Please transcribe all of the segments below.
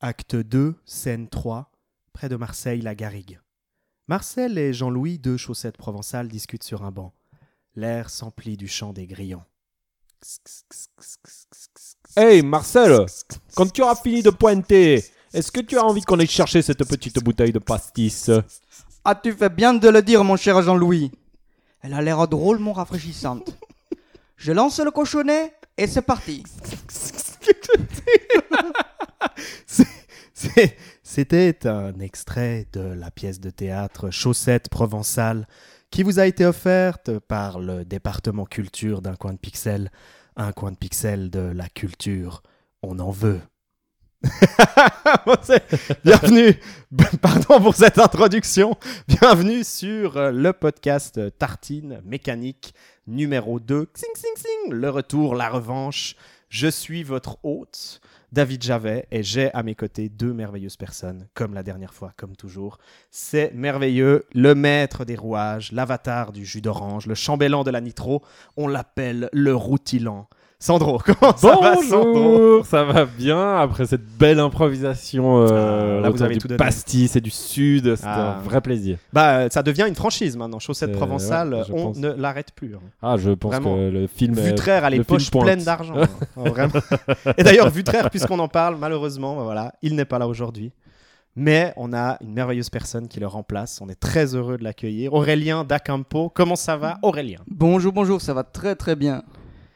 Acte 2, scène 3, près de Marseille, la Garrigue. Marcel et Jean-Louis, deux chaussettes provençales, discutent sur un banc. L'air s'emplit du chant des grillons. Hey Marcel, quand tu auras fini de pointer, est-ce que tu as envie qu'on aille chercher cette petite bouteille de pastis? Ah, tu fais bien de le dire, mon cher Jean-Louis. Elle a l'air drôlement rafraîchissante. Je lance le cochonnet et c'est parti. C'était un extrait de la pièce de théâtre Chaussette provençale qui vous a été offerte par le département culture d'un coin de pixel, un coin de pixel de la culture. On en veut. Bienvenue, pardon pour cette introduction, bienvenue sur le podcast Tartine Mécanique numéro 2. Xing, xing, xing, le retour, la revanche. Je suis votre hôte, David Javet, et j'ai à mes côtés deux merveilleuses personnes, comme la dernière fois, comme toujours. C'est merveilleux, le maître des rouages, l'avatar du jus d'orange, le chambellan de la nitro, on l'appelle le routilant. Sandro, comment ça va, Sandro? Bonjour, ça va bien après cette belle improvisation euh, Ah, là, vous avez du tout pastis et du sud, c'était Ah. un vrai plaisir. Bah, ça devient une franchise maintenant. Chaussette Euh, provençale, ouais, je on pense. ne l'arrête plus. hein. Ah, je pense Vraiment. que le film est- Vutraire a les le poches pleines d'argent. hein. Oh, vraiment. Et d'ailleurs, Vutraire, puisqu'on en parle, malheureusement, bah voilà, il n'est pas là aujourd'hui. Mais on a une merveilleuse personne qui le remplace. On est très heureux de l'accueillir. Aurélien Dacampo, comment ça va, Aurélien? Bonjour, bonjour, ça va très très bien.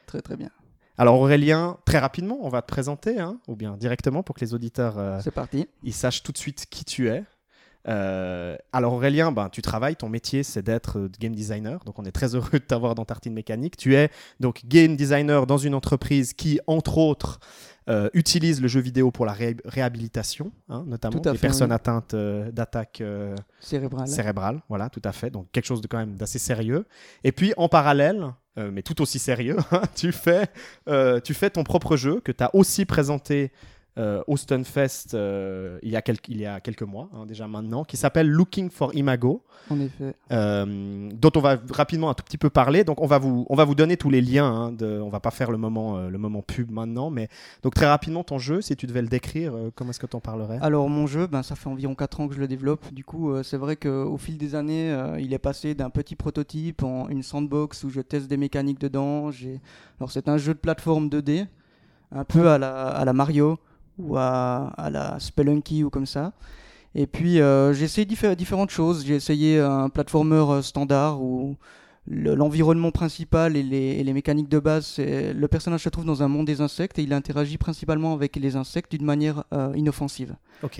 Très très bien. Alors, Aurélien, très rapidement, on va te présenter, hein, ou bien directement pour que les auditeurs euh, parti. ils sachent tout de suite qui tu es. Euh, alors Aurélien, ben, tu travailles, ton métier c'est d'être euh, game designer, donc on est très heureux de t'avoir dans Tartine Mécanique. Tu es donc game designer dans une entreprise qui, entre autres, euh, utilise le jeu vidéo pour la ré- réhabilitation, hein, notamment des fait, personnes oui. atteintes euh, d'attaques euh, Cérébral. cérébrales. Voilà, tout à fait. Donc quelque chose de quand même d'assez sérieux. Et puis en parallèle, mais tout aussi sérieux, hein, tu, fais, euh, tu fais ton propre jeu que tu as aussi présenté euh, au Stunfest euh, il, y a quelques, il y a quelques mois, hein, déjà maintenant, qui s'appelle Looking for Imago, En effet. euh, dont on va rapidement un tout petit peu parler. Donc on va vous, on va vous donner tous les liens. Hein, de, on va pas faire le moment, euh, le moment pub maintenant, mais donc très rapidement ton jeu, si tu devais le décrire, euh, comment est-ce que tu en parlerais? Alors mon jeu, ben, ça fait environ 4 ans que je le développe. Du coup, c'est vrai qu'au fil des années, il est passé d'un petit prototype en une sandbox où je teste des mécaniques dedans. J'ai... Alors c'est un jeu de plateforme 2D, un peu à la, à la Mario ou à, à la Spelunky ou comme ça. Et puis euh, j'ai essayé diffé- différentes choses. J'ai essayé un platformer euh, standard où le- l'environnement principal et les, et les mécaniques de base, c'est le personnage se trouve dans un monde des insectes et il interagit principalement avec les insectes d'une manière euh, inoffensive.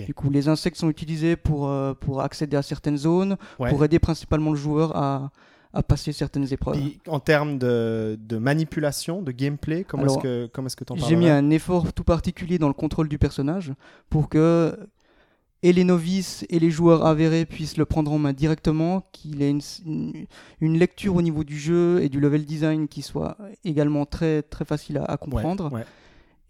Du coup, les insectes sont utilisés pour, euh, pour accéder à certaines zones, Ouais. pour aider principalement le joueur à, à passer certaines épreuves. Puis, en termes de, de manipulation, de gameplay, comment est-ce que comment est-ce que t'en J'ai mis un effort tout particulier dans le contrôle du personnage pour que et les novices et les joueurs avérés puissent le prendre en main directement, qu'il ait une, une- une lecture au niveau du jeu et du level design qui soit également très, très facile à, à comprendre. ouais.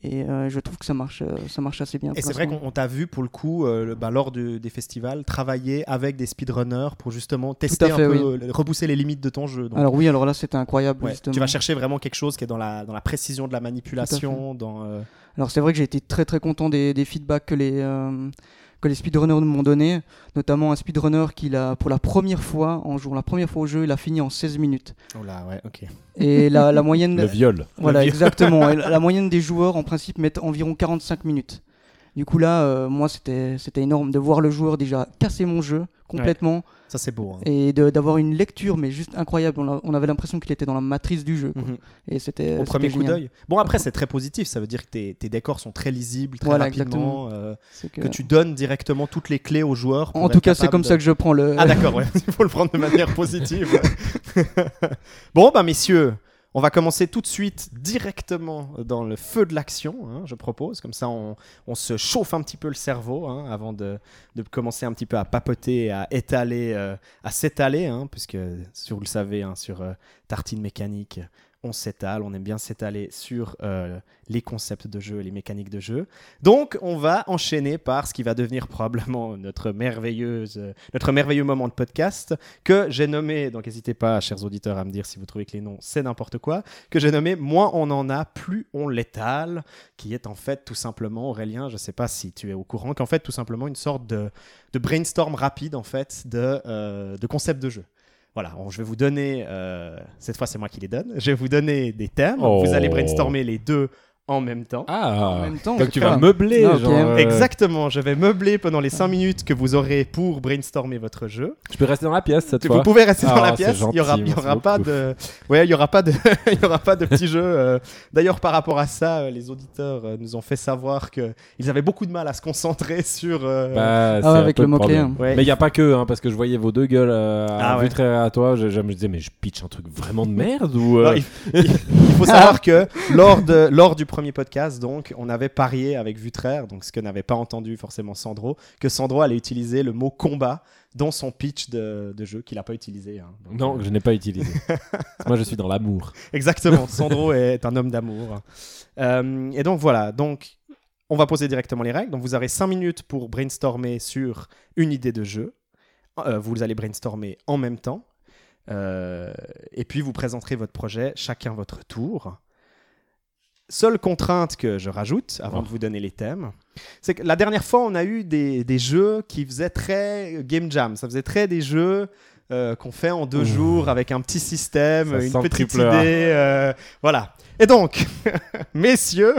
Et euh, je trouve que ça marche, euh, ça marche assez bien. Et c'est vrai qu'on on t'a vu pour le coup, euh, bah, lors de- des festivals, travailler avec des speedrunners pour justement tester fait, un peu, oui. repousser les limites de ton jeu. Donc, Alors oui, alors là c'était incroyable ouais, tu vas chercher vraiment quelque chose qui est dans la, dans la précision de la manipulation, dans euh, Alors c'est vrai que j'ai été très très content des, des feedbacks que les, que les speedrunners m'ont donné, notamment un speedrunner qui l'a pour la première fois, en jouant la première fois au jeu, il a fini en 16 minutes. oh là, ouais, ok. Et la, la moyenne le viol. voilà Le exactement, Et la, la moyenne des joueurs en principe met environ 45 minutes. Du coup là, euh, moi c'était énorme de voir le joueur déjà casser mon jeu complètement Ça c'est beau. hein. et d'avoir une lecture mais juste incroyable. On, a- on avait l'impression qu'il était dans la matrice du jeu. quoi. Mhm. Et c'était Au premier coup d'œil. Bon après c'est très positif, ça veut dire que tes, tes décors sont très lisibles, très Voilà, rapidement, euh, C'est que... tu donnes directement toutes les clés aux joueurs. En tout cas, c'est comme ça que je prends le. Ah d'accord, ouais. il faut le prendre de manière positive. bon, bah messieurs, on va commencer tout de suite directement dans le feu de l'action, hein, je propose. Comme ça, on, se chauffe un petit peu le cerveau hein, avant de, commencer un petit peu à papoter, à euh, à s'étaler, hein, puisque si vous le savez, sur euh, Tartine Mécanique, on s'étale, on aime bien s'étaler sur euh, les concepts de jeu, les mécaniques de jeu. Donc, on va enchaîner par ce qui va devenir probablement notre, merveilleuse, euh, notre merveilleux moment de podcast que j'ai nommé, donc n'hésitez pas, chers auditeurs, à me dire si vous trouvez que les noms, c'est n'importe quoi, que j'ai nommé Moins on en a, plus on l'étale, qui est en fait tout simplement, Aurélien, je ne sais pas si tu es au courant, qu'en fait tout simplement une sorte de, brainstorm rapide en fait de, euh, de concepts de jeu. Voilà, je vais vous donner, euh, cette fois c'est moi qui les donne, je vais vous donner des thèmes, Oh. vous allez brainstormer les deux en même temps. Ah, En même temps, donc tu vas meubler. Ah, genre, euh, Exactement, je vais meubler pendant les 5 minutes que vous aurez pour brainstormer votre jeu. Je peux rester dans la pièce cette Vous fois. pouvez rester dans Ah, la c'est pièce, il y aura, il y aura pas de ouais, il y aura pas de il y aura pas de petits jeux euh. D'ailleurs par rapport à ça, euh, les auditeurs nous ont fait savoir que ils avaient beaucoup de mal à se concentrer sur Bah, un avec le mot-clé, hein. Ouais. Mais il n'y a pas que, hein, parce que je voyais vos deux gueules euh, Ah à ouais. vue très à toi. Je, je me disais, mais je pitch un truc vraiment de merde ou. euh, Non, il, il- il faut savoir que lors, de, lors du premier podcast, donc, on avait parié avec Vutraire, donc ce que n'avait pas entendu forcément Sandro, que Sandro allait utiliser le mot combat dans son pitch de, de jeu qu'il n'a pas utilisé. hein. Donc, Non, euh, je n'ai pas utilisé. Moi, je suis dans l'amour. Exactement, Sandro est un homme d'amour. Euh, et donc voilà, donc on va poser directement les règles. Donc vous aurez 5 minutes pour brainstormer sur une idée de jeu. Euh, vous allez brainstormer en même temps. Et puis vous présenterez votre projet chacun votre tour. Seule contrainte que je rajoute avant Oh. de vous donner les thèmes, c'est que la dernière fois on a eu des, des jeux qui faisaient très game jam. Ça faisait très des jeux euh, qu'on fait en deux Ouh. jours avec un petit système, Ça une petite idée. euh, voilà. Et donc, messieurs,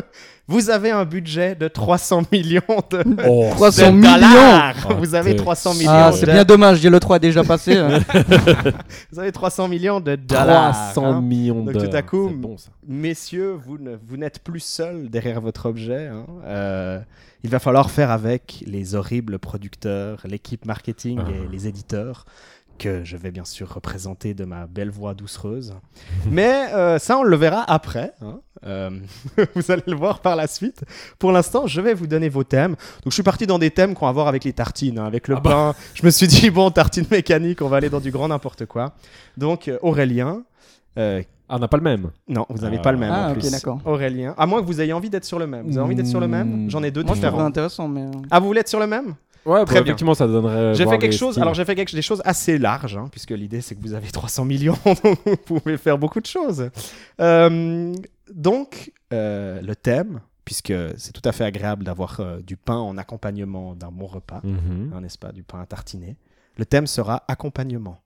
vous avez un budget de 300 millions de, Oh, 300 de millions dollars. Oh, Vous avez t'es 300 millions. Ah, de- c'est bien dommage, j'ai le 3 déjà passé. hein. Vous avez 300 millions de dollars. 300 hein. millions Donc, de. tout à coup, bon. Messieurs, vous ne- vous n'êtes plus seuls derrière votre objet. hein. Euh, il va falloir faire avec les horribles producteurs, l'équipe marketing Ah. et les éditeurs que je vais bien sûr représenter de ma belle voix doucereuse. Mais euh, ça, on le verra après. hein. Euh, vous allez le voir par la suite. Pour l'instant, je vais vous donner vos thèmes. Donc, je suis parti dans des thèmes qui ont à voir avec les tartines, hein, avec le Ah bah. pain. Je me suis dit, bon, tartine mécanique, on va aller dans du grand n'importe quoi. Donc, euh, Aurélien, euh, Ah, on n'a pas le même. non, vous n'avez pas le même Ah, en ok, plus. d'accord. Aurélien. À moins que vous ayez envie d'être sur le même. Vous avez envie d'être sur le même? Mm. J'en ai deux Moi, je différents. intéressant, mais. euh, Ah, vous voulez être sur le même? Ouais, Très bah, bien. effectivement, ça donnerait. J'ai voir fait quelque chose. styles. Alors j'ai fait quelque, des choses assez larges, hein, puisque l'idée c'est que vous avez 300 millions, donc vous pouvez faire beaucoup de choses. Euh, donc euh, le thème, puisque c'est tout à fait agréable d'avoir euh, du pain en accompagnement d'un bon repas, Mhm. hein, n'est-ce pas, du pain à tartiner. Le thème sera accompagnement.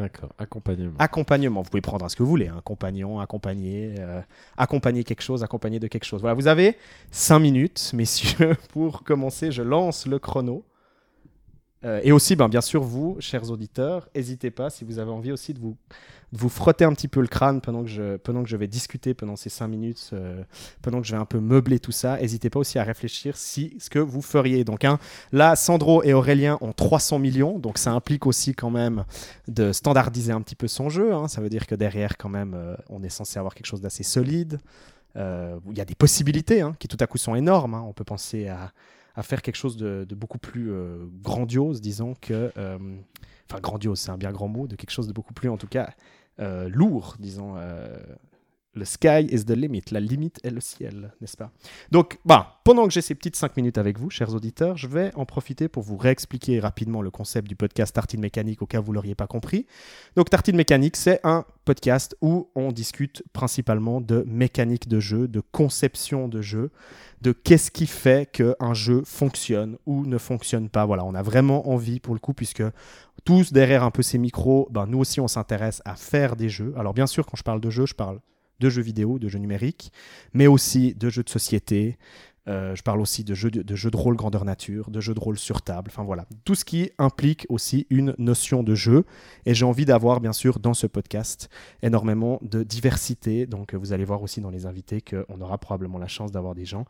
D'accord, accompagnement. Accompagnement, vous pouvez prendre ce que vous voulez, un compagnon, accompagner, euh, accompagner quelque chose, accompagner de quelque chose. Voilà, vous avez 5 minutes, messieurs, pour commencer. Je lance le chrono. Euh, et aussi, ben, bien sûr, vous, chers auditeurs, n'hésitez pas, si vous avez envie aussi de vous, frotter un petit peu le crâne pendant que je, vais discuter pendant ces 5 minutes, euh, pendant que je vais un peu meubler tout ça, n'hésitez pas aussi à réfléchir si ce que vous feriez. Donc, hein, là, Sandro et Aurélien ont 300 millions, donc ça implique aussi quand même de standardiser un petit peu son jeu. hein. Ça veut dire que derrière, quand même, euh, on est censé avoir quelque chose d'assez solide. Il y a des possibilités hein, qui tout à coup sont énormes. On peut penser à, à faire quelque chose de, beaucoup plus euh, grandiose, disons que... euh, Enfin, grandiose, c'est un bien grand mot, de quelque chose de beaucoup plus, en tout cas, euh, lourd, disons. Le sky is the limit. La limite est le ciel, n'est-ce pas? Donc, bah, pendant que j'ai ces petites 5 minutes avec vous, chers auditeurs, je vais en profiter pour vous réexpliquer rapidement le concept du podcast Tartine Mécanique au cas où vous l'auriez pas compris. Donc, Tartine Mécanique, c'est un podcast où on discute principalement de mécanique de jeu, de conception de jeu, de qu'est-ce qui fait qu'un jeu fonctionne ou ne fonctionne pas. Voilà, on a vraiment envie pour le coup, puisque tous derrière un peu ces micros, ben, nous aussi on s'intéresse à faire des jeux. Alors bien sûr, quand je parle de jeux, je parle de jeux vidéo, de jeux numériques, mais aussi de jeux de société. Euh, je parle aussi de jeux de, jeux de rôle grandeur nature, de jeux de rôle sur table, enfin voilà, tout ce qui implique aussi une notion de jeu. Et j'ai envie d'avoir, bien sûr, dans ce podcast, énormément de diversité. Donc, euh, vous allez voir aussi dans les invités qu'on aura probablement la chance d'avoir des gens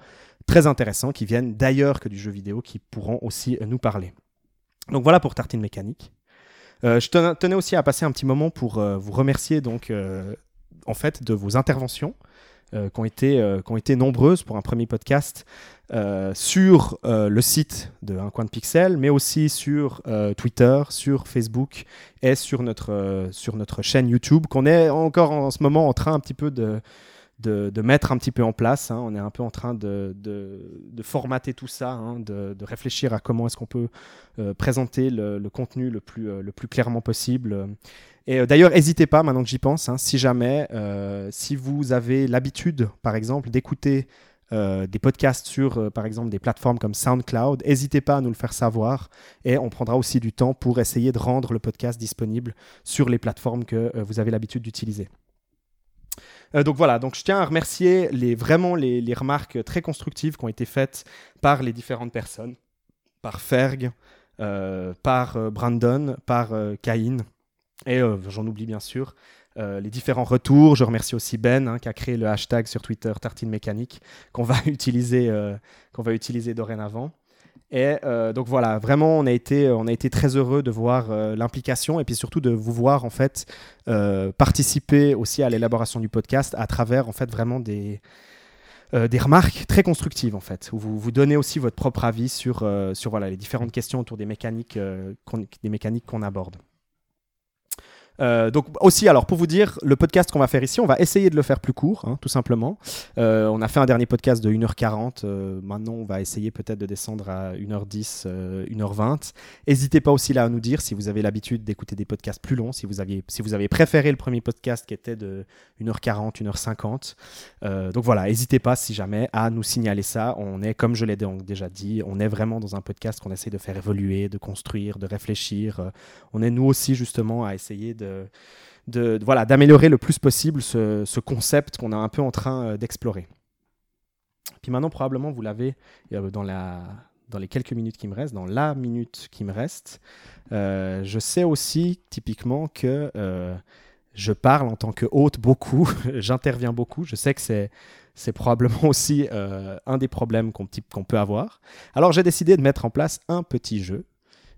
très intéressants qui viennent d'ailleurs que du jeu vidéo qui pourront aussi euh, nous parler. Donc, voilà pour Tartine Mécanique. Je ten- tenais aussi à passer un petit moment pour vous remercier donc en fait de vos interventions euh, qui, ont été, euh, qui ont été nombreuses pour un premier podcast euh, sur le site de Un Coin de Pixel, mais aussi sur Twitter, sur Facebook et sur notre, sur notre chaîne YouTube, qu'on est encore en ce moment en train un petit peu de, de, mettre un petit peu en place. hein. On est un peu en train de, formater tout ça, hein, de, réfléchir à comment est-ce qu'on peut euh, présenter le, contenu le plus, euh, le plus clairement possible. Et euh, d'ailleurs, n'hésitez pas, maintenant que j'y pense, hein, si jamais, si vous avez l'habitude, par exemple, d'écouter des podcasts sur, par exemple, des plateformes comme SoundCloud, n'hésitez pas à nous le faire savoir et on prendra aussi du temps pour essayer de rendre le podcast disponible sur les plateformes que vous avez l'habitude d'utiliser. Euh, donc voilà, donc je tiens à remercier les, vraiment les, remarques très constructives qui ont été faites par les différentes personnes, par Ferg, euh, par euh, Brandon, par Caïn, et j'en oublie bien sûr. les différents retours. Je remercie aussi Ben hein, qui a créé le hashtag sur Twitter Tartine Mécanique qu'on va qu'on va utiliser dorénavant. Et euh, donc voilà, vraiment, on a été, on a été très heureux de voir euh, l'implication et puis surtout de vous voir en fait euh, participer aussi à l'élaboration du podcast à travers en fait vraiment des, des remarques très constructives en fait, où vous, vous donnez aussi votre propre avis sur, sur voilà, les différentes questions autour des mécaniques des mécaniques qu'on aborde. Euh, donc aussi, alors pour vous dire, le podcast qu'on va faire ici, on va essayer de le faire plus court, hein, tout simplement. Euh, on a fait un dernier podcast de 1h40, euh, maintenant on va essayer peut-être de descendre à 1h10, euh, 1h20. N'hésitez pas aussi là à nous dire si vous avez l'habitude d'écouter des podcasts plus longs, si vous, aviez, si vous avez préféré le premier podcast qui était de 1h40, 1h50. Euh, donc voilà, n'hésitez pas si jamais à nous signaler ça. On est, comme je l'ai déjà dit, on est vraiment dans un podcast qu'on essaie de faire évoluer, de construire, de réfléchir. On est nous aussi justement à essayer de, de, voilà, d'améliorer le plus possible ce, ce concept qu'on est un peu en train euh, d'explorer. Puis maintenant, probablement, vous l'avez euh, dans, la, dans les quelques minutes qui me restent, dans la minute qui me reste. Euh, je sais aussi typiquement que je parle en tant que hôte beaucoup, j'interviens beaucoup. Je sais que c'est c'est probablement aussi un des problèmes qu'on peut avoir. Alors j'ai décidé de mettre en place un petit jeu.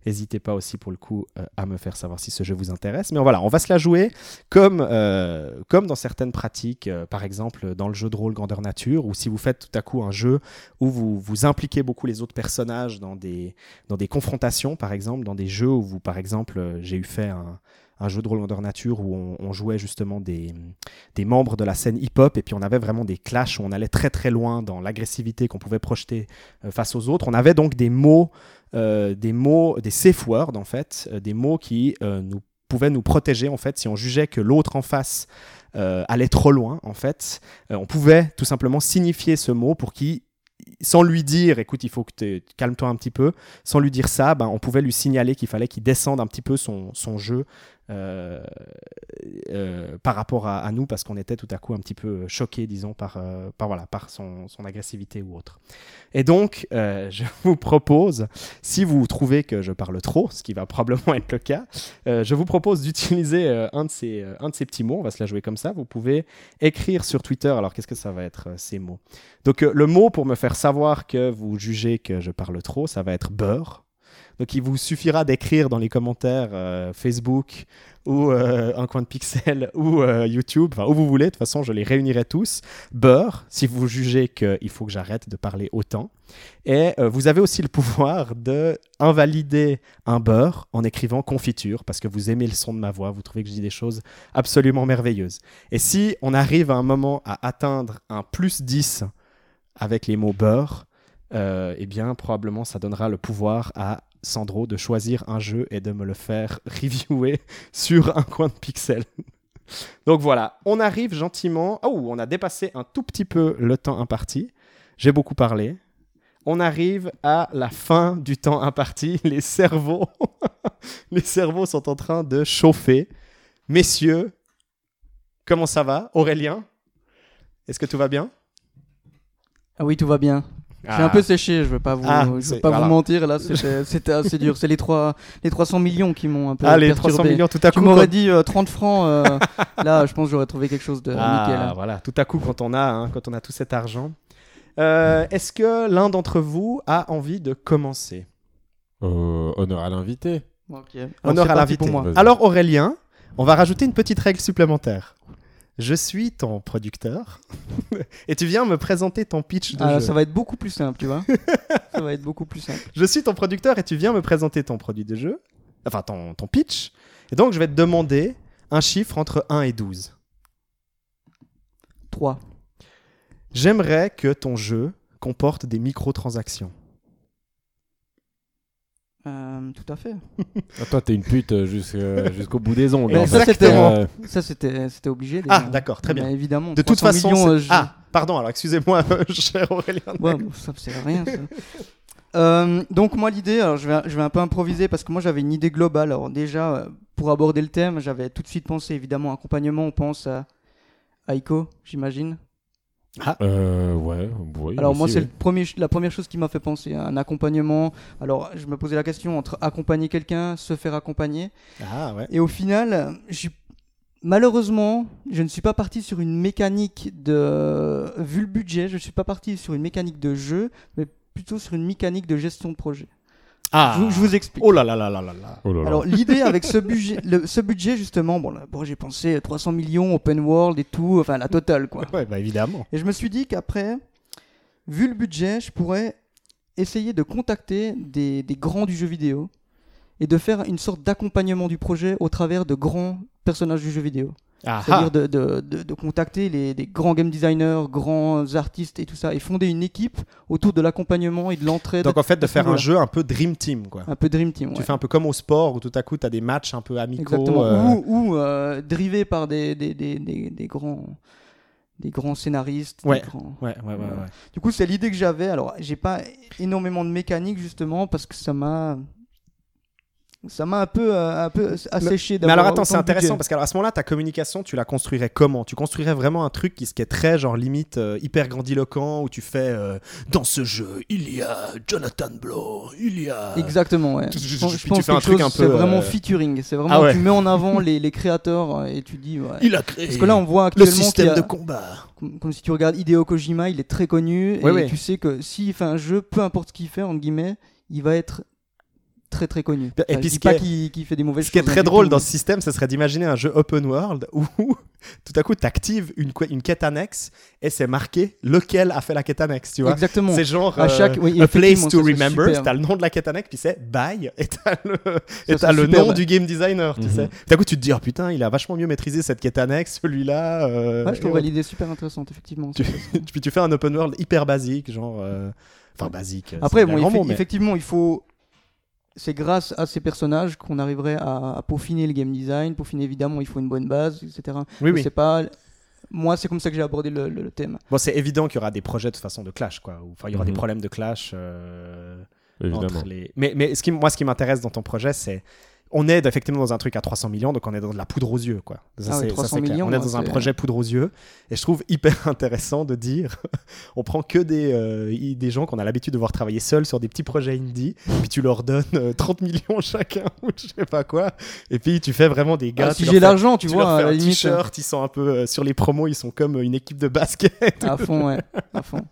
N'hésitez pas aussi pour le coup euh, à me faire savoir si ce jeu vous intéresse. Mais voilà, on va se la jouer comme, euh, dans certaines pratiques, euh, par exemple dans le jeu de rôle grandeur nature, ou si vous faites tout à coup un jeu où vous, vous impliquez beaucoup les autres personnages dans des, confrontations, par exemple, dans des jeux où vous, par exemple, j'ai eu fait un, jeu de rôle grandeur nature où on, jouait justement des, des membres de la scène hip-hop et puis on avait vraiment des clashs où on allait très très loin dans l'agressivité qu'on pouvait projeter face aux autres. On avait donc des mots, des mots, des safe words en fait, euh, des mots qui euh, nous pouvaient nous protéger en fait si on jugeait que l'autre en face euh, allait trop loin en fait. Euh, on pouvait tout simplement signifier ce mot pour qu'il sans lui dire, écoute, il faut que tu calme-toi un petit peu, sans lui dire ça, ben, on pouvait lui signaler qu'il fallait qu'il descende un petit peu son, son jeu euh, euh, par rapport à, nous, parce qu'on était tout à coup un petit peu choqués, disons, par, euh, par, voilà, par son, son agressivité ou autre. Et donc, je vous propose, si vous trouvez que je parle trop, ce qui va probablement être le cas, je vous propose d'utiliser un, de ces, un de ces petits mots, on va se la jouer comme ça, vous pouvez écrire sur Twitter, alors qu'est-ce que ça va être ces mots? Donc le mot pour me faire savoir que vous jugez que je parle trop, ça va être beurre. Donc il vous suffira d'écrire dans les commentaires euh, Facebook ou euh, un coin de pixel ou euh, YouTube, enfin où vous voulez, de toute façon je les réunirai tous. Beurre, si vous jugez qu'il faut que j'arrête de parler autant. Et vous avez aussi le pouvoir de invalider un beurre en écrivant confiture, parce que vous aimez le son de ma voix, vous trouvez que je dis des choses absolument merveilleuses. Et si on arrive à un moment à atteindre un plus 10 avec les mots beurre, eh bien probablement ça donnera le pouvoir à Sandro de choisir un jeu et de me le faire reviewer sur un coin de pixel. Donc voilà, on arrive gentiment. Oh, on a dépassé un tout petit peu le temps imparti. J'ai beaucoup parlé. On arrive à la fin du temps imparti. Les cerveaux, les cerveaux sont en train de chauffer. Messieurs, comment ça va? Aurélien Est-ce que tout va bien? Ah oui, tout va bien. J'ai un peu séché, je veux pas vous, Ah, je veux pas voilà. vous mentir. Là, c'était assez dur. C'est les, trois, les 300 millions qui m'ont un peu Ah, les perturbé. 300 millions tout à Tu coup. m'aurais quand- dit euh, 30 francs. euh, là, je pense que j'aurais trouvé quelque chose de Ah, nickel. voilà, tout à coup quand on a, hein, quand on a tout cet argent. Euh, Est-ce que l'un d'entre vous a envie de commencer? Euh, honneur à l'invité. Ok. Honneur à l'invité. pour moi. Vas-y. Alors Aurélien, on va rajouter une petite règle supplémentaire. Je suis ton producteur et tu viens me présenter ton pitch de Ah, jeu. ça va être beaucoup plus simple, tu vois. ça va être beaucoup plus simple. Je suis ton producteur et tu viens me présenter ton produit de jeu, enfin ton, ton pitch. Et donc je vais te demander un chiffre entre 1 et 12. 3. J'aimerais que ton jeu comporte des microtransactions. Euh, tout à fait. Ah, toi, t'es une pute euh, jusqu'à- jusqu'au bout des ongles. En ça, c'était- Euh, obligé. déjà. Ah, d'accord, très bien. Mais évidemment. De toute 300 façon, millions, c'est- euh, je- ah, pardon, alors excusez-moi, cher Aurélien. Ouais, bon, ça c'est rien. ça. Euh, donc moi l'idée, alors je vais, je vais un peu improviser parce que moi j'avais une idée globale. Alors déjà euh, pour aborder le thème, j'avais tout de suite pensé évidemment accompagnement. On pense à Aiko, j'imagine. Euh, ouais, oui. Alors moi c'est premier, la première chose qui m'a fait penser, un accompagnement. Alors je me posais la question entre accompagner quelqu'un, se faire accompagner. Ah ouais. Et au final, je malheureusement, je ne suis pas parti sur une mécanique de. Vu le budget, je ne suis pas parti sur une mécanique de jeu, mais plutôt sur une mécanique de gestion de projet. Ah. Je, vous- je vous explique. Oh là là là là là là. Oh là là. Alors l'idée avec ce budget, le- ce budget justement, bon, là, bon j'ai pensé 300 millions, open world et tout, enfin la totale quoi. Ouais, bah évidemment. Et je me suis dit qu'après, vu le budget, je pourrais essayer de contacter des, des grands du jeu vidéo et de faire une sorte d'accompagnement du projet au travers de grands personnages du jeu vidéo. Ah, C'est-à-dire de, de- de- de contacter les, des grands game designers, grands artistes et tout ça, et fonder une équipe autour de l'accompagnement et de l'entraide. Donc en fait de faire un jeu un peu Dream Team quoi. Un peu Dream Team. Tu ouais. fais un peu comme au sport où tout à coup tu as des matchs un peu amicaux. Exactement. euh, Ou, ou euh, drivé par des, des, des, des, grands des grands scénaristes. Ouais. grands- Ouais, ouais, ouais, ouais. Du coup, c'est l'idée que j'avais. Alors, j'ai pas énormément de mécanique justement parce que ça m'a ça m'a un peu euh, un peu asséché Mais alors attends, c'est intéressant parce qu'à ce moment-là, ta communication, tu la construirais comment? Tu construirais vraiment un truc qui, qui est très genre limite euh, hyper grandiloquent où tu fais euh, dans ce jeu il y a Jonathan Blow, il y a Exactement, ouais. Je pense, tu- fais un truc chose, un C'est peu, vraiment euh, featuring. C'est vraiment Ah ouais. tu mets en avant les, les créateurs et tu dis. ouais. il a créé Parce que là, on voit le actuellement y système a- de combat. comme, comme si tu regardes Hideo Kojima, il est très connu et tu sais que s'il fait un jeu, peu importe ce qu'il fait, entre guillemets, il va être très très connu. Et Enfin, puis qui pas est- qu'il qu'il fait des mauvaises Ce qui est hein, très du drôle dans ce système, ce serait d'imaginer un jeu open world où tout à coup tu actives une, une quête annexe et c'est marqué lequel a fait la quête annexe, tu vois. Exactement. C'est genre À chaque- euh, oui, a place to remember, t'as le nom de la quête annexe, puis c'est bye, et t'as le, et c'est le nom ouais. du game designer, tu Mhm. sais. Tout à coup tu te dis, oh putain, il a vachement mieux maîtrisé cette quête annexe, celui-là. euh, Ouais, je trouverais l'idée super intéressante, effectivement. Tu- puis tu fais un open world hyper basique, genre. euh, Enfin, basique. Après, bon, mot, mais- effectivement, il faut. C'est grâce à ces personnages qu'on arriverait à, à peaufiner le game design. Peaufiner, évidemment, il faut une bonne base, etc. Oui, Mais oui. C'est pas. Moi, c'est comme ça que j'ai abordé le, le- le thème. Bon, c'est évident qu'il y aura des projets de toute façon de clash, quoi. Enfin, il y aura des Mhm. problèmes de clash. euh, Évidemment. entre les... Mais, mais ce qui, moi, ce qui m'intéresse dans ton projet, c'est. On est effectivement dans un truc à 300 millions, donc on est dans de la poudre aux yeux, quoi. Ça, Ah ouais, c'est- ça, 300 c'est clair. millions, On est dans un projet poudre aux yeux, et je trouve hyper intéressant de dire, on prend que des, euh, des gens qu'on a l'habitude de voir travailler seuls sur des petits projets indie, puis tu leur donnes euh, 30 millions chacun ou je sais pas quoi, et puis tu fais vraiment des gars. Ah, tu si j'ai l'argent, tu, tu vois, leur à fais la un limite. t-shirt, ils sont un peu euh, sur les promos, ils sont comme une équipe de basket. À fond, ouais. À fond.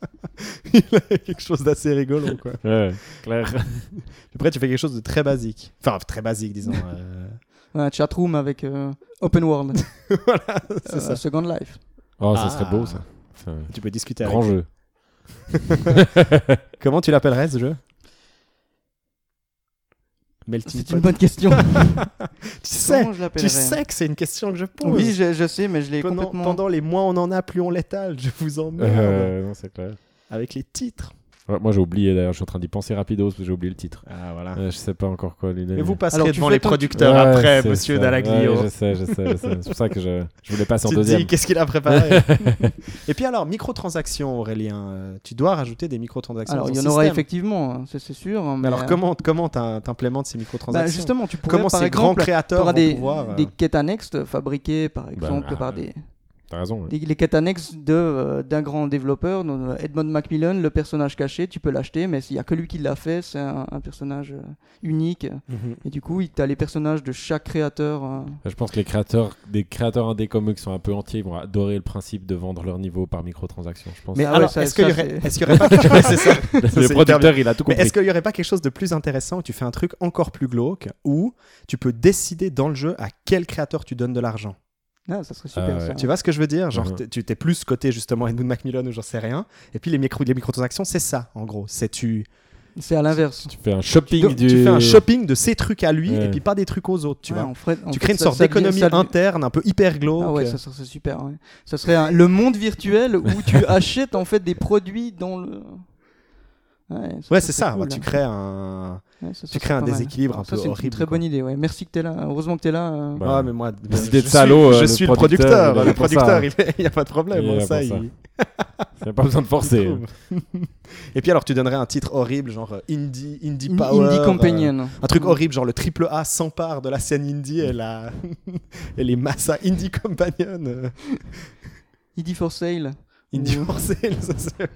Il a quelque chose d'assez rigolo, quoi. Ouais, clair. Après, tu fais quelque chose de très basique. Enfin, très basique, disons. euh, Ouais, un chatroom avec euh, Open World. voilà, c'est Euh, ça. Second Life. Oh, ça Ah. serait beau, ça. Enfin, Tu peux discuter grand avec. jeu. Comment tu l'appellerais ce jeu? Melting C'est une bonne question. Tu sais, tu sais que c'est une question que je pose. Oui, je, je sais, mais je l'ai pendant, complètement. pendant les mois on en a, plus on l'étale. Je vous emmerde Euh, non, c'est clair. avec les titres. Ouais, moi, j'ai oublié d'ailleurs, je suis en train d'y penser rapidos parce que j'ai oublié le titre. Ah voilà. Euh, je sais pas encore quoi lui. Mais vous passerez Alors, devant les producteurs Ouais, après, monsieur ça. Dallaglio. Ouais, je sais, je sais, je sais. C'est pour ça que je, je voulais passer en deuxième. dis qu'est-ce qu'il a préparé. Et puis alors, microtransactions, Aurélien. euh, tu dois rajouter des microtransactions. Alors, il y en aura effectivement, hein, c'est sûr. Mais Mais alors, euh, comment comment t'im- t'implémentes ces bah, microtransactions Justement, tu pourrais Comment par ces grands exemple, créateurs vont des, pouvoir euh, des quêtes annexes fabriquées par exemple ah, par des, T'as raison. ouais. les quêtes annexes de euh, d'un grand développeur donc, euh, Edmond Macmillan le personnage caché tu peux l'acheter mais s'il y a que lui qui l'a fait c'est un, un personnage euh, unique mhm. et du coup tu as les personnages de chaque créateur euh, Je pense que les créateurs, des créateurs indés comme eux qui sont un peu entiers, ils vont adorer le principe de vendre leur niveau par microtransaction. Je pense. Mais Alors, ça- est-ce qu'il y ça, aurait, c'est- est-ce qu'il y aurait pas quelque ouais, c'est ça. Ça, c'est le producteur, il a tout Mais compris. est-ce qu'il y aurait pas quelque chose de plus intéressant où tu fais un truc encore plus glauque où tu peux décider dans le jeu à quel créateur tu donnes de l'argent? Ah, ça serait super ouais. ça. Tu vois ce que je veux dire? Genre, t'es- tu t'es plus côté justement Edmund Macmillan ou j'en sais rien. Et puis les, micro, les microtransactions, c'est ça, en gros. C'est tu, C'est à l'inverse. Tu fais un shopping tu, du. tu fais un shopping de ces trucs à lui Ouais. et puis pas des trucs aux autres, tu Ouais, vois. en fait- en Tu fait, crées une ça- sorte d'économie interne, un peu hyper glauque. Ah ouais, ça serait super. ouais. Ça serait un- le monde virtuel où tu achètes en fait des produits dans le. Ouais, c'est ça. cool, ouais, tu hein. crées un, Ouais, ça tu crées un mal. déséquilibre un Ça, peu c'est une horrible. très quoi. bonne idée. Ouais. Merci que t'es là. Heureusement que t'es là. euh. Bah, Ah, mais moi, Les je idées de suis- salaud, je le suis le producteur, Le ça. producteur, il n'y a pas de problème. Il là ça, ça. il- a pas besoin de forcer. Et puis alors, tu donnerais un titre horrible, genre euh, Indie, Indie In- Power. Indie euh, Companion. un truc horrible, genre le triple A s'empare de la scène indie et, la... et les massas Indie Companion. euh, Indie for Sale. Indie for Sale, ça c'est.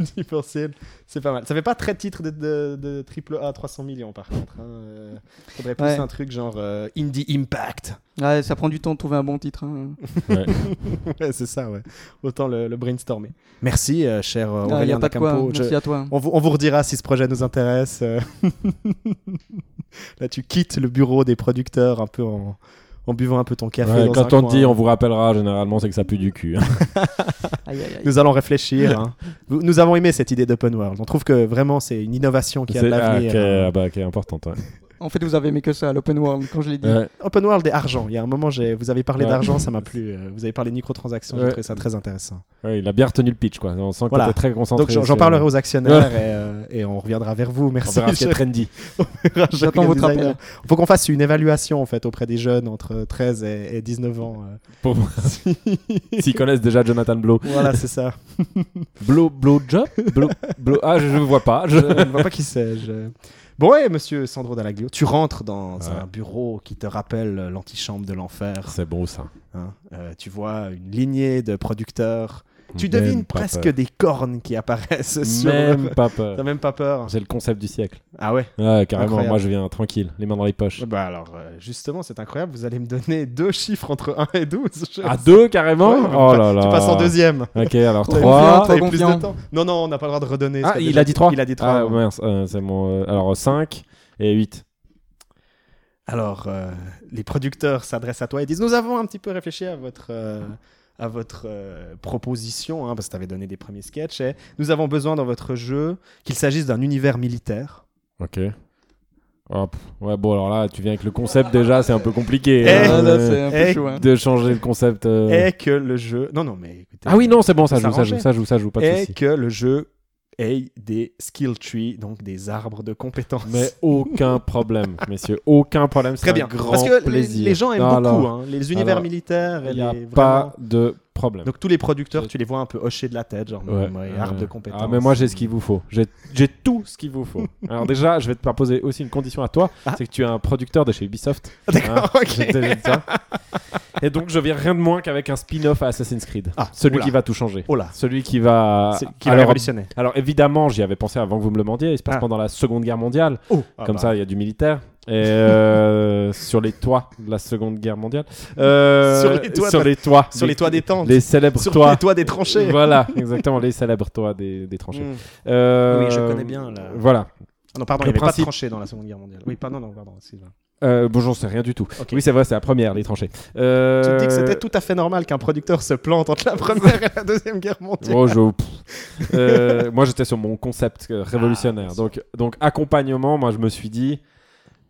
Indie for Sale, c'est pas mal. Ça fait pas très titre de, de, de triple A 300 millions par contre. Hein. euh, Faudrait plus Ouais. un truc genre euh, Indie Impact. Ouais, ça prend du temps de trouver un bon titre. hein. Ouais. ouais, c'est ça, ouais. Autant le, le brainstormer. Merci, euh, cher euh, Ah, Aurélien a pas de quoi. Je- Merci à toi. On vous, on vous redira si ce projet nous intéresse. Là, tu quittes le bureau des producteurs un peu en, en buvant un peu ton café. Ouais, dans quand un on coin. dit, on vous rappellera, généralement, c'est que ça pue du cul. hein. Aïe, aïe, aïe. Nous allons réfléchir. hein. Nous avons aimé cette idée d'open world. On trouve que vraiment c'est une innovation qui a de C'est- ah, l'avenir. qui est- hein. ah bah, qui est importante. ouais. En fait, vous avez aimé que ça, l'open world, quand je l'ai dit. Ouais. Open world et argent. Il y a un moment, j'ai- vous avez parlé Ouais. d'argent, ça m'a plu. Euh, Vous avez parlé de microtransactions, j'ai Ouais. trouvé ça très intéressant. Ouais, il a bien retenu le pitch, quoi. On sent que Voilà. très concentré. Donc j'en- parlerai aux actionnaires et, euh, et on reviendra vers vous. On Merci. verra ce qui est cher- trendy. J'attends votre appel. faut qu'on fasse une évaluation en fait auprès des jeunes entre 13 et, et 19 ans. euh. Pour- S'ils connaissent déjà Jonathan Blow. voilà, c'est ça. Blow, blow job blow, blow- Ah, je ne vois pas. Je Je... ne vois pas qui c'est. je- Bon, ouais, monsieur Sandro Dallaglio, tu rentres dans Ouais. un bureau qui te rappelle euh, l'antichambre de l'enfer. C'est beau, ça. hein. Euh, tu vois une lignée de producteurs. Tu Même devines presque peur. des cornes qui apparaissent sur. Même pas peur. T'as même pas peur. C'est le concept du siècle. Ah ouais Ouais, carrément. Incroyable. Moi, je viens tranquille, les mains dans les poches. Bah alors, euh, justement, c'est incroyable. Vous allez me donner deux chiffres entre 1 et 12. Je- À deux, carrément Ouais, Oh là là. Tu passes en deuxième. Ok, alors Trop trois. confiant, plus de temps. Non, non, on n'a pas le droit de redonner. Ah, il a dit 3 Il a dit 3. Ah, mince, euh, c'est mon. euh, alors 5 et 8. Alors, euh, les producteurs s'adressent à toi et disent Nous avons un petit peu réfléchi à votre, euh, à votre euh, proposition, hein, parce que tu avais donné des premiers sketchs. Et nous avons besoin dans votre jeu qu'il s'agisse d'un univers militaire. Ok. Oh, pff, ouais, bon, alors là, tu viens avec le concept déjà, c'est un peu compliqué. Eh, hein, Ah, là, euh, c'est un peu eh, chaud. hein. de changer le concept. euh. Et que le jeu. Non, non, mais écoutez. Ah oui, non, c'est bon, ça Ça joue, ça joue, ça joue, ça joue, pas de Et soucis. que le jeu ait des skill trees, donc des arbres de compétences. Mais aucun problème, messieurs, aucun problème. c'est Très un bien. grand Parce que les- plaisir. les gens aiment beaucoup hein, les univers alors, militaires. Il n'y a les- pas vraiment- de problème. Donc tous les producteurs, tu les vois un peu hocher de la tête, genre Ouais, ouais, arbre de compétences. Ah, mais moi j'ai ce qu'il vous faut. J'ai tout ce qu'il vous faut. Alors déjà, je vais te proposer aussi une condition à toi, Ah. c'est que tu es un producteur de chez Ubisoft. D'accord, Hein, ça. Et donc je viens rien de moins qu'avec un spin-off à Assassin's Creed. Ah, Celui oula. qui va tout changer. Oh là, Celui qui va... qui va alors, révolutionner. alors évidemment, j'y avais pensé avant que vous me le demandiez. Il se passe Ah. pendant la Seconde Guerre mondiale. Oh, Comme ça, il y a du militaire. Et euh, sur les toits de la Seconde Guerre mondiale. Euh, Sur les toits Sur les toits. Sur les toits des tentes. Les célèbres Sur toits. les toits des tranchées. Voilà, exactement, les célèbres toits des, des tranchées. Mm. Euh, Oui, je connais bien, là. Voilà. Ah non, pardon, Le il n'y avait pas de tranchées dans la Seconde Guerre mondiale. Oui, pardon, non, pardon. Euh, bon, j'en sais rien du tout. Oui, c'est vrai, c'est la première, les tranchées. Euh... Tu me dis que c'était tout à fait normal qu'un producteur se plante entre la Première et la Deuxième Guerre mondiale. Oh, je-. Euh, moi, j'étais sur mon concept révolutionnaire. Ah, donc, accompagnement, moi, je me suis dit,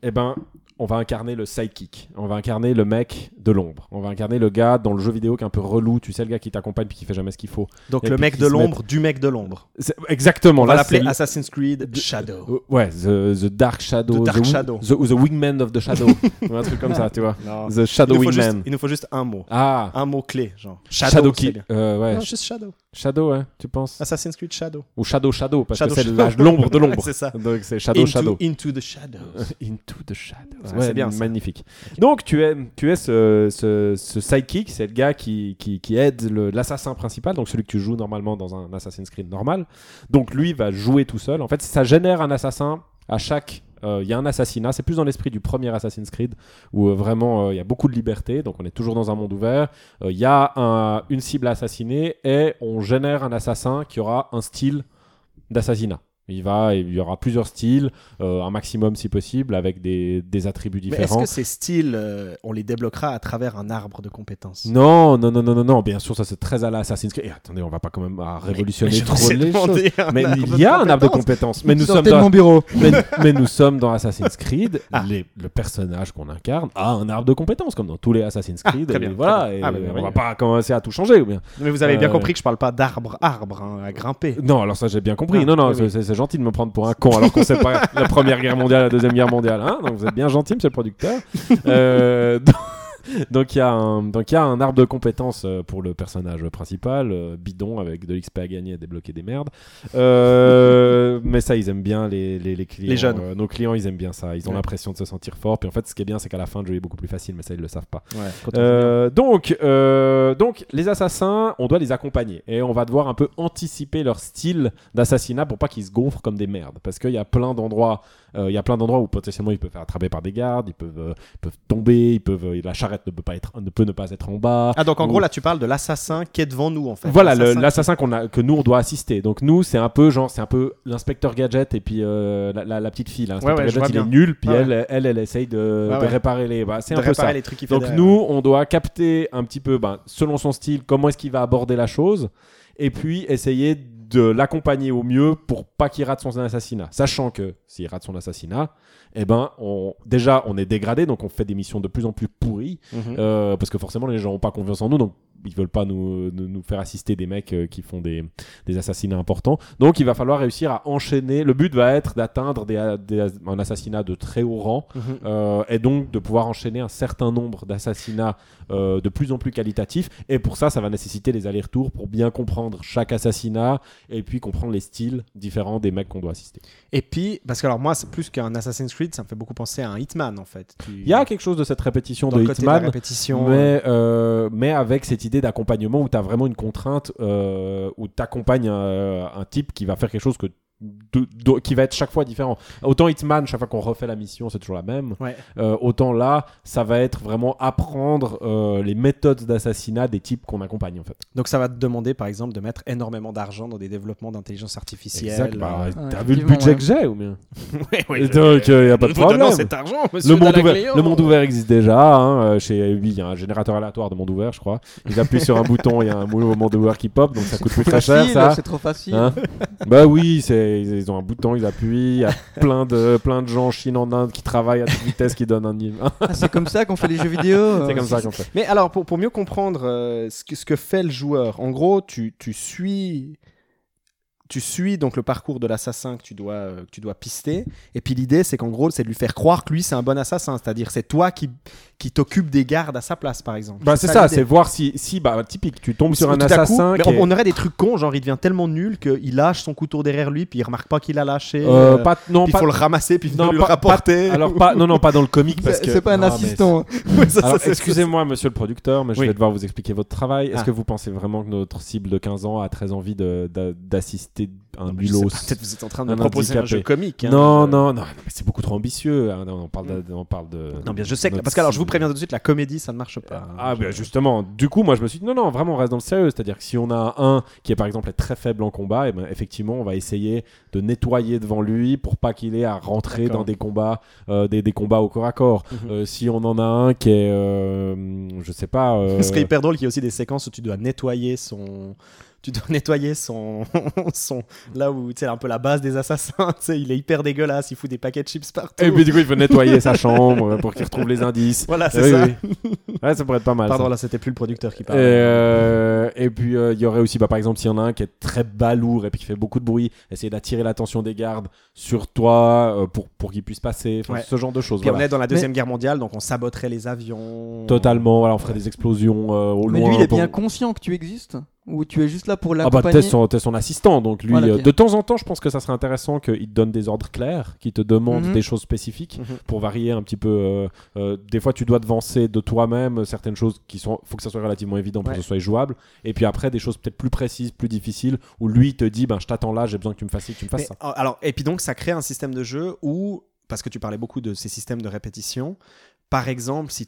eh ben, on va incarner le sidekick. On va incarner le mec de l'ombre. On va incarner le gars dans le jeu vidéo qui est un peu relou. Tu sais, le gars qui t'accompagne puis qui fait jamais ce qu'il faut. Donc Et le mec de l'ombre du mec de l'ombre. C'est- Exactement. On va là, l'appeler c'est le- Assassin's Creed Shadow. Euh, Ouais, the, the Dark Shadow. The Dark wi- Shadow. The, the Wingman of the Shadow. Ou un truc comme ça, tu vois. Non. The Shadow il, Wingman. juste, il nous faut juste un mot. Ah, Un mot clé, genre. Shadow, Shadow, qui bien. euh, ouais. Non, juste Shadow. Shadow, ouais, tu penses? Assassin's Creed Shadow. Ou Shadow Shadow, parce Shadow que c'est l'ombre de l'ombre. c'est ça. Donc c'est Shadow into, Shadow. into the shadows. Into the Shadows. Ouais, c'est bien, magnifique. Donc tu es, tu es ce, ce, ce sidekick, c'est le gars qui, qui, qui aide l'assassin principal, donc celui que tu joues normalement dans un Assassin's Creed normal. Donc lui va jouer tout seul. En fait, ça génère un assassin à chaque. Euh, Il y a un assassinat, c'est plus dans l'esprit du premier Assassin's Creed où euh, vraiment euh, il y a beaucoup de liberté, donc on est toujours dans un monde ouvert. Euh, Il y a un- une cible à assassiner et on génère un assassin qui aura un style d'assassinat. Il va, il y aura plusieurs styles, euh, un maximum si possible, avec des, des attributs Mais est-ce différents. que ces styles, euh, on les débloquera à travers un arbre de compétences? Non, non, non, non, non, non, bien sûr, ça c'est très à la Assassin's Creed. Et attendez, on va pas quand même révolutionner Mais trop les choses. Mais arbre il y a un arbre de compétences. Mais nous, sommes dans, mon bureau. mais, mais nous sommes dans Assassin's Creed. Ah. Les- le personnage qu'on incarne a un arbre de compétences, comme dans tous les Assassin's Ah, Creed. très et bien, voilà, très bien. et Ah, on oui. va pas commencer à tout changer. Ou bien. Mais vous avez bien Euh, compris que je parle pas d'arbre, arbre, hein, à grimper. Non, alors ça j'ai bien compris. Ah, non, non, oui, c'est gentil de me prendre pour un con alors qu'on sait pas la première guerre mondiale, la deuxième guerre mondiale. Hein donc vous êtes bien gentil, monsieur le producteur. Euh, donc il y a un donc il y a un arbre de compétences euh, pour le personnage principal, euh, bidon avec de l'XP à gagner et débloquer des merdes. Euh, mais ça ils aiment bien les, les, les clients. Les jeunes. euh, nos clients ils aiment bien ça. Ils ont Ouais. l'impression de se sentir fort. Puis en fait ce qui est bien c'est qu'à la fin le jeu est beaucoup plus facile, mais ça ils le savent pas. Ouais, Euh, donc, donc, les assassins, on doit les accompagner et on va devoir un peu anticiper leur style d'assassinat pour pas qu'ils se gonfrent comme des merdes. Parce qu'il y a plein d'endroits, il y a plein d'endroits où potentiellement ils peuvent faire attraper par des gardes, ils peuvent, euh, ils peuvent tomber, ils peuvent, euh, la charrette ne peut pas être, ne peut ne pas être en bas. Ah, donc en Ou- gros, là, tu parles de l'assassin qui est devant nous, en fait. Voilà, L'assassin qu'on a, que nous on doit assister. Donc nous, c'est un peu genre, c'est un peu l'inspecteur gadget et puis euh, la, la- la petite fille. L'inspecteur Ouais, ouais, je gadget, il est nul, puis Ouais, elle, elle, elle, essaye de, Ouais, de ouais. réparer les. Bah, c'est de un peu ça. les trucs Donc nous, on doit capter un petit peu, ben, selon son style, comment est-ce qu'il va aborder la chose, et puis essayer de l'accompagner au mieux pour pas qu'il rate son assassinat. Sachant que s'il rate son assassinat, eh ben, on, déjà, on est dégradé, donc on fait des missions de plus en plus pourries, Mhm. euh, parce que forcément, les gens n'ont pas confiance en nous, donc ils veulent pas nous, nous, faire assister des mecs euh, qui font des, des assassinats importants. Donc il va falloir réussir à enchaîner. Le but va être d'atteindre des, des- un assassinat de très haut rang. Mhm. Euh, et donc de pouvoir enchaîner un certain nombre d'assassinats euh, de plus en plus qualitatifs. Et pour ça, ça va nécessiter des allers-retours pour bien comprendre chaque assassinat et puis comprendre les styles différents des mecs qu'on doit assister. Et puis, parce que alors moi, c'est plus qu'un Assassin's Creed, ça me fait beaucoup penser à un Hitman, en fait. Tu- Il y a quelque chose de cette répétition dans de le côté de la Hitman. répétition. Mais, euh, mais avec cette d'accompagnement où tu as vraiment une contrainte, euh, où tu accompagnes un, un type qui va faire quelque chose que de- de- qui va être chaque fois différent. Autant Hitman, chaque fois qu'on refait la mission, c'est toujours la même. Ouais. Euh, autant là, ça va être vraiment apprendre euh, les méthodes d'assassinat des types qu'on accompagne en fait. Donc ça va te demander, par exemple, de mettre énormément d'argent dans des développements d'intelligence artificielle. Exact. Bah, euh, T'as Ouais, vu le budget ouais. que j'ai ou bien? Ouais, ouais, Et je- Donc, il n'y a pas de problème. cet argent, monsieur Le monde, ouvert, le monde ouvert existe déjà. Hein. euh, Chez lui, il y a un générateur aléatoire de monde ouvert, je crois. Ils appuient sur un bouton, il y a un nouveau monde ouvert qui pop, donc ça coûte plus très cher. C'est trop facile. Hein? Bah oui, c'est ils ils ont un bouton, ils appuient. Il y a plein de plein de gens en Chine, en Inde qui travaillent à toute vitesse, qui donnent un niveau. Ah, c'est comme ça qu'on fait les jeux vidéo. c'est euh, comme ça qu'on fait. Mais alors, pour, pour mieux comprendre euh, ce, que, ce que fait le joueur, en gros, tu, tu suis. Tu suis donc le parcours de l'assassin que tu dois euh, que tu dois pister et puis l'idée c'est qu'en gros c'est de lui faire croire que lui c'est un bon assassin c'est-à-dire c'est toi qui qui t'occupe des gardes à sa place par exemple. Bah c'est ça, c'est voir si si bah typique, tu tombes sur un coup, assassin qui on, est- on aurait des trucs cons genre il devient tellement nul qu'il lâche son couteau derrière lui puis il remarque pas qu'il a lâché Euh, euh, pas non puis il pas faut le ramasser puis non, le pas- rapporter. pas- alors pas non non pas dans le comique parce C'est que c'est pas un assistant. Excusez-moi, monsieur le producteur, mais je Oui. vais devoir vous expliquer votre travail. Est-ce Ah. que vous pensez vraiment que notre cible de 15 ans a très envie de- de- d'assister un Peut-être vous êtes en train de me proposer un jeu comique. hein. Non, non, non, non, mais c'est beaucoup trop ambitieux. hein. Non, on parle de, on parle de. Non, bien je sais que parce qu'alors je vous préviens tout de suite la comédie ça ne marche pas. Ah, Je- bah, justement, du coup, moi je me suis dit non, non, vraiment, on reste dans le sérieux. C'est-à-dire que si on a un qui est par exemple très faible en combat, et ben, effectivement, on va essayer de nettoyer devant lui pour pas qu'il ait à rentrer dans des combats, euh, des, des combats au corps à corps. Mhm. Euh, si on en a un qui est, euh, je sais pas. Ce qui est hyper drôle, qu'il y a aussi des séquences où tu dois nettoyer son. Tu dois nettoyer son. son... Là où, sais, un peu la base des assassins, il est hyper dégueulasse, il fout des paquets de chips partout. Et puis du coup, il faut nettoyer sa chambre pour qu'il retrouve les indices. Voilà, c'est Oui, ça. oui. Ouais, ça pourrait être pas mal. Pardon, ça. là, c'était plus le producteur qui Et, parle. euh, et puis euh, il y aurait aussi, bah, par exemple, s'il y en a un qui est très balourd et puis qui fait beaucoup de bruit, essayer d'attirer l'attention des gardes sur toi euh, pour, pour qu'ils puissent passer, Enfin, Ouais. ce genre de choses. Puis on voilà. est dans la Deuxième Guerre mondiale, donc on saboterait les avions. Totalement, voilà, on ferait des explosions au Mais loin. lui, il est pour- bien conscient que tu existes Ou tu es juste là pour Ah bah l'accompagner t'es son, t'es son assistant, donc lui, Voilà, euh, ok. de temps en temps, je pense que ça serait intéressant qu'il te donne des ordres clairs, qu'il te demande Mhm. des choses spécifiques Mhm. pour varier un petit peu. euh, euh, des fois, tu dois devancer de toi-même certaines choses qui sont, faut que ça soit relativement évident pour Ouais. que ce soit jouable. Et puis après, des choses peut-être plus précises, plus difficiles, où lui te dit, ben je t'attends là, j'ai besoin que tu me fasses ci, que tu me fasses Mais, ça. alors, et puis donc, ça crée un système de jeu où, parce que tu parlais beaucoup de ces systèmes de répétition, par exemple, si,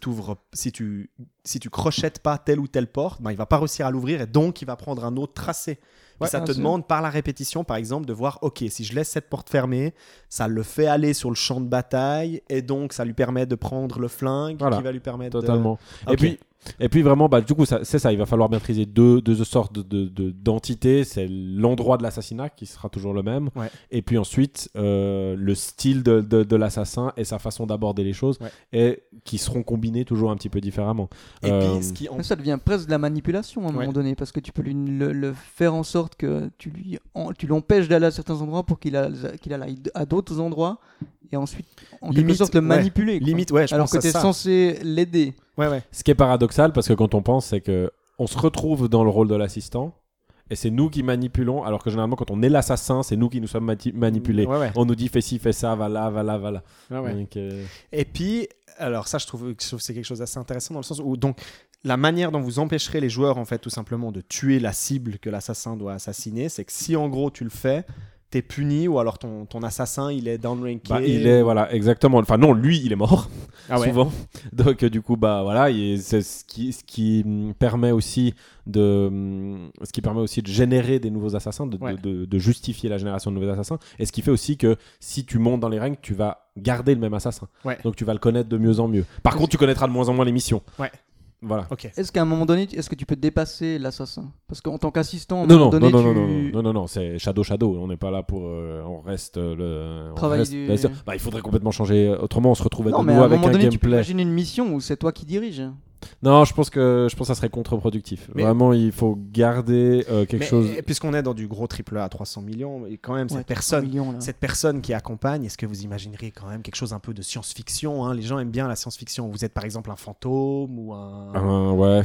si, tu, si tu crochettes pas telle ou telle porte, ben, il va pas réussir à l'ouvrir et donc il va prendre un autre tracé. Ça te sûr. demande par la répétition, par exemple, de voir, ok, si je laisse cette porte fermée, ça le fait aller sur le champ de bataille et donc ça lui permet de prendre le flingue Voilà. qui va lui permettre de- Totalement. Et Ok. puis, et puis vraiment, bah, du coup, c'est ça. Il va falloir maîtriser deux, deux sortes de, de- de- d'entités. C'est l'endroit de l'assassinat qui sera toujours le même. Ouais. Et puis ensuite, euh, le style de, de- de l'assassin et sa façon d'aborder les choses. Ouais. Et qui seront combinés toujours un petit peu différemment. Et Euh, puis, ce qui en- Mais Ça devient presque de la manipulation à un Ouais. moment donné, parce que tu peux lui, le, le faire en sorte que tu lui en- tu l'empêches d'aller à certains endroits pour qu'il a- qu'il aille à d'autres endroits, et ensuite, en quelque Limite, sorte, le manipuler. limite, ouais, je Alors pense que tu es ça. censé l'aider. Ouais, ouais. Ce qui est paradoxal, parce que quand on pense, c'est que on se retrouve dans le rôle de l'assistant. Et c'est nous qui manipulons, alors que généralement, quand on est l'assassin, c'est nous qui nous sommes mati- manipulés. Ouais, ouais. On nous dit fais ci, fais ça, va là, va là, va là. Ouais, ouais. Donc, euh, Et puis, alors ça, je trouve, je trouve que c'est quelque chose d'assez intéressant dans le sens où donc la manière dont vous empêcherez les joueurs en fait tout simplement de tuer la cible que l'assassin doit assassiner, c'est que si en gros tu le fais, t'es puni ou alors ton, ton assassin il est downranké. bah, il est, voilà, exactement. Enfin, non, lui, il est mort. Ah ouais. souvent. Donc euh, du coup bah voilà, c'est ce qui ce qui hum, permet aussi de hum, ce qui permet aussi de générer des nouveaux assassins, de, de- Ouais. de, de justifier la génération de nouveaux assassins, et ce qui fait aussi que si tu montes dans les rangs, tu vas garder le même assassin. Ouais. Donc tu vas le connaître de mieux en mieux. Par contre, tu connaîtras de moins en moins les missions. Voilà. Ok. Est-ce qu'à un moment donné, est-ce que tu peux dépasser l'assassin? Parce qu'en tant qu'assistant, à un Non moment non, donné, non, non, tu... non, non, non, non, non, c'est Shadow Shadow. On n'est pas là pour, euh, on reste euh, le. on Travail reste- du- Bah, il faudrait complètement changer. Autrement, on se Non, mais à nouveau un avec moment un donné, tu peux gameplay. imaginer une mission où c'est toi qui diriges. Non, je pense que je pense que ça serait contre-productif. Mais- Vraiment, il faut garder euh, quelque Mais, chose. et Puisqu'on est dans du gros triple A à 300 millions, et quand même Ouais, cette 300 personne. millions. Cette personne qui accompagne, est-ce que vous imagineriez quand même quelque chose un peu de science-fiction hein? Les gens aiment bien la science-fiction. Vous êtes par exemple un fantôme ou un. Ah, ouais,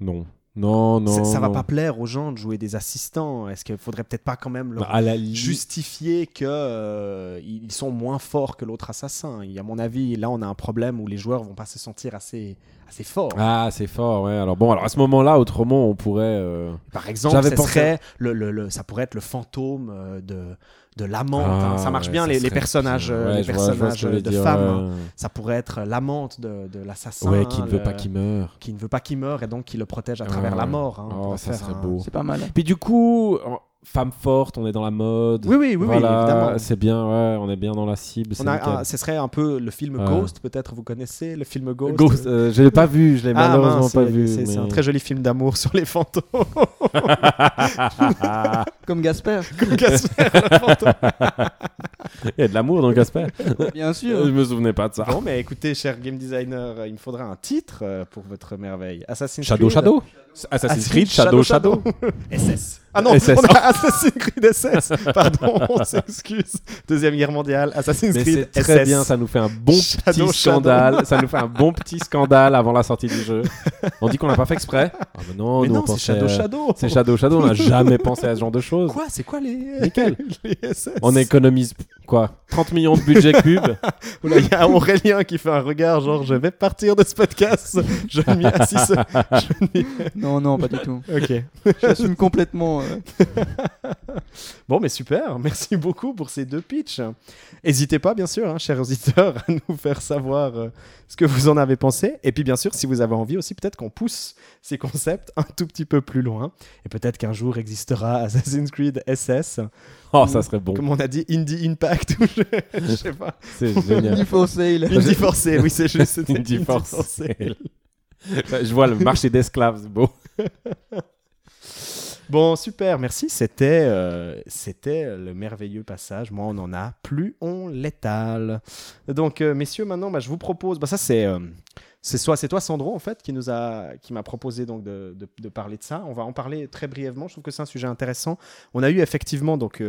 non, non, non. ça, ça va non. pas plaire aux gens de jouer des assistants. Est-ce qu'il faudrait peut-être pas quand même leur Bah, à la limite- justifier que euh, ils sont moins forts que l'autre assassin? Et à mon avis, là, on a un problème où les joueurs vont pas se sentir assez, assez forts. Ah, c'est fort, ouais. Alors bon, alors à ce moment-là, autrement, on pourrait. euh, Par exemple, pensé- serait le, le- le- ça pourrait être le fantôme euh, de, de l'amante. ah, hein. Ça marche ouais, bien, ça les, personnages, euh, Ouais, les vois- vois personnages de dire, femmes. ouais. hein. Ça pourrait être l'amante de, de l'assassin. Ouais, qui ne veut le- pas qu'il meure. qui ne veut pas qu'il meure et donc qui le protège à travers Ouais. la mort. hein. Oh, ça faire serait un- beau. C'est pas mal. Puis du coup, femme forte, on est dans la mode. Oui, oui, oui, oui, Voilà, évidemment. c'est bien, ouais, on est bien dans la cible. On a un- ce serait un peu le film Ouais. Ghost, peut-être vous connaissez le film Ghost? Ghost, euh, je l'ai pas vu, je l'ai Ah, malheureusement mince, pas vu. C'est c'est un mais- très joli film d'amour sur les fantômes. Comme Gasper, Comme fantôme. Il y a de l'amour dans Casper. bien je sûr. me souvenais pas de ça. Bon, mais écoutez, cher game designer, il me faudra un titre euh, pour votre merveille. Assassin's Shadow Creed. Shadow Assassin's Creed Shadow Shadow. SS. Ah non, SS. on a Assassin's Creed SS. Pardon, on s'excuse. Deuxième guerre mondiale, Assassin's Mais Creed c'est très SS. bien, ça nous fait un bon Shadow, petit scandale. Ça nous fait un bon petit scandale avant la sortie du jeu. On dit qu'on l'a pas fait exprès. Ah, mais non, Mais nous, on non, c'est pensait- Shadow Shadow. C'est Shadow Shadow, on n'a jamais pensé à ce genre de choses. Quoi C'est quoi les... Nickel. les SS On économise quoi 30 millions de budget pub Oula, Il y a Aurélien qui fait un regard genre je vais partir de ce podcast. Je m'y assiste. Je m'y- Non, non, pas du tout. Ok. J'assume complètement. euh, Bon, mais super. Merci beaucoup pour ces deux pitchs. N'hésitez pas, bien sûr, hein, chers auditeurs, à nous faire savoir euh, ce que vous en avez pensé. Et puis, bien sûr, si vous avez envie aussi, peut-être qu'on pousse ces concepts un tout petit peu plus loin. Et peut-être qu'un jour existera Assassin's Creed SS. Oh, ça serait bon. Comme on a dit, Indie Impact. ou je, je sais pas. C'est génial. Indie for sale. Indie Forcé, oui, c'est juste. Indie Indie Forcé. Forcé. Je vois le marché d'esclaves, c'est beau. Bon, super, merci. C'était euh, c'était le merveilleux passage. Moi, on en a plus, on l'étale. Donc, euh, messieurs, maintenant, bah, je vous propose. Bah, ça, c'est euh, c'est soit c'est toi, Sandro, en fait, qui nous a m'a proposé donc de, parler de ça. On va en parler très brièvement. Je trouve que c'est un sujet intéressant. On a eu effectivement donc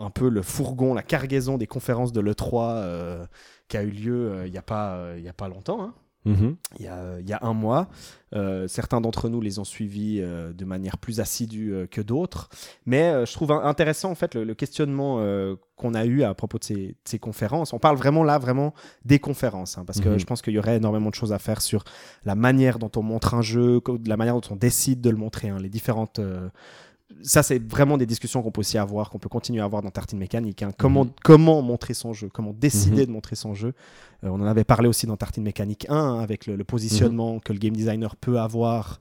un peu le fourgon, la cargaison des conférences de l'E3 euh, qui a eu lieu il n'y a pas a pas longtemps. hein Mhm. il y a, il y a un mois. Euh, certains d'entre nous les ont suivis euh, de manière plus assidue euh, que d'autres. Mais je trouve in- intéressant en fait le, le questionnement qu'on a eu à propos de ces, de ces conférences. On parle vraiment là, vraiment des conférences, hein, parce que Mhm. je pense qu'il y aurait énormément de choses à faire sur la manière dont on montre un jeu, la manière dont on décide de le montrer, hein, les différentes... ça, c'est vraiment des discussions qu'on peut aussi avoir, qu'on peut continuer à avoir dans Tartine Mécanique. hein. Comment, Mhm. comment montrer son jeu, comment décider Mhm. de montrer son jeu. Euh, on en avait parlé aussi dans Tartine Mécanique 1, hein, avec le, le positionnement Mhm. que le game designer peut avoir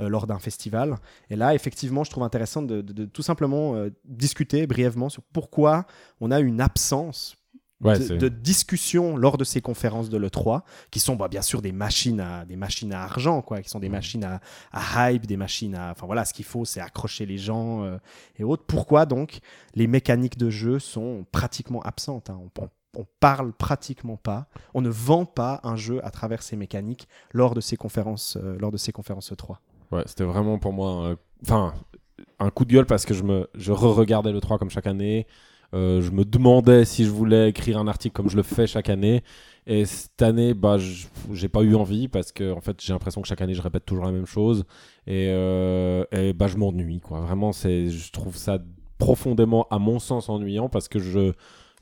euh, lors d'un festival. Et là, effectivement, je trouve intéressant de, de- de tout simplement euh, discuter brièvement sur pourquoi on a une absence Ouais, de, de discussion lors de ces conférences de l'E3, qui sont bah, bien sûr des machines, à, des machines à argent, quoi, qui sont des machines à, à hype, des machines à... Enfin voilà, ce qu'il faut, c'est accrocher les gens euh, et autres. Pourquoi donc les mécaniques de jeu sont pratiquement absentes hein? On, on- on parle pratiquement pas, on ne vend pas un jeu à travers ces mécaniques lors de ces conférences, euh, lors de ces conférences E3. Ouais, c'était vraiment pour moi un- enfin un coup de gueule parce que je me je re-regardais le 3 comme chaque année. Euh, je me demandais si je voulais écrire un article comme je le fais chaque année. Et cette année, bah, j'ai pas eu envie parce que en fait, j'ai l'impression que chaque année, je répète toujours la même chose. Et, euh, bah, je m'ennuie, quoi. Vraiment, c'est, je trouve ça profondément, à mon sens, ennuyant parce que je,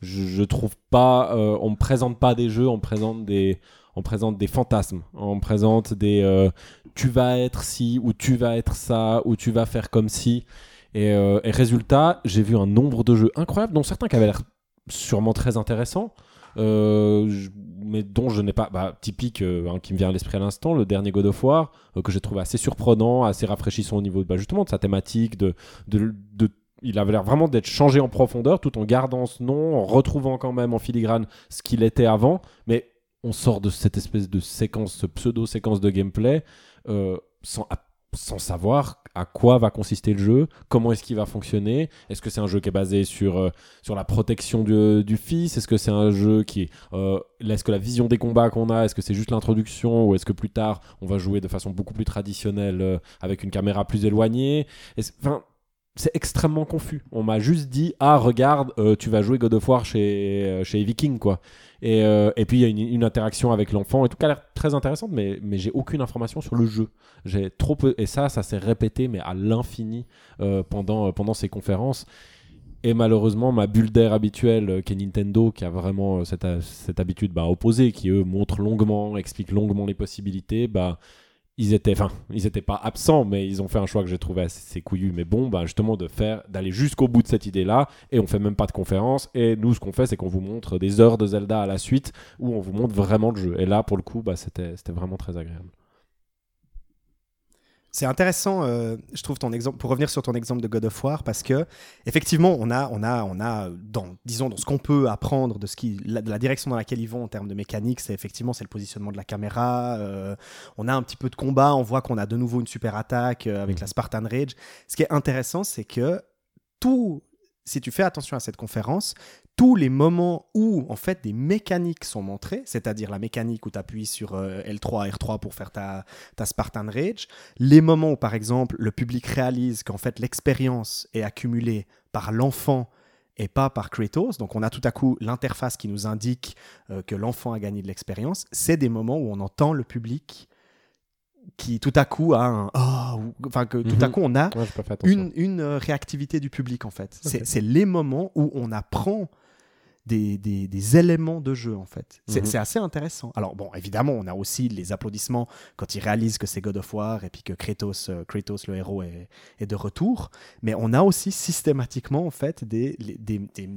je, trouve pas, euh, on me présente pas des jeux, on me présente des, on présente des fantasmes, on me présente des, euh, tu vas être ci ou tu vas être ça ou tu vas faire comme si. Et, euh, et résultat, j'ai vu un nombre de jeux incroyables, dont certains qui avaient l'air sûrement très intéressants, euh, mais dont je n'ai pas. Bah, typique, euh, qui me vient à l'esprit à l'instant, le dernier God of War, que j'ai trouvé assez surprenant, assez rafraîchissant au niveau bah, justement de sa thématique, de, de, de- il avait l'air vraiment d'être changé en profondeur, tout en gardant ce nom, en retrouvant quand même en filigrane ce qu'il était avant, mais on sort de cette espèce de séquence, ce pseudo-séquence de gameplay, sans savoir à quoi va consister le jeu, comment est-ce qu'il va fonctionner, est-ce que c'est un jeu qui est basé sur, euh, sur la protection du, fils, est-ce que c'est un jeu qui est... euh, est-ce que la vision des combats qu'on a, est-ce que c'est juste l'introduction, ou est-ce que plus tard on va jouer de façon beaucoup plus traditionnelle euh, avec une caméra plus éloignée Enfin, c'est extrêmement confus. On m'a juste dit ah regarde, tu vas jouer God of War chez euh, chez Viking quoi. Et, euh, et puis il y a une, interaction avec l'enfant et tout qui a l'air très intéressante, mais mais j'ai aucune information sur le jeu. J'ai trop peu et ça ça s'est répété mais à l'infini euh, pendant pendant ces conférences. Et malheureusement, ma bulle d'air habituelle, euh, qui est Nintendo, qui a vraiment euh, cette, euh, cette habitude bah, opposée, qui eux montrent longuement, expliquent longuement les possibilités, bah, ils étaient, ils étaient pas absents, mais ils ont fait un choix que j'ai trouvé assez couillu, mais bon, bah, justement de faire, d'aller jusqu'au bout de cette idée-là, et on fait même pas de conférence. Et nous, ce qu'on fait, c'est qu'on vous montre des heures de Zelda à la suite, où on vous montre vraiment le jeu. Et là, pour le coup, bah, c'était vraiment très agréable. C'est intéressant, euh, je trouve ton exemple pour revenir sur ton exemple de God of War parce que effectivement on a on a on a dans disons dans ce qu'on peut apprendre de ce qui la, de la direction dans laquelle ils vont en termes de mécanique, c'est effectivement c'est le positionnement de la caméra. euh, on a un petit peu de combat, on voit qu'on a de nouveau une super attaque euh, avec Mhm. la Spartan Rage. Ce qui est intéressant, c'est que tout si tu fais attention à cette conférence, tous les moments où en fait des mécaniques sont montrées, c'est-à-dire la mécanique où tu appuies sur euh, L3, R3 pour faire ta, ta Spartan Rage, les moments où par exemple le public réalise qu'en fait l'expérience est accumulée par l'enfant et pas par Kratos, donc on a tout à coup l'interface qui nous indique euh, que l'enfant a gagné de l'expérience, c'est des moments où on entend le public qui tout à coup a un ou- enfin que tout à Mhm. coup on a Ouais, une, une euh, réactivité du public en fait. C'est les moments où on apprend des, des- des éléments de jeu en fait. C'est Mhm. c'est assez intéressant. Alors bon, évidemment, on a aussi les applaudissements quand ils réalisent que c'est God of War et puis que Kratos, euh, Kratos le héros, est, est de retour. Mais on a aussi systématiquement en fait des,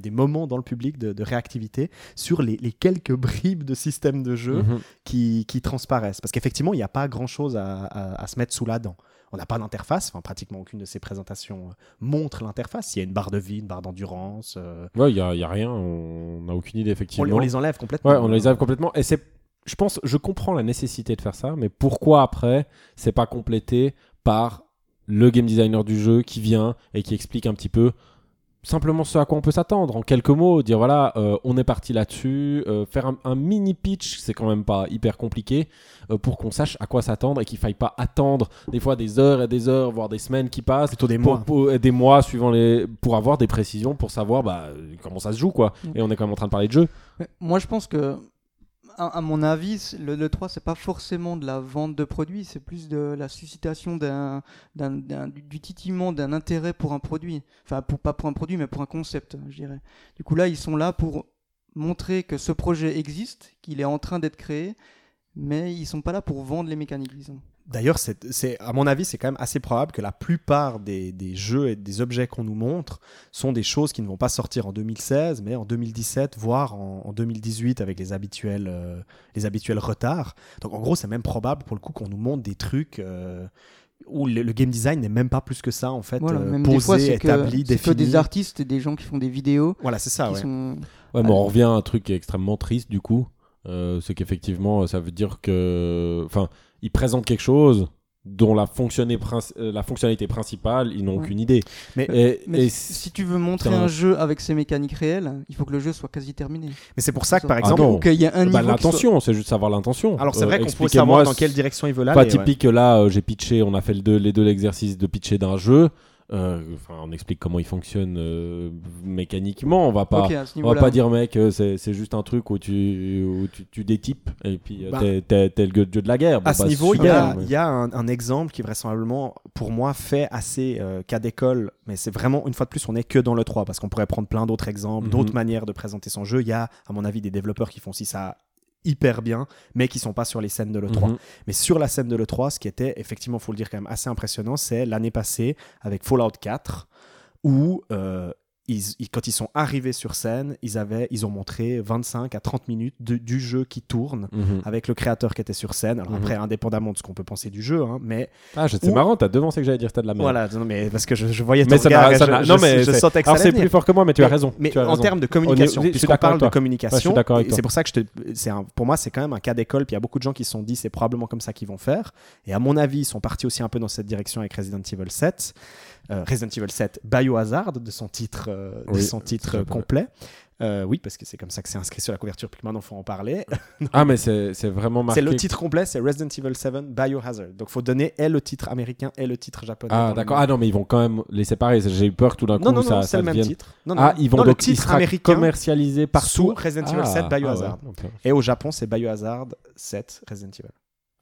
moments dans le public de, de réactivité sur les, les quelques bribes de système de jeu Mhm. qui, qui transparaissent. Parce qu'effectivement, il n'y a pas grand-chose à, à- à se mettre sous la dent. On n'a pas d'interface, enfin pratiquement aucune de ces présentations euh, montre l'interface. Il y a une barre de vie, une barre d'endurance. euh, Ouais, il y a, y a rien, on n'a aucune idée on, effectivement. les- on les enlève complètement. Ouais, on les a complètement. Et c'est, je pense, je comprends la nécessité de faire ça, mais pourquoi après, c'est pas complété par le game designer du jeu qui vient et qui explique un petit peu simplement ce à quoi on peut s'attendre en quelques mots dire voilà euh, on est parti là-dessus euh, faire un, un mini pitch c'est quand même pas hyper compliqué euh, pour qu'on sache à quoi s'attendre et qu'il faille pas attendre des fois des heures et des heures voire des semaines qui passent Plutôt des pour, mois. pour- des mois suivant les pour avoir des précisions pour savoir bah, comment ça se joue quoi Mm. et on est quand même en train de parler de jeu Moi, je pense que, à, mon avis, le, le 3, c'est pas forcément de la vente de produits, c'est plus de la suscitation d'un, du, titillement d'un intérêt pour un produit. Enfin, pour, pas pour un produit, mais pour un concept, je dirais. Du coup, là, ils sont là pour montrer que ce projet existe, qu'il est en train d'être créé, mais ils sont pas là pour vendre les mécaniques, disons. D'ailleurs, c'est, c'est- à mon avis, c'est quand même assez probable que la plupart des, des jeux et des objets qu'on nous montre sont des choses qui ne vont pas sortir en 2016, mais en 2017, voire en, en 2018 avec les habituels, euh, les habituels retards. Donc en gros, c'est même probable pour le coup qu'on nous montre des trucs euh, où le, le game design n'est même pas plus que ça, en fait, Voilà, euh, même posé, des fois, c'est que, établi, que défini. des artistes et des gens qui font des vidéos Voilà, c'est ça, ouais. sont Ouais, mais on revient à un truc qui est extrêmement triste du coup. Euh, c'est qu'effectivement, ça veut dire que. Enfin, ils présentent quelque chose dont la, princi- euh, la fonctionnalité principale, ils n'ont Ouais. aucune idée. Mais- Et, Mais et si tu veux montrer un- jeu avec ses mécaniques réelles, il faut que le jeu soit quasi terminé. Mais c'est pour ça que, par Ah exemple. Ou qu'il y ait un niveau. bah, soit- l'intention, c'est juste savoir l'intention. alors c'est Euh, vrai qu'on peut savoir dans quelle direction ils veulent Pas aller. ouais. typique que là, euh, j'ai pitché, on a fait le deux- les deux exercices de pitcher d'un jeu. Euh, Enfin, on explique comment il fonctionne euh, mécaniquement. On va pas, on va pas dire mec, euh, c'est c'est juste un truc où tu, où tu, tu détypes et puis Bah, t'es- le dieu de la guerre. Bon, à ce bah, niveau, il y a, mais- y a un, un exemple qui vraisemblablement, pour moi, fait assez euh, cas d'école, mais c'est vraiment, une fois de plus, on n'est que dans le 3, parce qu'on pourrait prendre plein d'autres exemples, Mhm. d'autres manières de présenter son jeu. Il y a, à mon avis, des développeurs qui font aussi ça hyper bien, mais qui sont pas sur les scènes de l'E3. Mhm. Mais sur la scène de l'E3, ce qui était, effectivement, faut le dire quand même assez impressionnant, c'est l'année passée avec Fallout 4, où euh, ils- ils- quand ils sont arrivés sur scène, ils, avaient, ils ont montré 25 à 30 minutes de- du jeu qui tourne Mhm. avec le créateur qui était sur scène. Alors Mhm. après, indépendamment de ce qu'on peut penser du jeu, hein, mais Ah, c'est marrant, t'as devancé que j'allais dire t'as de la merde. voilà, non, mais parce que je, je voyais ton Mais ça regard ça je- non, mais je sentais que Alors c'est plus fort que moi, mais tu as raison. Mais tu as en termes de communication, puisqu'on parle de communication, Ouais, c'est pour ça que je te, un- pour moi c'est quand même un cas d'école. Puis il y a beaucoup de gens qui se sont dit c'est probablement comme ça qu'ils vont faire. Et à mon avis, ils sont partis aussi un peu dans cette direction avec Resident Evil 7, Euh, Resident Evil 7 Biohazard de son titre, euh, de son titre complet. Euh, oui, parce que c'est comme ça que c'est inscrit sur la couverture. Puis maintenant, faut en parler. Ah, mais c'est vraiment marqué. C'est le titre complet, c'est Resident Evil 7 Biohazard. Donc faut donner et le titre américain et le titre japonais. Ah, d'accord. Ah non, mais ils vont quand même les séparer. J'ai eu peur tout d'un coup. non, non, ça, non, c'est le même titre. Non, non, Ah, ils vont non, donc le il titre américain commercialisé sous partout. Resident Evil 7 Ah, Biohazard. ah ouais, ok. Et au Japon, c'est Biohazard 7 Resident Evil.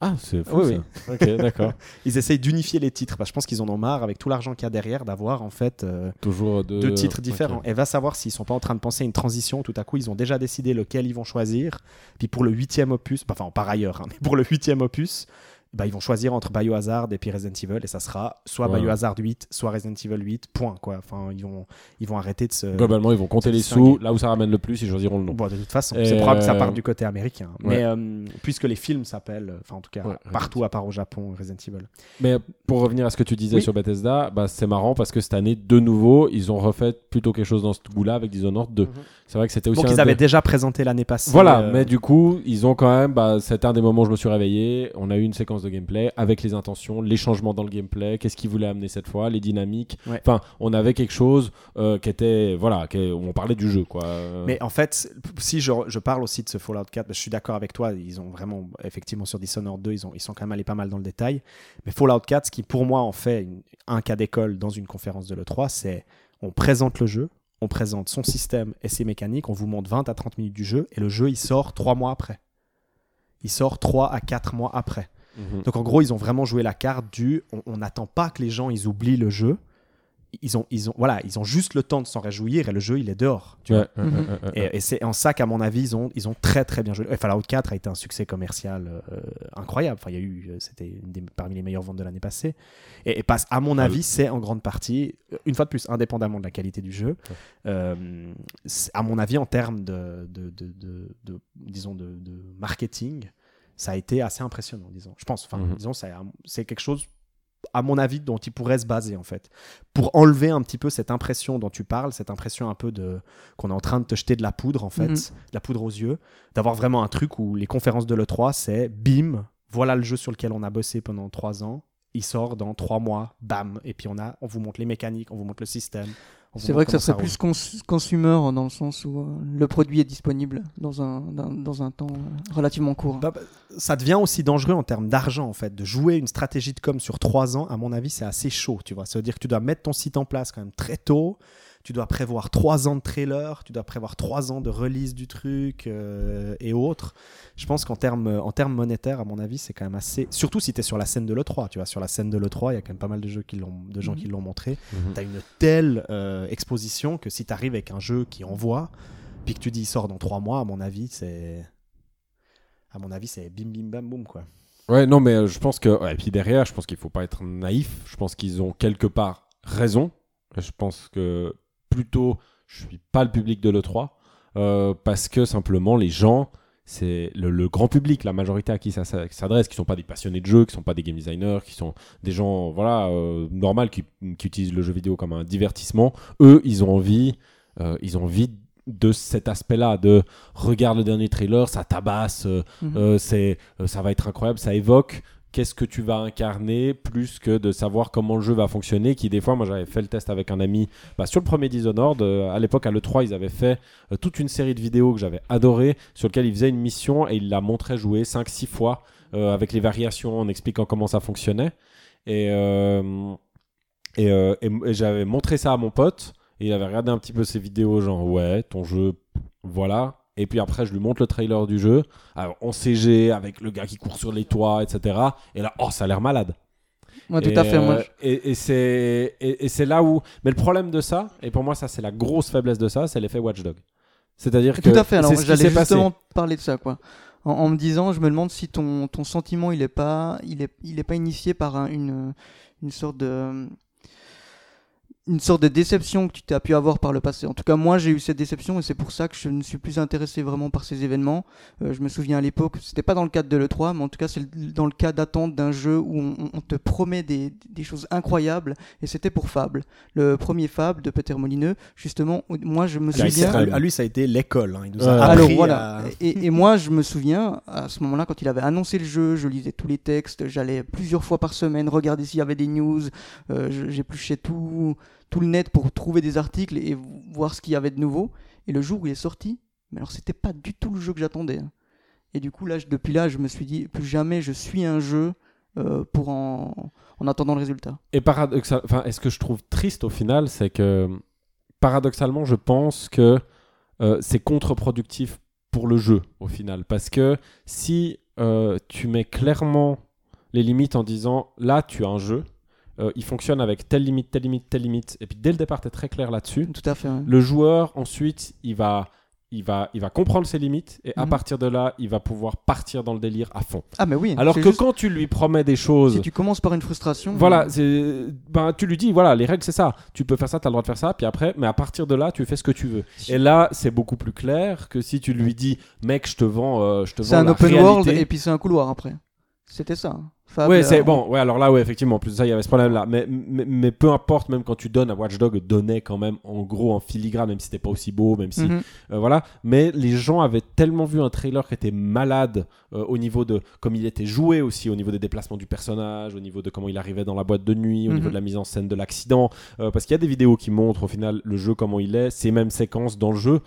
Ah, c'est fou. Oui, ça. Ok, d'accord. Ils essayent d'unifier les titres. Parce que je pense qu'ils en ont marre avec tout l'argent qu'il y a derrière d'avoir en fait euh, Toujours deux, deux titres différents. Et va savoir s'ils sont pas en train de penser à une transition. Tout à coup, ils ont déjà décidé lequel ils vont choisir. Puis pour le huitième opus, enfin par ailleurs, hein, mais pour le huitième opus, bah, ils vont choisir entre Biohazard et puis Resident Evil. Et ça sera soit Ouais. Biohazard 8, soit Resident Evil 8. Point quoi. Enfin, ils vont, ils vont arrêter de se. Globalement, ils vont compter les sous. Là où ça ramène le plus, ils choisiront le nom. Bon, de toute façon, c'est probable que ça euh, parte du côté américain. ouais. Mais euh, puisque les films s'appellent, enfin en tout cas Ouais, partout à part au Japon, Resident Evil. Mais pour revenir à ce que tu disais Oui. sur Bethesda, bah, c'est marrant parce que cette année, de nouveau, ils ont refait plutôt quelque chose dans ce goût-là avec Dishonored 2. Mhm. C'est vrai que c'était aussi Bon, un qu'ils avaient des- déjà présenté l'année passée. Voilà, euh, mais du coup, ils ont quand même. Bah, c'était un des moments où je me suis réveillé. On a eu une séquence de gameplay avec les intentions, les changements dans le gameplay, qu'est-ce qu'ils voulaient amener cette fois, les dynamiques. Ouais. Enfin, on avait quelque chose euh, qui était. Voilà, qui- on parlait du jeu, quoi. Mais en fait, si je, je parle aussi de ce Fallout 4, je suis d'accord avec toi, ils ont vraiment, effectivement, sur Dishonored 2, ils, ont, ils sont quand même allés pas mal dans le détail. Mais Fallout 4, ce qui pour moi en fait une- un cas d'école dans une conférence de l'E3, c'est on présente le jeu, on présente son système et ses mécaniques, on vous montre 20 à 30 minutes du jeu, et le jeu, il sort 3 mois après. Il sort 3 à 4 mois après. mhm. Donc en gros, ils ont vraiment joué la carte du on- on n'attend pas que les gens ils oublient le jeu. Ils ont, ils ont, voilà, ils ont juste le temps de s'en réjouir et le jeu il est dehors. tu Ouais, vois. ouais, ouais, ouais, ouais. Et, et c'est en ça qu'à mon avis, ils ont, ils ont très très bien joué. Et Fallout 4 a été un succès commercial euh, incroyable. Enfin, il y a eu, euh, c'était parmi les meilleures ventes de l'année passée. Et, et passe, à mon Ah, avis, c'est en grande partie, euh, une fois de plus, indépendamment de la qualité du jeu, euh, à mon avis, en termes de, de, de, disons, de, marketing, ça a été assez impressionnant, disons. Je pense, enfin, Mhm. disons, c'est quelque chose à mon avis, dont il pourrait se baser en fait, pour enlever un petit peu cette impression dont tu parles, cette impression un peu de qu'on est en train de te jeter de la poudre en fait, Mhm. de la poudre aux yeux, d'avoir vraiment un truc où les conférences de l'E3, c'est bim, voilà le jeu sur lequel on a bossé pendant trois ans, il sort dans trois mois, bam, et puis on a, on vous montre les mécaniques, on vous montre le système. C'est vrai que ça serait plus cons- consumer dans le sens où euh, le produit est disponible dans un, dans, dans un temps euh, relativement court. Bah, bah, ça devient aussi dangereux en termes d'argent en fait. De jouer une stratégie de com sur trois ans, à mon avis, c'est assez chaud. Tu vois, ça veut dire que tu dois mettre ton site en place quand même très tôt. Tu dois prévoir trois ans de trailer, tu dois prévoir trois ans de release du truc euh, et autres. Je pense qu'en termes en termes monétaires, à mon avis, c'est quand même assez. Surtout si tu es sur la scène de l'E3. Tu vois, sur la scène de l'E3, il y a quand même pas mal de, jeux qui l'ont, de gens Mhm. qui l'ont montré. Mhm. Tu as une telle euh, exposition que si tu arrives avec un jeu qui envoie, puis que tu dis il sort dans trois mois, à mon avis, c'est. À mon avis, c'est bim bim bam boum quoi. Ouais, non, mais euh, je pense que. ouais, et puis derrière, je pense qu'il faut pas être naïf. Je pense qu'ils ont quelque part raison. Je pense que plutôt, je suis pas le public de l'E3. euh, parce que simplement, les gens, c'est le, le grand public, la majorité à qui ça ça s'adresse, qui sont pas des passionnés de jeux, qui sont pas des game designers, qui sont des gens, voilà, euh, normal, qui, qui utilisent le jeu vidéo comme un divertissement. Eux, ils ont envie, euh, ils ont envie de cet aspect-là, de regarde le dernier trailer, ça tabasse, euh, Mhm. c'est, ça va être incroyable, ça évoque qu'est-ce que tu vas incarner plus que de savoir comment le jeu va fonctionner. Qui des fois, moi j'avais fait le test avec un ami bah, sur le premier Dishonored. euh, à l'époque, à l'E3, ils avaient fait euh, toute une série de vidéos que j'avais adoré, sur lequel ils faisaient une mission et ils la montraient jouer 5-6 fois euh, avec les variations en expliquant comment ça fonctionnait. Et, et j'avais montré ça à mon pote et il avait regardé un petit peu ces vidéos, genre ouais, ton jeu, voilà. Et puis après, je lui montre le trailer du jeu, alors, en CG, avec le gars qui court sur les toits, etc. Et là, oh, ça a l'air malade. Ouais, tout Et, à fait. Moi, euh, et, et c'est et, c'est là où. Mais le problème de ça, et pour moi, ça, c'est la grosse faiblesse de ça, c'est l'effet Watchdog. C'est-à-dire que. Tout à fait. Alors, j'allais s'est passé. justement parler de ça, quoi. En, en me disant, je me demande si ton, ton sentiment, il est pas, il est, il est pas initié par un- une, une sorte de, une sorte de déception que tu t'as pu avoir par le passé. En tout cas, moi, j'ai eu cette déception et c'est pour ça que je ne suis plus intéressé vraiment par ces événements. Euh, je me souviens à l'époque, c'était pas dans le cadre de l'E3, mais en tout cas, c'est dans le cas d'attente d'un jeu où on, on te promet des, des choses incroyables et c'était pour Fable. Le premier Fable de Peter Molineux, justement, moi, je me lui, souviens. à lui, ça a été l'école. hein. Il nous a Ouais. appris Alors voilà. à- Et, et moi, je me souviens, à ce moment-là, quand il avait annoncé le jeu, je lisais tous les textes, j'allais plusieurs fois par semaine regarder s'il y avait des news, euh, j'épluchais tout, tout le net pour trouver des articles et voir ce qu'il y avait de nouveau. Et le jour où il est sorti, mais alors c'était pas du tout le jeu que j'attendais. hein. Et du coup, là, depuis là, je me suis dit, plus jamais je suis un jeu euh, pour en, en attendant le résultat. Et paradoxal, est-ce que je trouve triste au final, c'est que paradoxalement, je pense que euh, c'est contre-productif pour le jeu au final, parce que si euh, tu mets clairement les limites en disant là, tu as un jeu, euh, il fonctionne avec telle limite, telle limite, telle limite, et puis dès le départ, tu es très clair là-dessus. Tout à fait. ouais. Le joueur, ensuite, il va, il va, il va comprendre ses limites, et à Mhm. partir de là, il va pouvoir partir dans le délire à fond. Ah, mais oui. Alors c'est que juste- quand tu lui promets des choses. si tu commences par une frustration. Voilà, c'est ben tu lui dis voilà, les règles c'est ça. Tu peux faire ça, tu as le droit de faire ça, puis après mais à partir de là, tu fais ce que tu veux. Et là, c'est beaucoup plus clair que si tu lui dis mec, je te vends euh, je te C'est vends un la open réalité. world et puis c'est un couloir après. C'était ça. hein. Fable, Ouais, c'est euh, bon. Ouais, alors là, ouais, effectivement. En plus de ça, il y avait ce problème-là. Mais, mais, mais peu importe, même quand tu donnes à Watchdog, donnait quand même en gros en filigrane, même si c'était pas aussi beau, même si mhm. euh, voilà. Mais les gens avaient tellement vu un trailer qui était malade euh, au niveau de comme il était joué aussi, au niveau des déplacements du personnage, au niveau de comment il arrivait dans la boîte de nuit, au Mhm. niveau de la mise en scène de l'accident. Parce qu'il y a des vidéos qui montrent au final le jeu comment il est, ces mêmes séquences dans le jeu.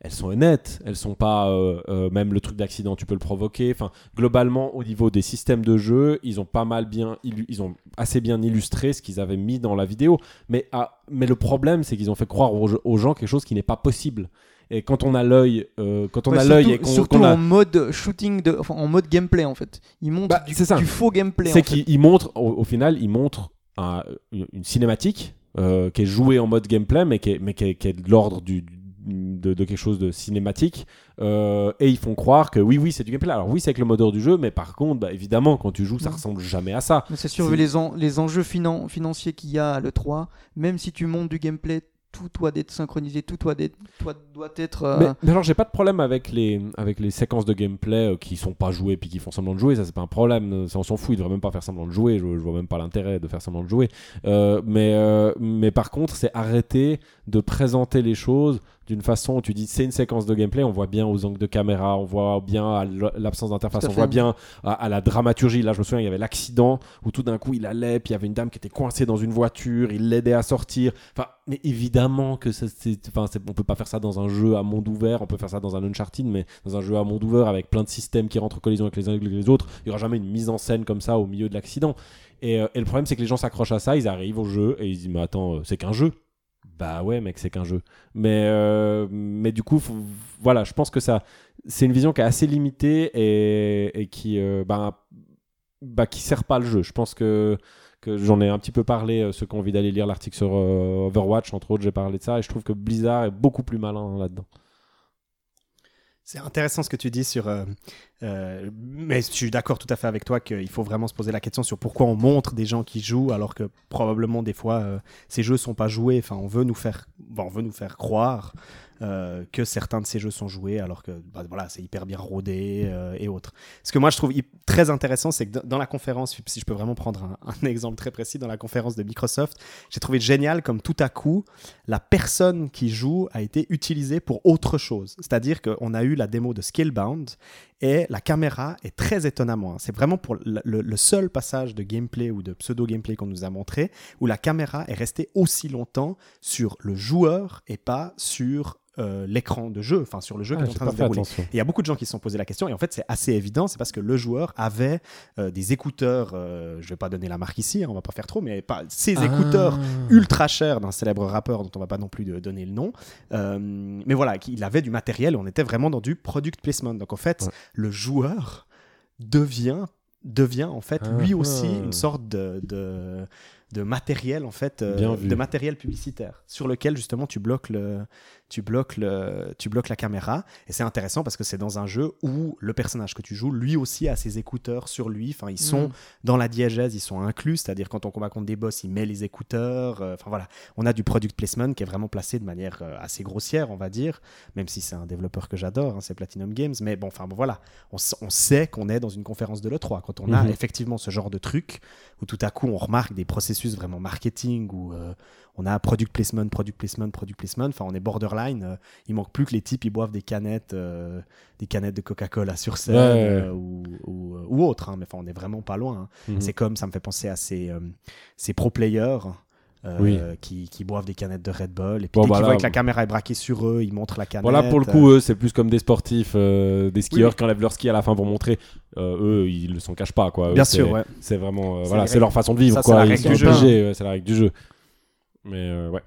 Elles sont honnêtes, elles sont pas euh, euh, même le truc d'accident, tu peux le provoquer. Enfin, globalement, au niveau des systèmes de jeu, ils ont pas mal bien, ils ont assez bien illustré ce qu'ils avaient mis dans la vidéo. Mais, ah, mais le problème, c'est qu'ils ont fait croire aux, aux gens quelque chose qui n'est pas possible. Et quand on a l'œil, euh, quand on Ouais, a l'œil et qu'on surtout qu'on a en mode shooting, de, enfin, en mode gameplay en fait. Il montre Bah, du, c'est ça. du faux gameplay. c'est en fait. qu'il il montre, au, au final, il montre un- une cinématique qui est jouée en mode gameplay, mais qui est, mais qui est, qui est de l'ordre du, du- de, de quelque chose de cinématique. Euh, et ils font croire que oui, oui, c'est du gameplay. Alors oui, c'est avec le moteur du jeu, mais par contre, bah, évidemment, quand tu joues, ça Mhm. ressemble jamais à ça. Mais c'est sûr, vu les, en- les enjeux finan- financiers qu'il y a à l'E3, même si tu montes du gameplay, tout doit être synchronisé, tout doit être, doit, doit être euh, Mais, mais alors, j'ai pas de problème avec les, avec les séquences de gameplay euh, qui sont pas jouées puis qui font semblant de jouer. Ça, c'est pas un problème. Ça, on s'en fout. Ils devraient même pas faire semblant de jouer. Je, je vois même pas l'intérêt de faire semblant de jouer. Euh, mais, mais par contre, c'est arrêter de présenter les choses d'une façon où tu dis c'est une séquence de gameplay. On voit bien aux angles de caméra, on voit bien à l'absence d'interface, on voit bien à, à la dramaturgie. Là, je me souviens, il y avait l'accident où tout d'un coup il allait, puis il y avait une dame qui était coincée dans une voiture, il l'aidait à sortir. Enfin, mais évidemment que ça, c'est, enfin, on peut pas faire ça dans un jeu à monde ouvert, on peut faire ça dans un Uncharted, mais dans un jeu à monde ouvert avec plein de systèmes qui rentrent en collision avec les uns avec les autres, il y aura jamais une mise en scène comme ça au milieu de l'accident. Et, euh, et le problème, c'est que les gens s'accrochent à ça, ils arrivent au jeu et ils disent mais attends, euh, c'est qu'un jeu. Bah ouais, mec, c'est qu'un jeu. Mais, euh, mais du coup, voilà, je pense que ça, c'est une vision qui est assez limitée et, et qui, euh, bah, bah, qui sert pas le jeu. Je pense que, que j'en ai un petit peu parlé. euh, ceux qui ont envie d'aller lire l'article sur euh, Overwatch, entre autres, j'ai parlé de ça et je trouve que Blizzard est beaucoup plus malin là-dedans. C'est intéressant ce que tu dis sur euh, Euh, mais je suis d'accord tout à fait avec toi qu'il faut vraiment se poser la question sur pourquoi on montre des gens qui jouent alors que probablement des fois euh, ces jeux sont pas joués. Enfin, on veut nous faire, on veut nous faire croire euh, que certains de ces jeux sont joués alors que bah, voilà, c'est hyper bien rodé euh, et autres. Ce que moi je trouve très intéressant, c'est que dans la conférence, si je peux vraiment prendre un, exemple très précis, dans la conférence de Microsoft, j'ai trouvé génial comme tout à coup, la personne qui joue a été utilisée pour autre chose. C'est-à-dire qu'on a eu la démo de Skillbound et la caméra est très étonnamment, hein, c'est vraiment pour le seul passage de gameplay ou de pseudo-gameplay qu'on nous a montré, où la caméra est restée aussi longtemps sur le joueur et pas sur euh, l'écran de jeu, enfin sur le jeu Ah, qui est en train de se dérouler. il y a beaucoup de gens qui se sont posé la question, et en fait, c'est assez évident, c'est parce que le joueur avait euh, des écouteurs, euh, je vais pas donner la marque ici, hein, on va pas faire trop, mais pas, ces écouteurs ultra chers d'un célèbre rappeur dont on va pas non plus de- donner le nom. Euh, mais voilà, il avait du matériel, on était vraiment dans du product placement. Donc en fait, Ouais. le joueur devient devient en fait lui Ah, aussi ah. une sorte de, de, de matériel en fait euh, de matériel publicitaire sur lequel justement tu bloques le tu bloques le tu bloques la caméra. Et c'est intéressant parce que c'est dans un jeu où le personnage que tu joues lui aussi a ses écouteurs sur lui. Enfin ils sont Mm. dans la diégèse ils sont inclus. C'est-à-dire quand on combat contre des boss il met les écouteurs euh, enfin voilà. On a du product placement qui est vraiment placé de manière euh, assez grossière on va dire même si c'est un développeur que j'adore hein, c'est Platinum Games. Mais bon enfin bon, voilà. On, sait qu'on est dans une conférence de l'E3 quand on a Mhm. effectivement ce genre de truc où tout à coup on remarque des processus vraiment marketing où euh, on a product placement, product placement, product placement. Enfin, on est borderline. euh, il manque plus que les types ils boivent des canettes, euh, des canettes de Coca-Cola sur scène Ouais, ou, ou, ou autre. hein. Mais enfin, on est vraiment pas loin. hein. Mhm. C'est comme ça me fait penser à ces, ces pro players. Euh, Oui. qui, qui boivent des canettes de Red Bull et puis Bon, dès bah qu'ils voient que la caméra est braquée sur eux ils montrent la canette Voilà, pour le coup, eux, c'est plus comme des sportifs, euh, des skieurs Oui. qui enlèvent leur ski à la fin pour montrer. Euh, eux, ils ne s'en cachent pas, quoi. Eux, bien sûr ouais. C'est vraiment, voilà, c'est leur façon de vivre, Ça, c'est la ouais, c'est la règle du jeu. Mais ouais.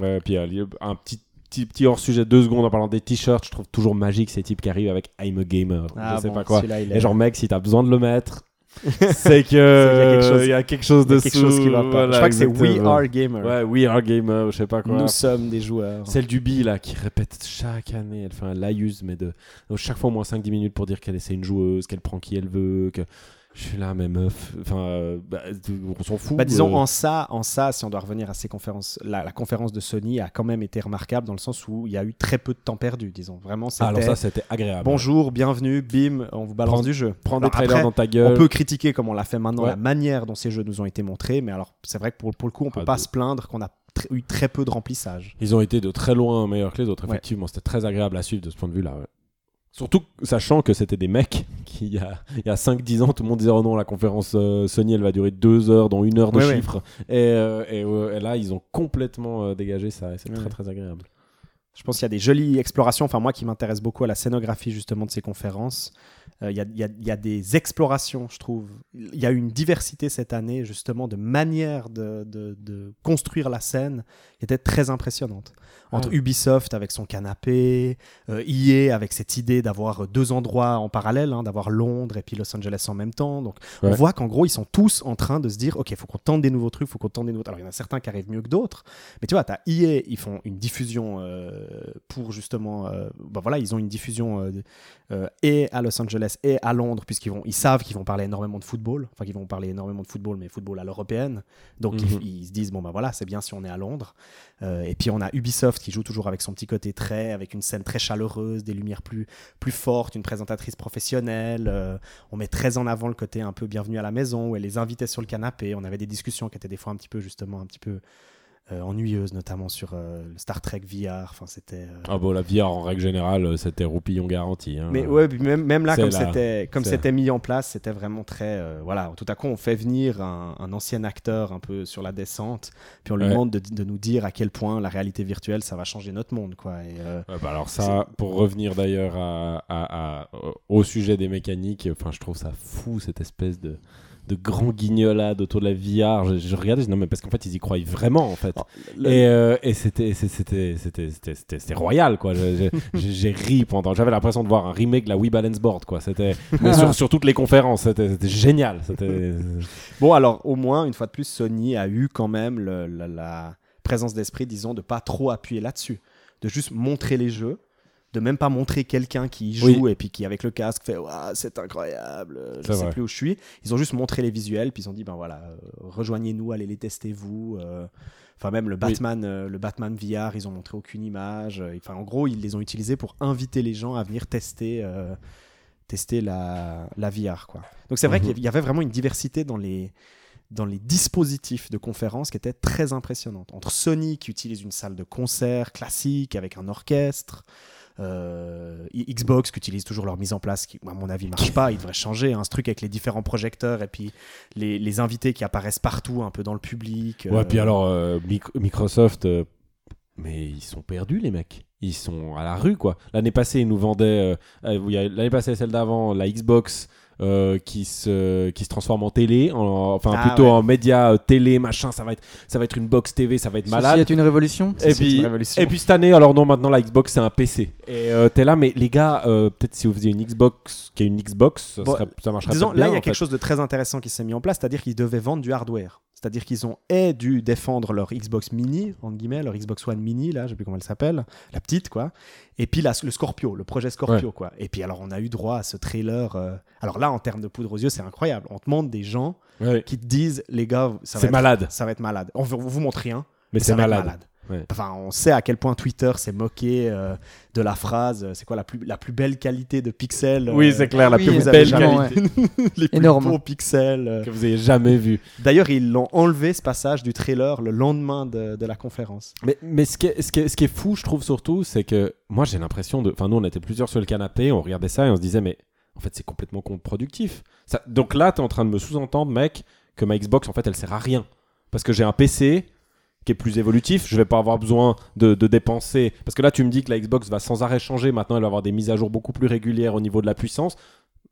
ouais. Puis un petit, hors sujet, deux secondes en parlant des t-shirts. Je trouve toujours magique ces types qui arrivent avec I'm a gamer. Ah je sais bon, pas quoi. Et genre, mec, si t'as besoin de le mettre, c'est que il y a quelque chose a quelque chose qui va pas. je Voilà, crois que c'est We. Are Gamer. Ouais, We Are Gamer, je sais pas quoi. Nous sommes des joueurs. Celle du bi là qui répète chaque année, elle fait un laïus mais de donc, chaque fois au moins 5-10 minutes pour dire qu'elle c'est une joueuse, qu'elle prend qui elle veut, que je suis là mais meuf, enfin euh, bah, on s'en fout. Bah, disons euh. en ça, en ça, si on doit revenir à ces conférences, la, la conférence de Sony a quand même été remarquable dans le sens où il y a eu très peu de temps perdu, disons. Vraiment, c'était Ah, alors ça c'était agréable. bonjour, bienvenue, bim, on vous balance Prends- du jeu. prends des trailers après, dans ta gueule. On peut critiquer comme on l'a fait maintenant Ouais. la manière dont ces jeux nous ont été montrés, mais alors c'est vrai que pour, pour le coup, on peut Ah, pas de- se plaindre qu'on a tr- eu très peu de remplissage. Ils ont été de très loin meilleurs que les autres, Ouais. effectivement. C'était très agréable à suivre de ce point de vue-là. ouais. Surtout sachant que c'était des mecs qui, il y a, il y a 5-10 ans, tout le monde disait Oh non, la conférence euh, Sony, elle va durer 2 heures, dont 1 heure de Ouais, ouais. chiffres. Et, euh, et, euh, et là, ils ont complètement dégagé ça. Et c'est Ouais, très très agréable. Je pense qu'il y a des jolies explorations. Enfin, moi qui m'intéresse beaucoup à la scénographie justement de ces conférences, euh, il y, a, il y a- il y a des explorations, je trouve. Il y a une diversité cette année justement de manières de, de- de construire la scène qui était très impressionnante. Entre Ouais. Ubisoft avec son canapé, euh, EA avec cette idée d'avoir deux endroits en parallèle, hein, d'avoir Londres et puis Los Angeles en même temps. Donc on voit qu'en gros ils sont tous en train de se dire ok, il faut qu'on tente des nouveaux trucs, faut qu'on tente des nouveaux. Alors il y en a certains qui arrivent mieux que d'autres, mais tu vois, tu as EA, ils font une diffusion euh, pour justement. euh, bah voilà, ils ont une diffusion euh, euh, et à Los Angeles et à Londres, puisqu'ils vont, ils savent qu'ils vont parler énormément de football. Enfin, qu'ils vont parler énormément de football, mais football à l'européenne. Donc Mhm. ils, ils se disent bon, bah voilà, c'est bien si on est à Londres. Euh, et puis on a Ubisoft qui joue toujours avec son petit côté très, avec une scène très chaleureuse, des lumières plus, plus fortes, une présentatrice professionnelle. euh, on met très en avant le côté un peu bienvenue à la maison, où elle les invitait sur le canapé. On avait des discussions qui étaient des fois un petit peu, justement, un petit peu euh, ennuyeuses, notamment sur euh, le Star Trek VR. Enfin, c'était. euh, Ah bon, la VR en règle générale, c'était roupillon garanti. hein. mais ouais, même, même là, comme c'était comme c'était mis en place, c'était vraiment très voilà. Tout à coup, on fait venir un, un ancien acteur un peu sur la descente, puis on lui Ouais. demande de, de nous dire à quel point la réalité virtuelle ça va changer notre monde, quoi. Et, Ouais, bah alors ça, pour revenir d'ailleurs à, à- à- au sujet des mécaniques, enfin je trouve ça fou cette espèce de, de grand guignolade autour de la VR. Je, je regardais, je dis, non mais parce qu'en fait ils y croient vraiment en fait. le- Et, euh, et c'était royal quoi. J'ai ri pendant. J'avais l'impression de voir un remake de la Wii Balance Board quoi. C'était mais sur, sur toutes les conférences. C'était génial. C'était Bon, alors au moins une fois de plus, Sony a eu quand même le- la, la présence d'esprit, disons, de pas trop appuyer là-dessus, de juste montrer les jeux. De même pas montrer quelqu'un qui joue et puis qui avec le casque fait Ouah, c'est incroyable, euh, je sais vrai. plus où je suis. Ils ont juste montré les visuels puis ils ont dit ben voilà, euh, rejoignez-nous, allez les tester vous. euh. Enfin même le Batman, euh, le Batman VR, ils ont montré aucune image. Enfin en gros ils les ont utilisés pour inviter les gens à venir tester. euh, tester la, la VR quoi. Donc c'est vrai Mhm. qu'il y avait vraiment une diversité dans les dans les dispositifs de conférence qui était très impressionnante. Entre Sony qui utilise une salle de concert classique avec un orchestre, euh, Xbox qui utilise toujours leur mise en place qui, à mon avis, marche pas. Il devrait changer. hein, ce truc avec les différents projecteurs et puis les, les invités qui apparaissent partout, un peu dans le public. Ouais, euh, puis alors, euh, Mic- Microsoft, euh, mais ils sont perdus, les mecs. Ils sont à la rue, quoi. L'année passée, ils nous vendaient. euh, euh, L'année passée, celle d'avant, la Xbox. Euh, qui se qui se transforme en télé en- enfin Ah, plutôt ouais. en média euh, télé machin ça va être ça va être une box TV ça va être Ceci malade est une révolution. c'est et une puis, révolution. et puis cette année, alors non, maintenant la Xbox c'est un PC. Et euh, t'es là, mais les gars, euh, peut-être si vous faisiez une Xbox qui est une Xbox, ça, Bon, serait- ça marcherait Disons, là, il y a quelque fait. chose de très intéressant qui s'est mis en place, c'est-à-dire qu'ils devaient vendre du hardware. C'est-à-dire qu'ils ont et dû défendre leur Xbox Mini, entre guillemets, leur Xbox One Mini, là, je sais plus comment elle s'appelle, la petite, quoi. Et puis là, le Scorpio, le projet Scorpio, quoi. Et puis alors, on a eu droit à ce trailer. euh, Alors là, en termes de poudre aux yeux, c'est incroyable. On te montre des gens Ouais. qui te disent, les gars, ça va C'est être- malade. Ça va être malade. On vous, vous montre rien, Mais ça c'est malade. Ouais. Enfin, on sait à quel point Twitter s'est moqué euh, de la phrase. euh, C'est quoi la plus, la plus belle qualité de pixels Oui, euh, c'est clair, la oui, plus belle qualité les plus Énorme. beaux pixels. euh. que vous ayez jamais vu. D'ailleurs, ils l'ont enlevé ce passage du trailer le lendemain de, de la conférence. Mais, mais ce, qui est, ce, qui est, ce qui est fou, je trouve surtout, c'est que moi j'ai l'impression de. Enfin, nous on était plusieurs sur le canapé, on regardait ça et on se disait, mais en fait c'est complètement contre-productif. Ça- Donc là, tu es en train de me sous-entendre, mec, que ma Xbox en fait elle sert à rien. Parce que j'ai un PC qui est plus évolutif, je vais pas avoir besoin de, de dépenser. Parce que là, tu me dis que la Xbox va sans arrêt changer, maintenant elle va avoir des mises à jour beaucoup plus régulières au niveau de la puissance.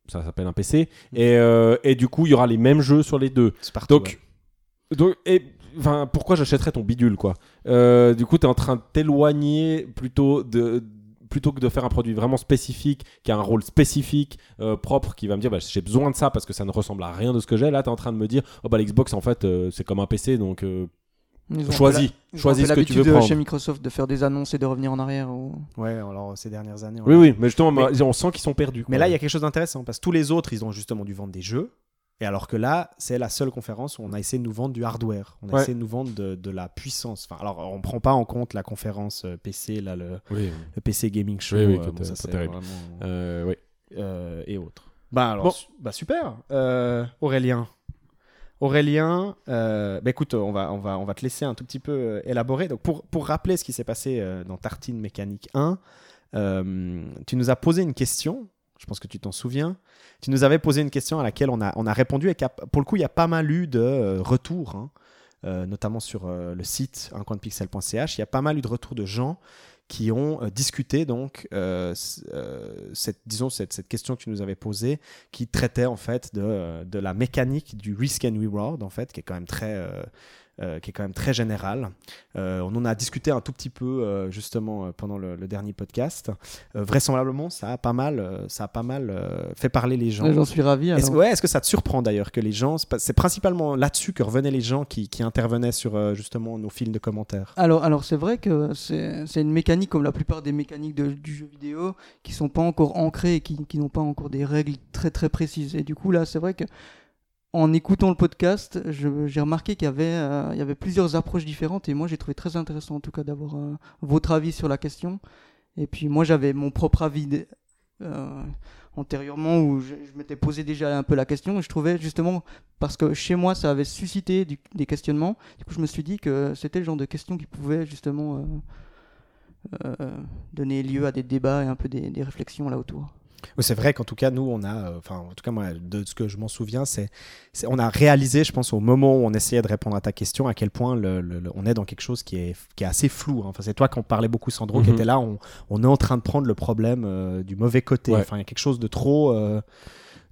Ça s'appelle un PC. Et, euh, et du coup, il y aura les mêmes jeux sur les deux. C'est partout. Donc, donc et, enfin, pourquoi j'achèterais ton bidule, quoi? Euh, Du coup, tu es en train de t'éloigner plutôt de plutôt que de faire un produit vraiment spécifique, qui a un rôle spécifique, euh, propre, qui va me dire bah, j'ai besoin de ça parce que ça ne ressemble à rien de ce que j'ai. Là, tu es en train de me dire oh bah l'Xbox en fait euh, c'est comme un PC donc euh, Ils ont choisis, la- choisis ce que tu veux prendre. chez Microsoft de faire des annonces et de revenir en arrière. ou- ouais. Alors ces dernières années. Oui, a- oui, mais justement, Mais- on sent qu'ils sont perdus. Mais là, il y a quelque chose d'intéressant parce que tous les autres, ils ont justement dû vendre des jeux. Et alors que là, c'est la seule conférence où on a essayé de nous vendre du hardware. On a Ouais. essayé de nous vendre de, de la puissance. Enfin, alors, on prend pas en compte la conférence euh, PC, là, le, Oui, le PC Gaming Show. Oui, oui, euh, bon, ça, c'est terrible. vraiment- euh, oui. euh, et autres. Bah alors, Bon. su- bah super. Euh, Aurélien. Aurélien, euh, bah écoute, on va, on, va, on va te laisser un tout petit peu euh, élaborer. Donc pour, pour rappeler ce qui s'est passé euh, dans Tartine Mécanique 1, euh, tu nous as posé une question, je pense que tu t'en souviens. Tu nous avais posé une question à laquelle on a, on a répondu et pour le coup, il y a pas mal eu de retours, hein, notamment sur le site uncoinpixel.ch. Il y a pas mal eu de retours de gens qui ont euh, discuté donc euh, euh, cette disons cette, cette question que tu nous avais posée qui traitait en fait de, de la mécanique du risk and reward en fait qui est quand même très euh, qui est quand même très générale. Euh, on en a discuté un tout petit peu euh, justement pendant le, le dernier podcast. Vraisemblablement, ça a pas mal, ça a pas mal fait parler les gens. J'en suis ravi. Est-ce ouais, que ça te surprend d'ailleurs que les gens, c'est principalement là-dessus que revenaient les gens qui, qui intervenaient sur justement nos fils de commentaires? Alors, alors c'est vrai que c'est c'est une mécanique comme la plupart des mécaniques de- du jeu vidéo qui sont pas encore ancrées et qui, qui n'ont pas encore des règles très très précises. Et du coup là, c'est vrai que en écoutant le podcast, j'ai remarqué qu'il y avait euh, y avait plusieurs approches différentes et moi j'ai trouvé très intéressant en tout cas d'avoir euh, votre avis sur la question. Et puis moi j'avais mon propre avis euh, antérieurement où je, m'étais posé déjà un peu la question et je trouvais justement parce que chez moi ça avait suscité des questionnements du coup je me suis dit que c'était le genre de questions qui pouvaient justement donner lieu à des débats et un peu des, des réflexions là autour. C'est vrai qu'en tout cas, nous, on a, euh, enfin, en tout cas, moi, de ce que je m'en souviens, c'est, on a réalisé, je pense, au moment où on essayait de répondre à ta question, à quel point le, le- le- on est dans quelque chose qui est, qui est assez flou. hein. Enfin, c'est toi qu'on parlait beaucoup, Sandro, qui Mhm. était là. On, on est en train de prendre le problème euh, du mauvais côté. Ouais. Enfin, il y a quelque chose de trop, euh,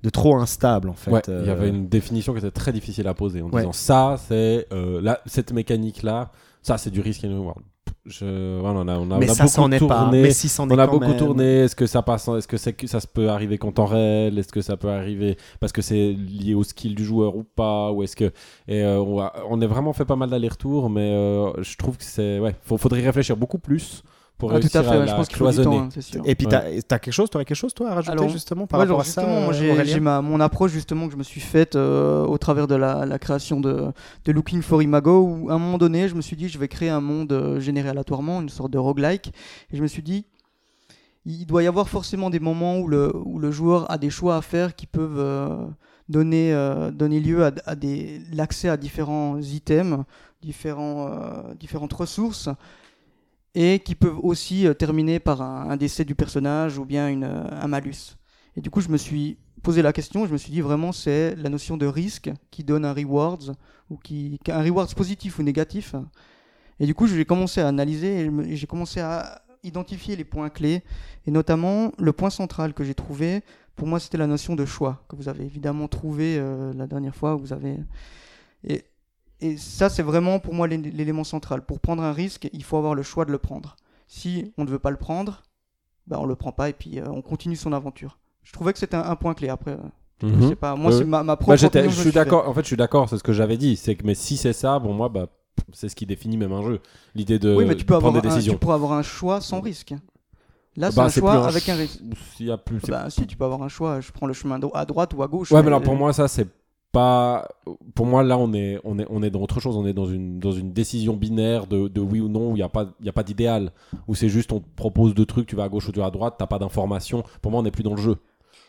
de trop instable, en fait. Ouais, il y avait une définition qui était très difficile à poser en Ouais. disant ça, c'est là, cette mécanique-là, ça, c'est du risk and reward. Je, voilà, on a, on a, mais on a ça, beaucoup est pas. tourné. Mais si, c'en est on a beaucoup même. tourné. Est-ce que ça passe Est-ce que, c'est que ça se peut arriver qu'en temps réel? Est-ce que ça peut arriver parce que c'est lié au skill du joueur ou pas? Ou est-ce que et euh, on, a, on vraiment fait pas mal d'allers-retours, mais euh, je trouve que c'est ouais, faudrait y réfléchir beaucoup plus pour Ah, tout réussir à fait, à, ouais, je pense cloisonner. temps, hein. Et puis, Ouais. t'as t'as quelque chose, t'aurais quelque chose, toi, à rajouter Alors, justement par Ouais, rapport genre, à ça j'ai mon approche justement que je me suis faite euh, au travers de la, la création de, de Looking for Imago où à un moment donné je me suis dit je vais créer un monde euh, généré aléatoirement, une sorte de roguelike et je me suis dit il doit y avoir forcément des moments où le, où le joueur a des choix à faire qui peuvent euh, donner, euh, donner lieu à, à des l'accès à différents items, différents, euh, différentes ressources et qui peuvent aussi euh, terminer par un, décès du personnage ou bien euh, un malus. Et du coup, je me suis posé la question, je me suis dit vraiment c'est la notion de risque qui donne un rewards ou qui un rewards positif ou négatif. Et du coup, j'ai commencé à analyser et j'ai commencé à identifier les points clés et notamment le point central que j'ai trouvé. Pour moi, c'était la notion de choix que vous avez évidemment trouvé euh, la dernière fois. Vous avez et ça, c'est vraiment pour moi l'é- l'élément central. Pour prendre un risque, il faut avoir le choix de le prendre. Si on ne veut pas le prendre, bah on le prend pas et puis euh, on continue son aventure. Je trouvais que c'était un, un point clé. Après, euh, je Mhm. sais pas. Moi, Ouais. c'est ma, ma propre Bah, opinion je suis d'accord. En fait, je suis d'accord. C'est ce que j'avais dit. C'est que mais si c'est ça, bon moi, bah, c'est ce qui définit même un jeu. L'idée de, oui, mais tu peux prendre avoir des un, décisions. tu pourras avoir un choix sans risque. Là, c'est Bah, un c'est choix un avec un risque. Y a plus. Bah, si, tu peux avoir un choix. Je prends le chemin à droite ou à gauche. Ouais, mais mais- alors pour moi, ça, c'est pas. Pour moi, là, on est, on est, on est dans autre chose. On est dans une, dans une décision binaire de, de oui ou non, où il n'y a pas, il y a pas d'idéal. Où c'est juste, on te propose deux trucs, tu vas à gauche ou tu vas à droite, t'as pas d'information. Pour moi, on n'est plus dans le jeu.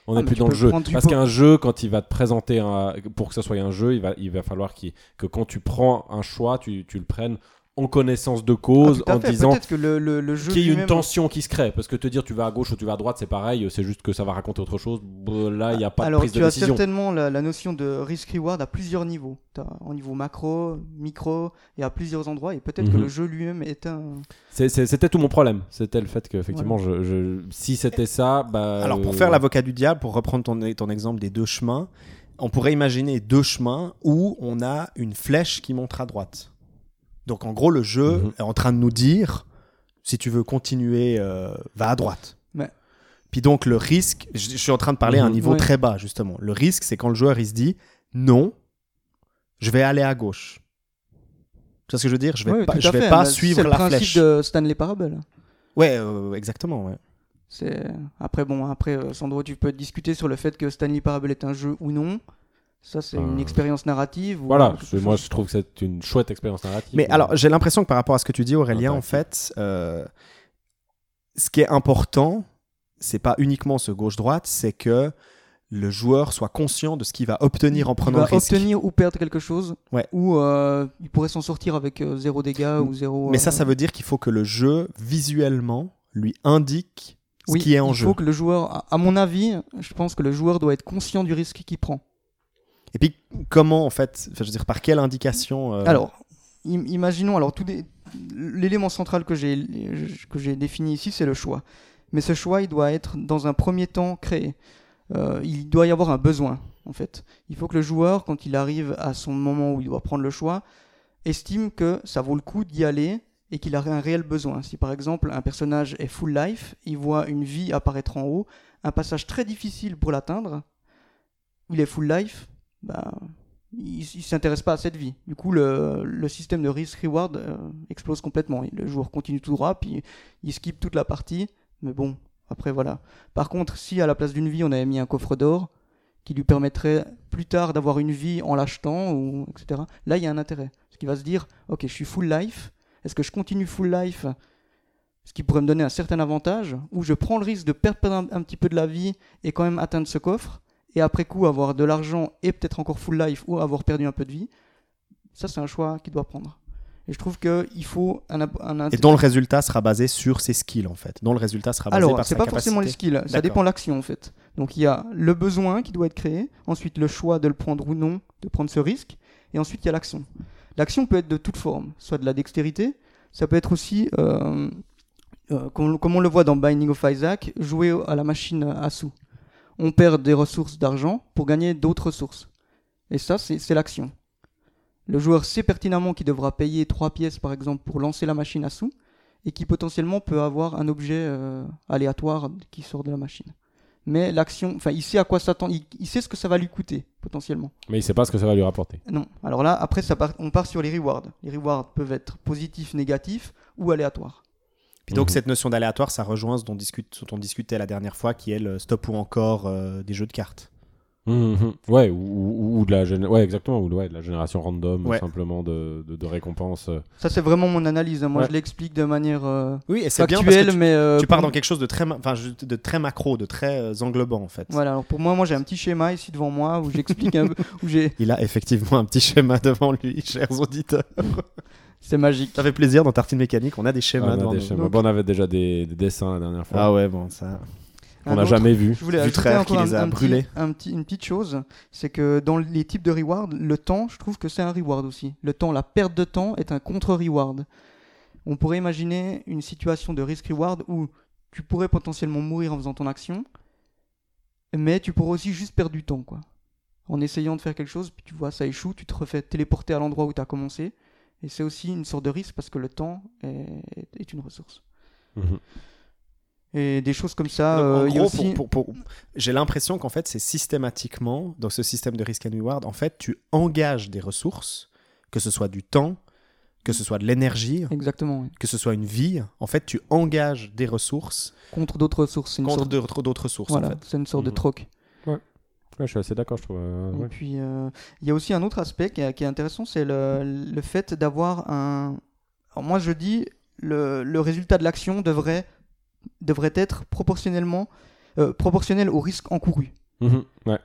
On Ah, n'est mais plus dans le jeu. Parce qu'un jeu, quand il va te présenter un. Pour que ça soit un jeu, il va, il va falloir que quand tu prends un choix, tu, tu le prennes en connaissance de Ah, cause, à en fait. disant le, le, le qu'il y ait une tension qui se crée. Parce que te dire tu vas à gauche ou tu vas à droite, c'est pareil, c'est juste que ça va raconter autre chose. Bon, Là, il n'y a pas Alors, de prise tu as certainement la, la notion de risk-reward à plusieurs niveaux. T'as au niveau macro, micro, et à plusieurs endroits. Et peut-être que Mhm. le jeu lui-même est un. C'était tout mon problème. C'était le fait que, effectivement, je, je- si c'était ça, bah. Alors, pour euh, faire l'avocat du diable, pour reprendre ton, ton exemple des deux chemins, on pourrait imaginer deux chemins où on a une flèche qui montre à droite. Donc, en gros, le jeu Mhm. est en train de nous dire si tu veux continuer, euh, va à droite. Ouais. Puis donc, le risque, je, je suis en train de parler à un Mhm. niveau Ouais. très bas, justement. Le risque, c'est quand le joueur il se dit non, je vais aller à gauche. Tu vois ce que je veux dire? Je vais Ouais, pas, je vais fait. pas Bah, suivre C'est le la principe flèche. de Stanley Parable. Ouais, euh, exactement. Ouais. C'est après bon après euh, Sandro tu peux discuter sur le fait que Stanley Parable est un jeu ou non. Ça c'est une Euh, expérience narrative. ou Voilà, moi je trouve que c'est une chouette expérience narrative. Mais alors, j'ai l'impression que par rapport à ce que tu dis, Aurélien, en fait, euh, ce qui est important, c'est pas uniquement ce gauche-droite, c'est que le joueur soit conscient de ce qu'il va obtenir en il prenant va le risque. obtenir ou perdre quelque chose. Ouais. Ou euh, il pourrait s'en sortir avec euh, zéro dégâts ou zéro. Mais ça, euh, ça veut dire qu'il faut que le jeu, visuellement, lui indique ce oui, qui est en il jeu. faut que le joueur, à mon avis, je pense que le joueur doit être conscient du risque qu'il prend. Et puis, comment, en fait, je veux dire, par quelle indication euh, Alors, im- imaginons, alors l'élément central que j'ai défini ici, c'est le choix. Mais ce choix, il doit être dans un premier temps créé. Euh, il doit y avoir un besoin, en fait. Il faut que le joueur, quand il arrive à son moment où il doit prendre le choix, estime que ça vaut le coup d'y aller et qu'il a un réel besoin. Si par exemple un personnage est full life, il voit une vie apparaître en haut, un passage très difficile pour l'atteindre, il est full life, bah, il, il s'intéresse pas à cette vie. Du coup, le, système de risk-reward euh, explose complètement. Le joueur continue tout droit, puis il skip toute la partie, mais bon, après voilà. Par contre, si à la place d'une vie, on avait mis un coffre d'or qui lui permettrait plus tard d'avoir une vie en l'achetant, ou etc., là, il y a un intérêt. Parce qu'il va se dire, ok, je suis full life, est-ce que je continue full life ce qui pourrait me donner un certain avantage, ou je prends le risque de perdre un, un petit peu de la vie et quand même atteindre ce coffre, et après coup avoir de l'argent et peut-être encore full life ou avoir perdu un peu de vie, ça c'est un choix qu'il doit prendre. Et je trouve qu'il faut un, un, Et dont le résultat sera basé sur ses skills, en fait. Dont le résultat sera basé Alors, par c'est pas forcément les skills, ça dépend de l'action en fait. Donc il y a le besoin qui doit être créé, ensuite le choix de le prendre ou non, de prendre ce risque, et ensuite il y a l'action. L'action peut être de toute forme, soit de la dextérité, ça peut être aussi, euh, euh, comme, comme on le voit dans Binding of Isaac, jouer à la machine à sous. On perd des ressources d'argent pour gagner d'autres ressources. Et ça, c'est l'action. Le joueur sait pertinemment qu'il devra payer trois pièces, par exemple, pour lancer la machine à sous, et qui potentiellement peut avoir un objet euh, aléatoire qui sort de la machine. Mais l'action, enfin, il sait à quoi s'attendre, il, il sait ce que ça va lui coûter, potentiellement. Mais il sait pas ce que ça va lui rapporter. Non. Alors là, après, ça part- on part sur les rewards. Les rewards peuvent être positifs, négatifs ou aléatoires. Et donc Mhm. cette notion d'aléatoire, ça rejoint ce dont, discute, ce dont on discutait la dernière fois, qui est le stop ou encore euh, des jeux de cartes. Mhm. Ouais, ou, ou- ou de la géné- ouais, exactement, ou de, ouais, de la génération random, Ouais. simplement de, de, de récompenses. euh. Ça, c'est vraiment mon analyse. hein. Moi, Ouais. je l'explique de manière euh, Oui, et c'est bien parce que tu, mais. euh, tu pars dans quelque chose de très, ma- enfin, de très macro, de très euh, englobant en fait. Voilà, alors pour moi, moi j'ai un petit schéma ici devant moi où j'explique un peu, où j'ai. Il a effectivement un petit schéma devant lui, chers auditeurs. C'est magique. Ça fait plaisir dans Tartine Mécanique, on a des schémas Ah, on, a des schémas. Donc- Bon, on avait déjà des, des dessins la dernière fois. Ah ouais, bon, ça. Un n'a jamais vu. Je voulais Vu ajouter Trèves encore qui un, les a un petit- brûlés. un petit- une petite chose, c'est que dans les types de reward, le temps, je trouve que c'est un reward aussi. Le temps, la perte de temps est un contre-reward. On pourrait imaginer une situation de risk-reward où tu pourrais potentiellement mourir en faisant ton action, mais tu pourrais aussi juste perdre du temps, quoi. En essayant de faire quelque chose, puis tu vois, ça échoue, tu te refais téléporter à l'endroit où tu as commencé. Et c'est aussi une sorte de risque parce que le temps est, est une ressource. Mhm. Et des choses comme ça, Donc, en euh, il y a gros, aussi... pour- pour- pour- j'ai l'impression qu'en fait, c'est systématiquement, dans ce système de risk and reward, en fait, tu engages des ressources, que ce soit du temps, que ce soit de l'énergie, Exactement, oui. que ce soit une vie. En fait, tu engages des ressources contre d'autres ressources. Une contre sorte d'autres d'autres ressources. Voilà, En fait. c'est une sorte de Mhm. troc. Ouais, je suis assez d'accord, je trouve. euh, Et ouais. puis, euh, il y a aussi un autre aspect qui est, qui est intéressant, c'est le, le fait d'avoir un... Alors moi, je dis, le, le résultat de l'action devrait, devrait être proportionnellement euh, proportionnel au risque encouru. Mhm. Ouais.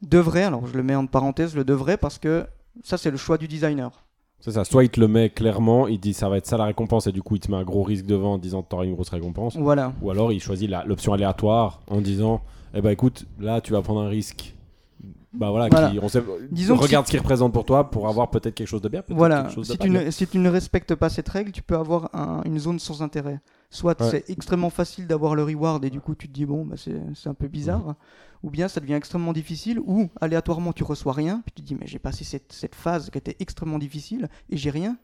Devrait, alors je le mets en parenthèse, le devrait, parce que ça, c'est le choix du designer. C'est ça. Soit il te le met clairement, il dit ça va être ça la récompense, et du coup il te met un gros risque devant en disant t'auras une grosse récompense. Voilà. Ou alors il choisit l'option aléatoire en disant eh ben écoute, là tu vas prendre un risque. Bah voilà, Voilà. qui- on sait, Disons regarde ce qu'il représente pour toi pour avoir peut-être quelque chose de bien. Voilà, chose si tu, ne, si tu ne respectes pas cette règle, tu peux avoir un- une zone sans intérêt. Soit Ouais. c'est extrêmement facile d'avoir le reward et du coup tu te dis bon, bah, c'est un peu bizarre. Ou bien ça devient extrêmement difficile ou aléatoirement tu reçois rien, puis tu te dis mais j'ai passé cette, cette phase qui était extrêmement difficile et j'ai rien.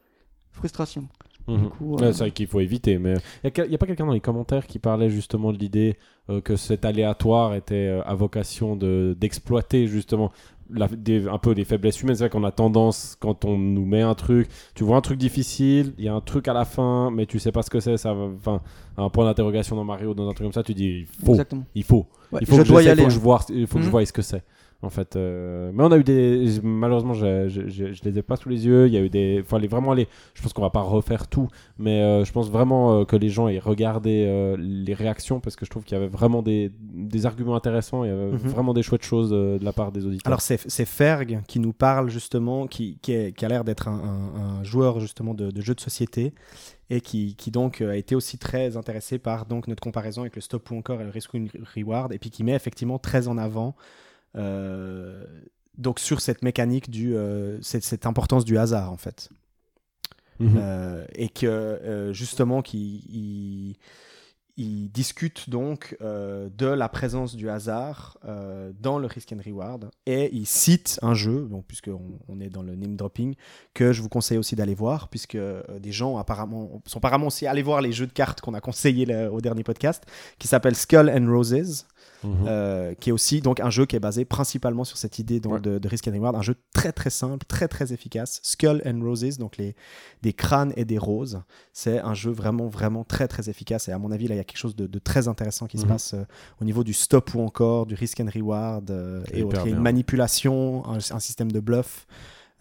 Frustration. Mhm. euh, c'est vrai qu'il faut éviter. Mais il n'y a, pas quelqu'un dans les commentaires qui parlait justement de l'idée euh, que cet aléatoire était euh, à vocation de- d'exploiter justement la- des- un peu les faiblesses humaines. C'est vrai qu'on a tendance, quand on nous met un truc, tu vois un truc difficile, il y a un truc à la fin, mais tu sais pas ce que c'est. Ça, va- enfin, un point d'interrogation dans Mario, dans un truc comme ça, tu dis il faut, Exactement. il faut, Ouais, il faut je que dois y j'essaie, aller. Il faut que je vois, il faut que je Mhm. vois ce que c'est. En fait, euh, mais on a eu des, malheureusement, je, je, je- je les ai pas sous les yeux. Il y a eu des, enfin, les, vraiment les, je pense qu'on va pas refaire tout, mais euh, je pense vraiment euh, que les gens aient regardé les réactions parce que je trouve qu'il y avait vraiment des, des arguments intéressants. Il y avait Mhm. vraiment des chouettes choses de la part des auditeurs. Alors c'est Ferg qui nous parle justement, qui, qui, est- qui a l'air d'être un, un- un joueur justement de, de jeux de société et qui, qui donc a été aussi très intéressé par donc notre comparaison avec le stop ou encore et le risk win reward et puis qui met effectivement très en avant donc sur cette mécanique du euh, cette, cette importance du hasard en fait. Mhm. Euh, et que euh, justement qui il, discute donc euh, de la présence du hasard euh, dans le risk and reward. Et il cite un jeu donc puisque on, est dans le name dropping que je vous conseille aussi d'aller voir puisque euh, des gens apparemment sont apparemment aussi allés voir les jeux de cartes qu'on a conseillés là, au dernier podcast qui s'appelle Skull and Roses Mhm. euh, qui est aussi donc un jeu qui est basé principalement sur cette idée donc, Ouais. de, de Risk and Reward, un jeu très très simple, très très efficace. Skull and Roses, donc les, des crânes et des roses. C'est un jeu vraiment vraiment très très efficace et à mon avis là il y a quelque chose de, de très intéressant qui se Mhm. passe euh, au niveau du stop ou encore du Risk and Reward euh, et autres. Il y a une manipulation, un, un système de bluff.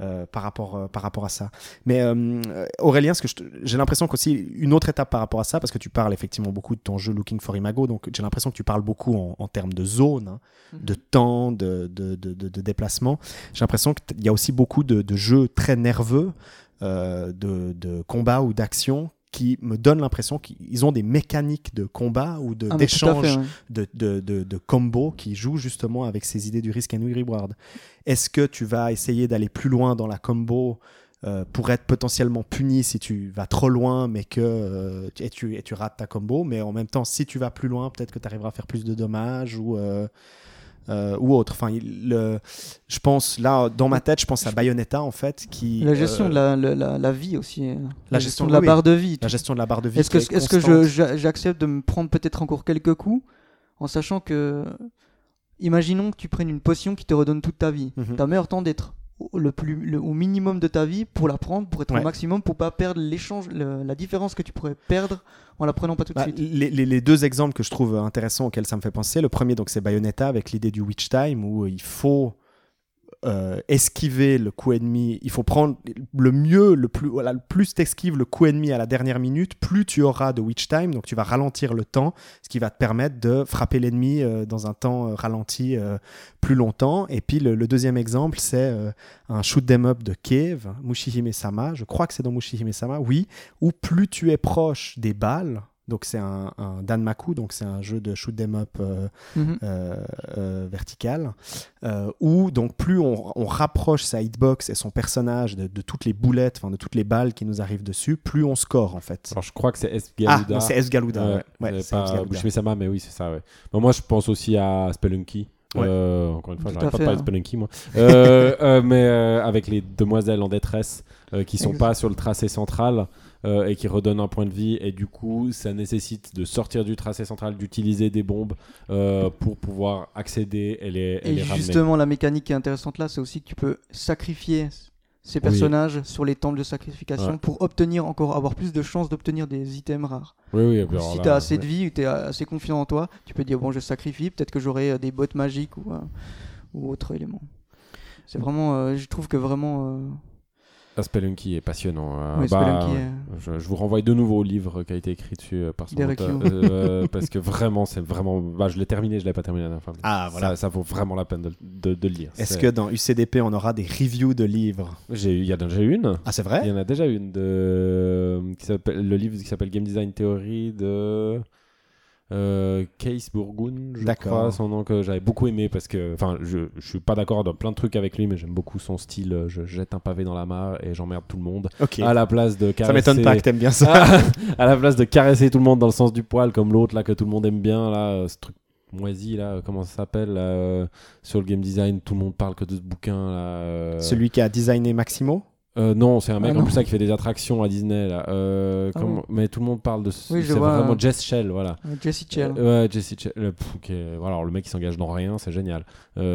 Euh, par, rapport, euh, par rapport à ça. Mais euh, Aurélien, ce que j'ai l'impression qu'aussi une autre étape par rapport à ça, parce que tu parles effectivement beaucoup de ton jeu Looking for Imago, donc j'ai l'impression que tu parles beaucoup en, en termes de zone, hein, de temps, de, de, de, déplacement. J'ai l'impression qu'il y a aussi beaucoup de, de jeux très nerveux, de, de combat ou d'action, qui me donnent l'impression qu'ils ont des mécaniques de combat ou de- Ah, d'échange ouais. de, de, de, de combo qui joue justement avec ces idées du risk and reward. Est-ce que tu vas essayer d'aller plus loin dans la combo euh, pour être potentiellement puni si tu vas trop loin mais que euh, et, tu, et tu rates ta combo mais en même temps si tu vas plus loin peut-être que tu arriveras à faire plus de dommages ou euh, euh, ou autre enfin il- le, je pense là dans ma tête je pense à Bayonetta en fait qui La gestion euh, de la, la, la- la vie aussi. euh, La, gestion gestion de la oui, barre de vie. la gestion de la barre de vie Est-ce que, est que j'accepte de me prendre peut-être encore quelques coups en sachant que. Imaginons que tu prennes une potion qui te redonne toute ta vie. Mhm. T'as meilleur temps d'être le plus, le- au minimum de ta vie pour la prendre, pour être Ouais. au maximum, pour pas perdre l'échange, la différence que tu pourrais perdre en la prenant pas tout de Bah, suite. les, les- les deux exemples que je trouve intéressants auxquels ça me fait penser, le premier donc c'est Bayonetta avec l'idée du witch time où il faut euh, esquiver le coup ennemi, il faut prendre le mieux, le plus, voilà, le plus t'esquives le coup ennemi à la dernière minute, plus tu auras de witch time, donc tu vas ralentir le temps, ce qui va te permettre de frapper l'ennemi euh, dans un temps euh, ralenti plus longtemps. Et puis le, le deuxième exemple c'est un shoot 'em up de Cave, Mushihime-sama, je crois que c'est dans Mushihime-sama, oui, où plus tu es proche des balles, donc c'est un, un Danmaku, donc c'est un jeu de shoot 'em up euh, Mhm. euh, euh, vertical, euh, où donc plus on, on rapproche sa hitbox et son personnage de, de toutes les boulettes, enfin de toutes les balles qui nous arrivent dessus, plus on score en fait. Alors je crois que c'est S. Ah, Galuda. non, c'est S. Galuda. Ouais, ouais. Ouais, c'est c'est S. pas Galuda. Bushime-sama, mais oui, c'est ça. Ouais. Moi, je pense aussi à Spelunky. Ouais. Euh, encore une fois, à pas fait, parler de hein. Spelunky, moi. Euh, euh, mais euh, avec les demoiselles en détresse euh, qui sont Exact. pas sur le tracé central euh, et qui redonnent un point de vie. Et du coup, ça nécessite de sortir du tracé central, d'utiliser des bombes euh, pour pouvoir accéder et les, et Et les ramener. justement, la mécanique qui est intéressante là, c'est aussi que tu peux sacrifier ces personnages sur les temples de sacrification Ouais. pour obtenir encore, avoir plus de chances d'obtenir des items rares. Oui, oui. alors si tu as assez de vie tu es assez confiant en toi, tu peux dire bon, je sacrifie, peut-être que j'aurai euh, des bottes magiques ou, euh, ou autre élément. C'est vraiment, euh, je trouve que vraiment. Euh, Ah, Spelunky est passionnant. euh, Ouais, bah, Spelunky ouais. est- je, je vous renvoie de nouveau au livre qui a été écrit dessus euh, par son auteur, euh, parce que vraiment, c'est vraiment. Bah, je l'ai terminé, je l'ai pas terminé la dernière fois. Ah, voilà. Ça, ça vaut vraiment la peine de, de- de le lire. Est-ce que dans UCDP on aura des reviews de livres? J'ai eu- il y en a déjà une. Ah, c'est Il vrai y en a déjà une de qui s'appelle le livre qui s'appelle Game Design Theory de euh, Case Burgoon, je crois, son nom que j'avais beaucoup aimé parce que, enfin, je, je suis pas d'accord dans plein de trucs avec lui, mais j'aime beaucoup son style. euh, Je jette un pavé dans la mare et j'emmerde tout le monde. À la place de caresser. Ça m'étonne pas que t'aimes bien ça. Ah, à la place de caresser tout le monde dans le sens du poil comme l'autre là que tout le monde aime bien là euh, ce truc moisi là comment ça s'appelle euh, sur le game design tout le monde parle que de ce bouquin là euh, Celui qui a designé Maximo? Euh, non c'est un mec Ah, en plus ça qui fait des attractions à Disney là Euh, Ah mais tout le monde parle de ce Oui, je c'est vois, vraiment euh, Jess Shell voilà Jesse Chell. euh, ouais, Jesse Ch- le, voilà, alors le mec il s'engage dans rien, c'est génial.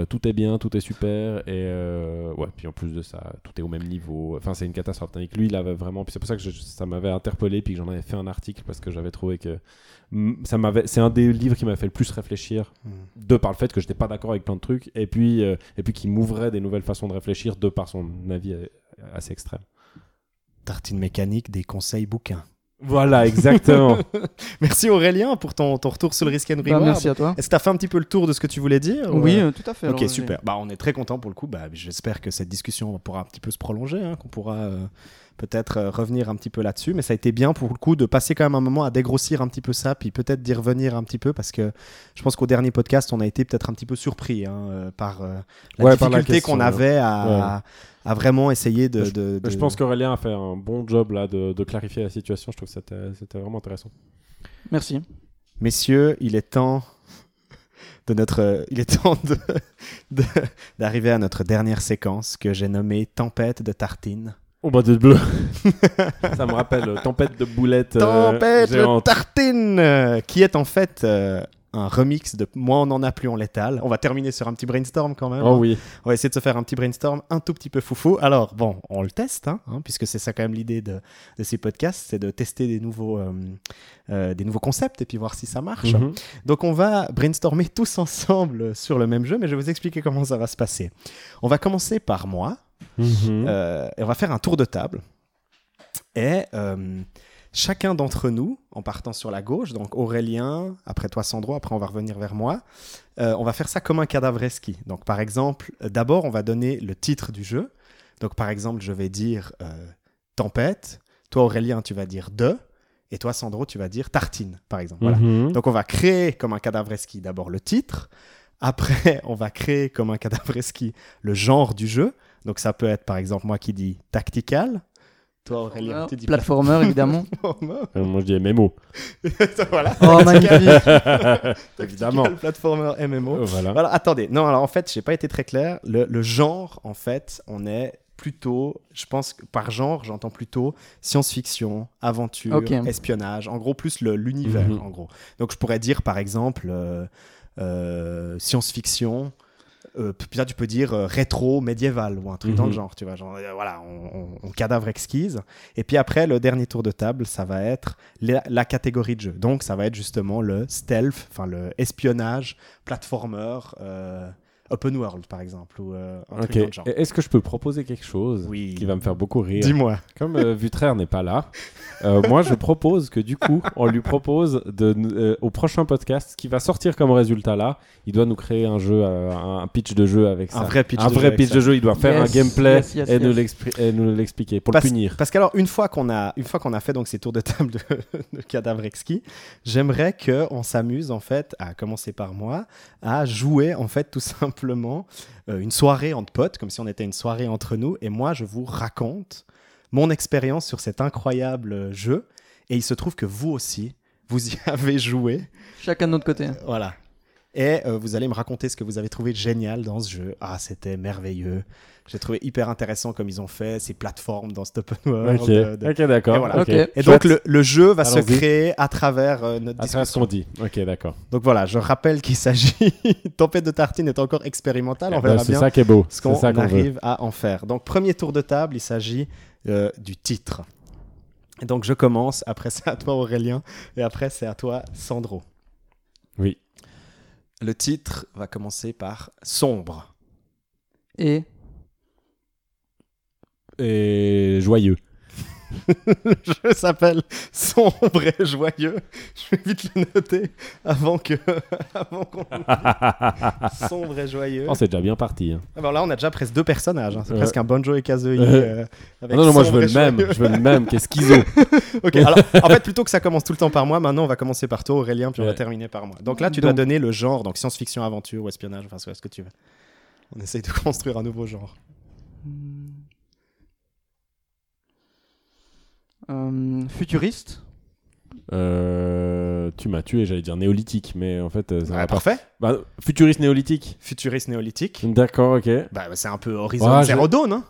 Tout est bien, tout est super, et ouais, puis en plus de ça, tout est au même niveau. Enfin, c'est une catastrophe. Tandis lui, il avait vraiment. Puis c'est pour ça que je- ça m'avait interpellé, puis que j'en avais fait un article parce que j'avais trouvé que mm, ça m'avait. C'est un des livres qui m'a fait le plus réfléchir, de par le fait que j'étais pas d'accord avec plein de trucs, et puis et puis qui m'ouvrait des nouvelles façons de réfléchir, de par son avis assez extrême. Tartine mécanique, des conseils bouquins. Voilà, exactement. Merci Aurélien pour ton, ton retour sur le Risk and Bah, Reward. merci à toi. Est-ce que tu as fait un petit peu le tour de ce que tu voulais dire ou, Oui, euh, euh, tout à fait. Ok, alors, super. Bah, on est très content pour le coup. Bah, J'espère que cette discussion pourra un petit peu se prolonger, hein, qu'on pourra euh, peut-être euh, revenir un petit peu là-dessus. Mais ça a été bien pour le coup de passer quand même un moment à dégrossir un petit peu ça, puis peut-être d'y revenir un petit peu parce que je pense qu'au dernier podcast, on a été peut-être un petit peu surpris hein, euh, par euh, la Ouais, par la difficulté question, qu'on avait à, à vraiment essayer de. Je- de- de- Je pense qu'Aurélien a fait un bon job là de, de clarifier la situation. Je trouve que c'était vraiment intéressant. Merci. Messieurs, il est temps de notre, euh, il est temps de- de- d'arriver à notre dernière séquence que j'ai nommée Tempête de tartines. Oh bah de bleu. Ça me rappelle euh, Tempête de boulettes. euh, Tempête de tartines, euh, qui est en fait euh, un remix de Moins on en a plus on l'étale. On va terminer sur un petit brainstorm quand même. Oh hein. oui. On va essayer de se faire un petit brainstorm un tout petit peu foufou. Alors, bon, on le teste, hein, hein, puisque c'est ça quand même l'idée de, de ces podcasts, c'est de tester des nouveaux, euh, euh, des nouveaux concepts et puis voir si ça marche. Mhm. Donc on va brainstormer tous ensemble sur le même jeu, mais je vais vous expliquer comment ça va se passer. On va commencer par moi, Mhm. euh, et on va faire un tour de table. Et euh, chacun d'entre nous, en partant sur la gauche, donc Aurélien, après toi Sandro, après on va revenir vers moi, euh, on va faire ça comme un cadavreski. Donc par exemple, d'abord on va donner le titre du jeu. Donc par exemple, je vais dire Tempête, toi Aurélien tu vas dire De, et toi Sandro tu vas dire Tartine, par exemple. Voilà. Mhm. Donc on va créer comme un cadavreski d'abord le titre. Après, on va créer comme un cadavreski le genre du jeu. Donc ça peut être par exemple moi qui dis tactical. Toi Aurélien, tu dis Platformer, évidemment. platformer. Euh, Moi je dis MMO. voilà. Oh, magnifique. Évidemment. Platformer MMO. Euh, Voilà. Voilà, attendez. Non, alors en fait, j'ai pas été très clair. Le, le genre, en fait, on est plutôt, je pense que par genre, j'entends plutôt science-fiction, aventure, espionnage. En gros, plus le- l'univers, Mhm. en gros. Donc, je pourrais dire, par exemple, euh, euh, science-fiction, euh, là, tu peux dire euh, rétro médiéval ou un truc dans le Mhm. genre, tu vois. Genre, euh, voilà, on, on- on cadavre exquise. Et puis après, le dernier tour de table, ça va être la, la catégorie de jeu. Donc, ça va être justement le stealth, enfin le espionnage, platformer, euh, open world par exemple, ou euh, un Ok. truc dans le genre. Et Est-ce que je peux proposer quelque chose Oui. qui va me faire beaucoup rire Dis-moi. Comme euh, Vutraire n'est pas là, euh, moi je propose que du coup, on lui propose de, euh, au prochain podcast, ce qui va sortir comme résultat là, il doit nous créer un jeu, euh, un pitch de jeu avec ça. Un vrai pitch un de vrai jeu pitch de jeu, il doit faire Yes, un gameplay yes, yes, et, Nous et l'expliquer pour Parce- le punir. Parce qu'alors, une fois qu'on a, une fois qu'on a fait donc ces tours de table de, de cadavre exquis, j'aimerais que on s'amuse en fait, à commencer par moi, à jouer en fait tout simplement euh, une soirée entre potes, comme si on était une soirée entre nous, et moi je vous raconte mon expérience sur cet incroyable euh, jeu, et il se trouve que vous aussi, vous y avez joué, Chacun de notre côté. voilà. Et euh, vous allez me raconter ce que vous avez trouvé génial dans ce jeu. Ah, c'était merveilleux. J'ai trouvé hyper intéressant comme ils ont fait ces plateformes dans cet open world. Ok, de- ok, d'accord. Et voilà. donc le, le jeu va se créer à travers euh, notre c'est ce discussion. qu'on dit. Ok, d'accord. Donc voilà, je rappelle qu'il s'agit. Tempête de tartine est encore expérimentale. On verra c'est bien ça qui est beau. ce C'est qu'on veut. arrive à en faire. Donc premier tour de table, il s'agit euh, du titre. Et donc je commence. Après c'est à toi Aurélien et après c'est à toi Sandro. Oui. Le titre va commencer par sombre. Et Et joyeux. Le jeu s'appelle Sombre et joyeux. Je vais vite le noter avant que avant qu'on. Sombre et joyeux. Oh, c'est déjà bien parti. hein. Alors là, on a déjà presque deux personnages. hein. C'est Ouais. presque un Banjo et Kazooie. Euh, avec Ah non, non, moi je veux le même. Je veux le même. Qu'est-ce qu'ils ont Ok, alors en fait, plutôt que ça commence tout le temps par moi, maintenant on va commencer par toi, Aurélien, puis on va terminer par moi. Donc là, tu dois Donc- donner le genre, donc science-fiction, aventure ou espionnage, enfin, c'est ce que tu veux. On essaye de construire un nouveau genre. euh, futuriste. Euh, tu m'as tué, j'allais dire néolithique, mais en fait, euh, ça Ouais, pas. parfait. Bah, futuriste néolithique. Futuriste néolithique. D'accord, ok. Bah, c'est un peu Horizon Ouais, Zero Dawn, hein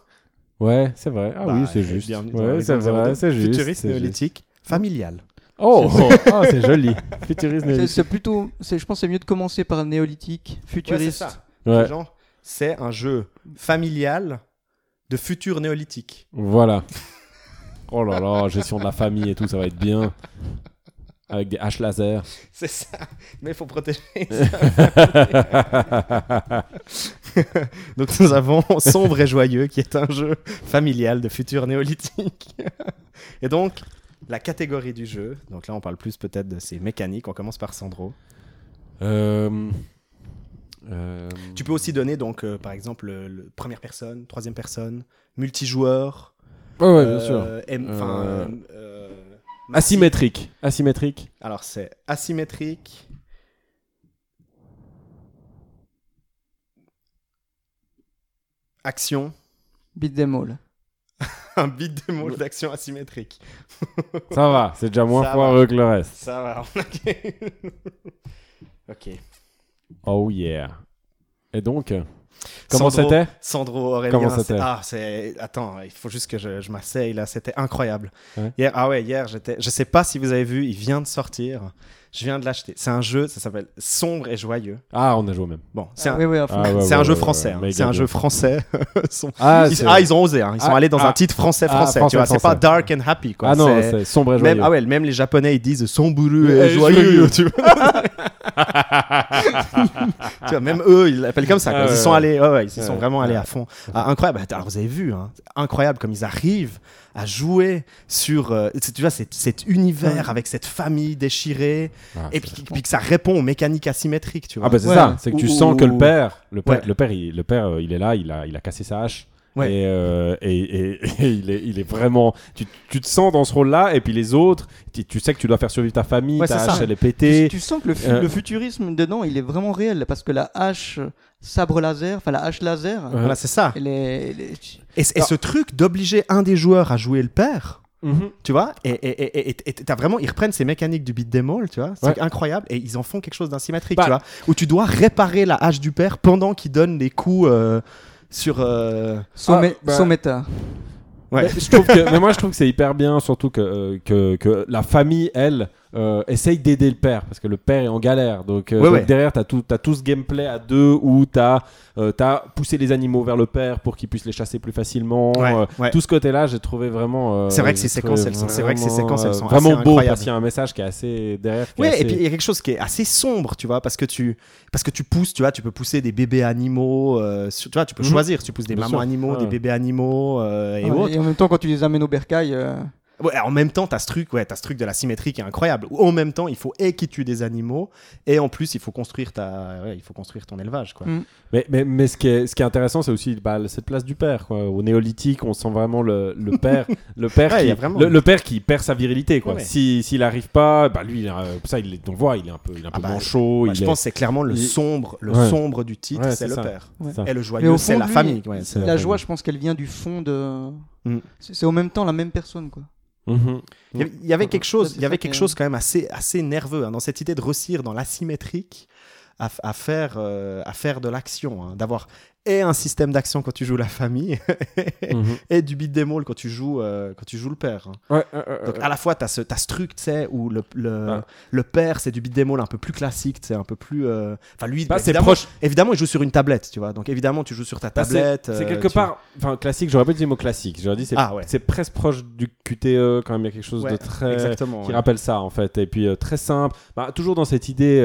Ouais, c'est vrai. Ah Bah, oui, c'est juste. bienvenue dans Ouais, c'est vrai, c'est juste. Futuriste c'est juste. néolithique, familial. Oh, oh, c'est joli. Futuriste C'est- néolithique. C'est plutôt, c'est- je pense, que c'est mieux de commencer par néolithique, futuriste. Ouais, c'est c'est un jeu familial de futur néolithique. voilà. Oh là là, gestion de la famille et tout, ça va être bien. Avec des haches laser. C'est ça. Mais il faut protéger. Donc nous avons Sombre et Joyeux, qui est un jeu familial de futur néolithique. et donc, la catégorie du jeu, donc là on parle plus peut-être de ses mécaniques, on commence par Sandro. Euh, euh, Tu peux aussi donner donc euh, par exemple le, le première personne, troisième personne, multijoueur. Ouais, ouais, bien sûr. euh, enfin, Euh, euh, Asymétrique. Asymétrique. Alors c'est asymétrique. Action. Beat them all. Un beat de mots d'action asymétrique. Ça va, c'est déjà moins Ça foireux que le reste. Ça va, ok. Oh yeah. Et donc, comment c'était Sandro Aurélien. Comment c'était Ah, c'est. Attends, il faut juste que je, je m'asseye là. C'était incroyable. Ouais. Hier, ah ouais, hier, j'étais. Je sais pas si vous avez vu, il vient de sortir. Je viens de l'acheter. C'est un jeu, ça s'appelle Sombre et Joyeux. Ah, on a joué même. Bon, c'est Ah, un, oui, oui. Ah, ouais, c'est un ouais, jeu français. ouais, hein. C'est un jeu français. Ah, ils, ah, ils ont osé. hein. Ils sont Ah, allés dans ah. un titre français Ah, français. français, tu vois, c'est pas dark and happy. Quoi. ah non, C'est- sombre et même, joyeux. ah ouais, même les Japonais ils disent sombre et joyeux. joyeux. Tu vois. Tu vois, même eux, ils l'appellent comme ça. quoi. Ils sont allés, ouais, ouais, ils sont vraiment allés à fond. Incroyable. Attends, Alors vous avez vu, hein, incroyable comme ils arrivent à jouer sur, euh, c'est- tu vois, cet, cet univers avec cette famille déchirée, Ah, et puis, puis que ça répond aux mécaniques asymétriques, tu vois. Ah bah c'est Ouais. ça, c'est que tu Ou- sens que le père, le père, Ouais. le père, il, le père, euh, il est là, il a, il a cassé sa hache. Ouais. Et, euh, et, et- et il, est, il est vraiment. Tu, tu te sens dans ce rôle-là, et puis les autres, tu, tu sais que tu dois faire survivre ta famille, Ouais, ta hache, ça. elle est Tu, pétée. tu sens que le, fu- Euh. le futurisme dedans, il est vraiment réel parce que la hache euh, sabre laser, enfin la hache laser, Ouais. Voilà, c'est ça. elle est, elle est- Et, et ce truc d'obliger un des joueurs à jouer le père, Mhm. tu vois, et et- et- et- et t'as vraiment, ils reprennent ces mécaniques du beat them all, tu vois, c'est Ouais. incroyable, et ils en font quelque chose d'asymétrique, Bah. tu vois, où tu dois réparer la hache du père pendant qu'il donne les coups euh, sur. euh, son, Ah, bah. son méta. Ouais. Mais, je trouve que, mais moi, je trouve que c'est hyper bien, surtout que, euh, que, que la famille, elle, euh, essaye d'aider le père parce que le père est en galère. Donc, euh, Ouais, donc ouais. derrière, t'as tout, as tout ce gameplay à deux où t'as euh, t'as poussé les animaux vers le père pour qu'il puisse les chasser plus facilement. Ouais, Euh, ouais. Tout ce côté-là, j'ai trouvé vraiment. euh, C'est vrai que ces séquences, elles sont- c'est vrai que ces séquences, elles sont vraiment assez beau incroyables. parce qu'il y a un message qui est assez derrière. assez- et puis il y a quelque chose qui est assez sombre, tu vois, parce que tu, parce que tu pousses, tu vois, tu peux pousser des bébés animaux, euh, sur- tu vois, tu peux Mhm. choisir, tu pousses des Bien mamans sûr. animaux, des Ouais. bébés animaux euh, et autres. et en même temps, quand tu les amènes au bercail, euh, Ouais, en même temps, t'as ce truc, ouais, t'as ce truc de la symétrie qui est incroyable. En même temps, il faut et qui tue des animaux, et en plus, il faut construire ta, ouais, il faut construire ton élevage, quoi. Mm. Mais, mais, mais ce, qui est, ce qui est intéressant, c'est aussi bah, cette place du père. Quoi. Au néolithique, on sent vraiment le, le père, le père, Ouais, qui, vraiment- le, le père qui perd sa virilité. Quoi. Si, s'il n'arrive pas, bah, lui, a- ça, il, est- on le voit, il est un peu, il est un Ah peu bah, manchot. Il je est- pense que c'est clairement le il- sombre, le Ouais. sombre du titre, Ouais, c'est le ça. père. Et le joyeux, c'est la famille. la joie, je pense qu'elle vient du fond de. Mm. C'est en même temps la même personne, quoi. Mhm. Il y avait- il y avait quelque chose, il y avait quelque chose quand même assez, assez nerveux hein, dans cette idée de réussir dans l'asymétrique à faire, euh, à faire de l'action, hein, d'avoir et un système d'action quand tu joues la famille Mhm. et du beat them all quand tu joues, euh, quand tu joues le père. hein. Ouais, euh, euh, Donc euh, à la fois, tu as ce, t'as ce truc, tu sais, où le, le, le père, c'est du beat them all un peu plus classique, c'est un peu plus... euh, Enfin, lui, bah, évidemment, proche. évidemment, il joue sur une tablette, tu vois. Donc évidemment, tu joues sur ta Bah, c'est- tablette. c'est euh, quelque part, enfin classique, j'aurais pas dit le mot classique, j'aurais dit c'est Ah, ouais. c'est presque proche du QTE quand même, il y a quelque chose de très... Exactement. qui rappelle ça en fait et puis très simple bah, toujours dans cette idée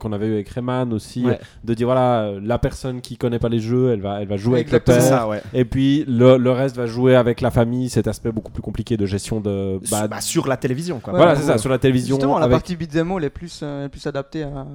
qu'on avait eu avec Rayman aussi de dire voilà la personne qui connaît pas les jeux elle va elle va jouer avec le père ça, ouais. et puis le, le reste va jouer avec la famille cet aspect beaucoup plus compliqué de gestion de bah, Sur- bah, sur la télévision, quoi. voilà Ouais, c'est ça sur la télévision Justement, la avec partie beat'em all est plus, euh, est plus adaptée à-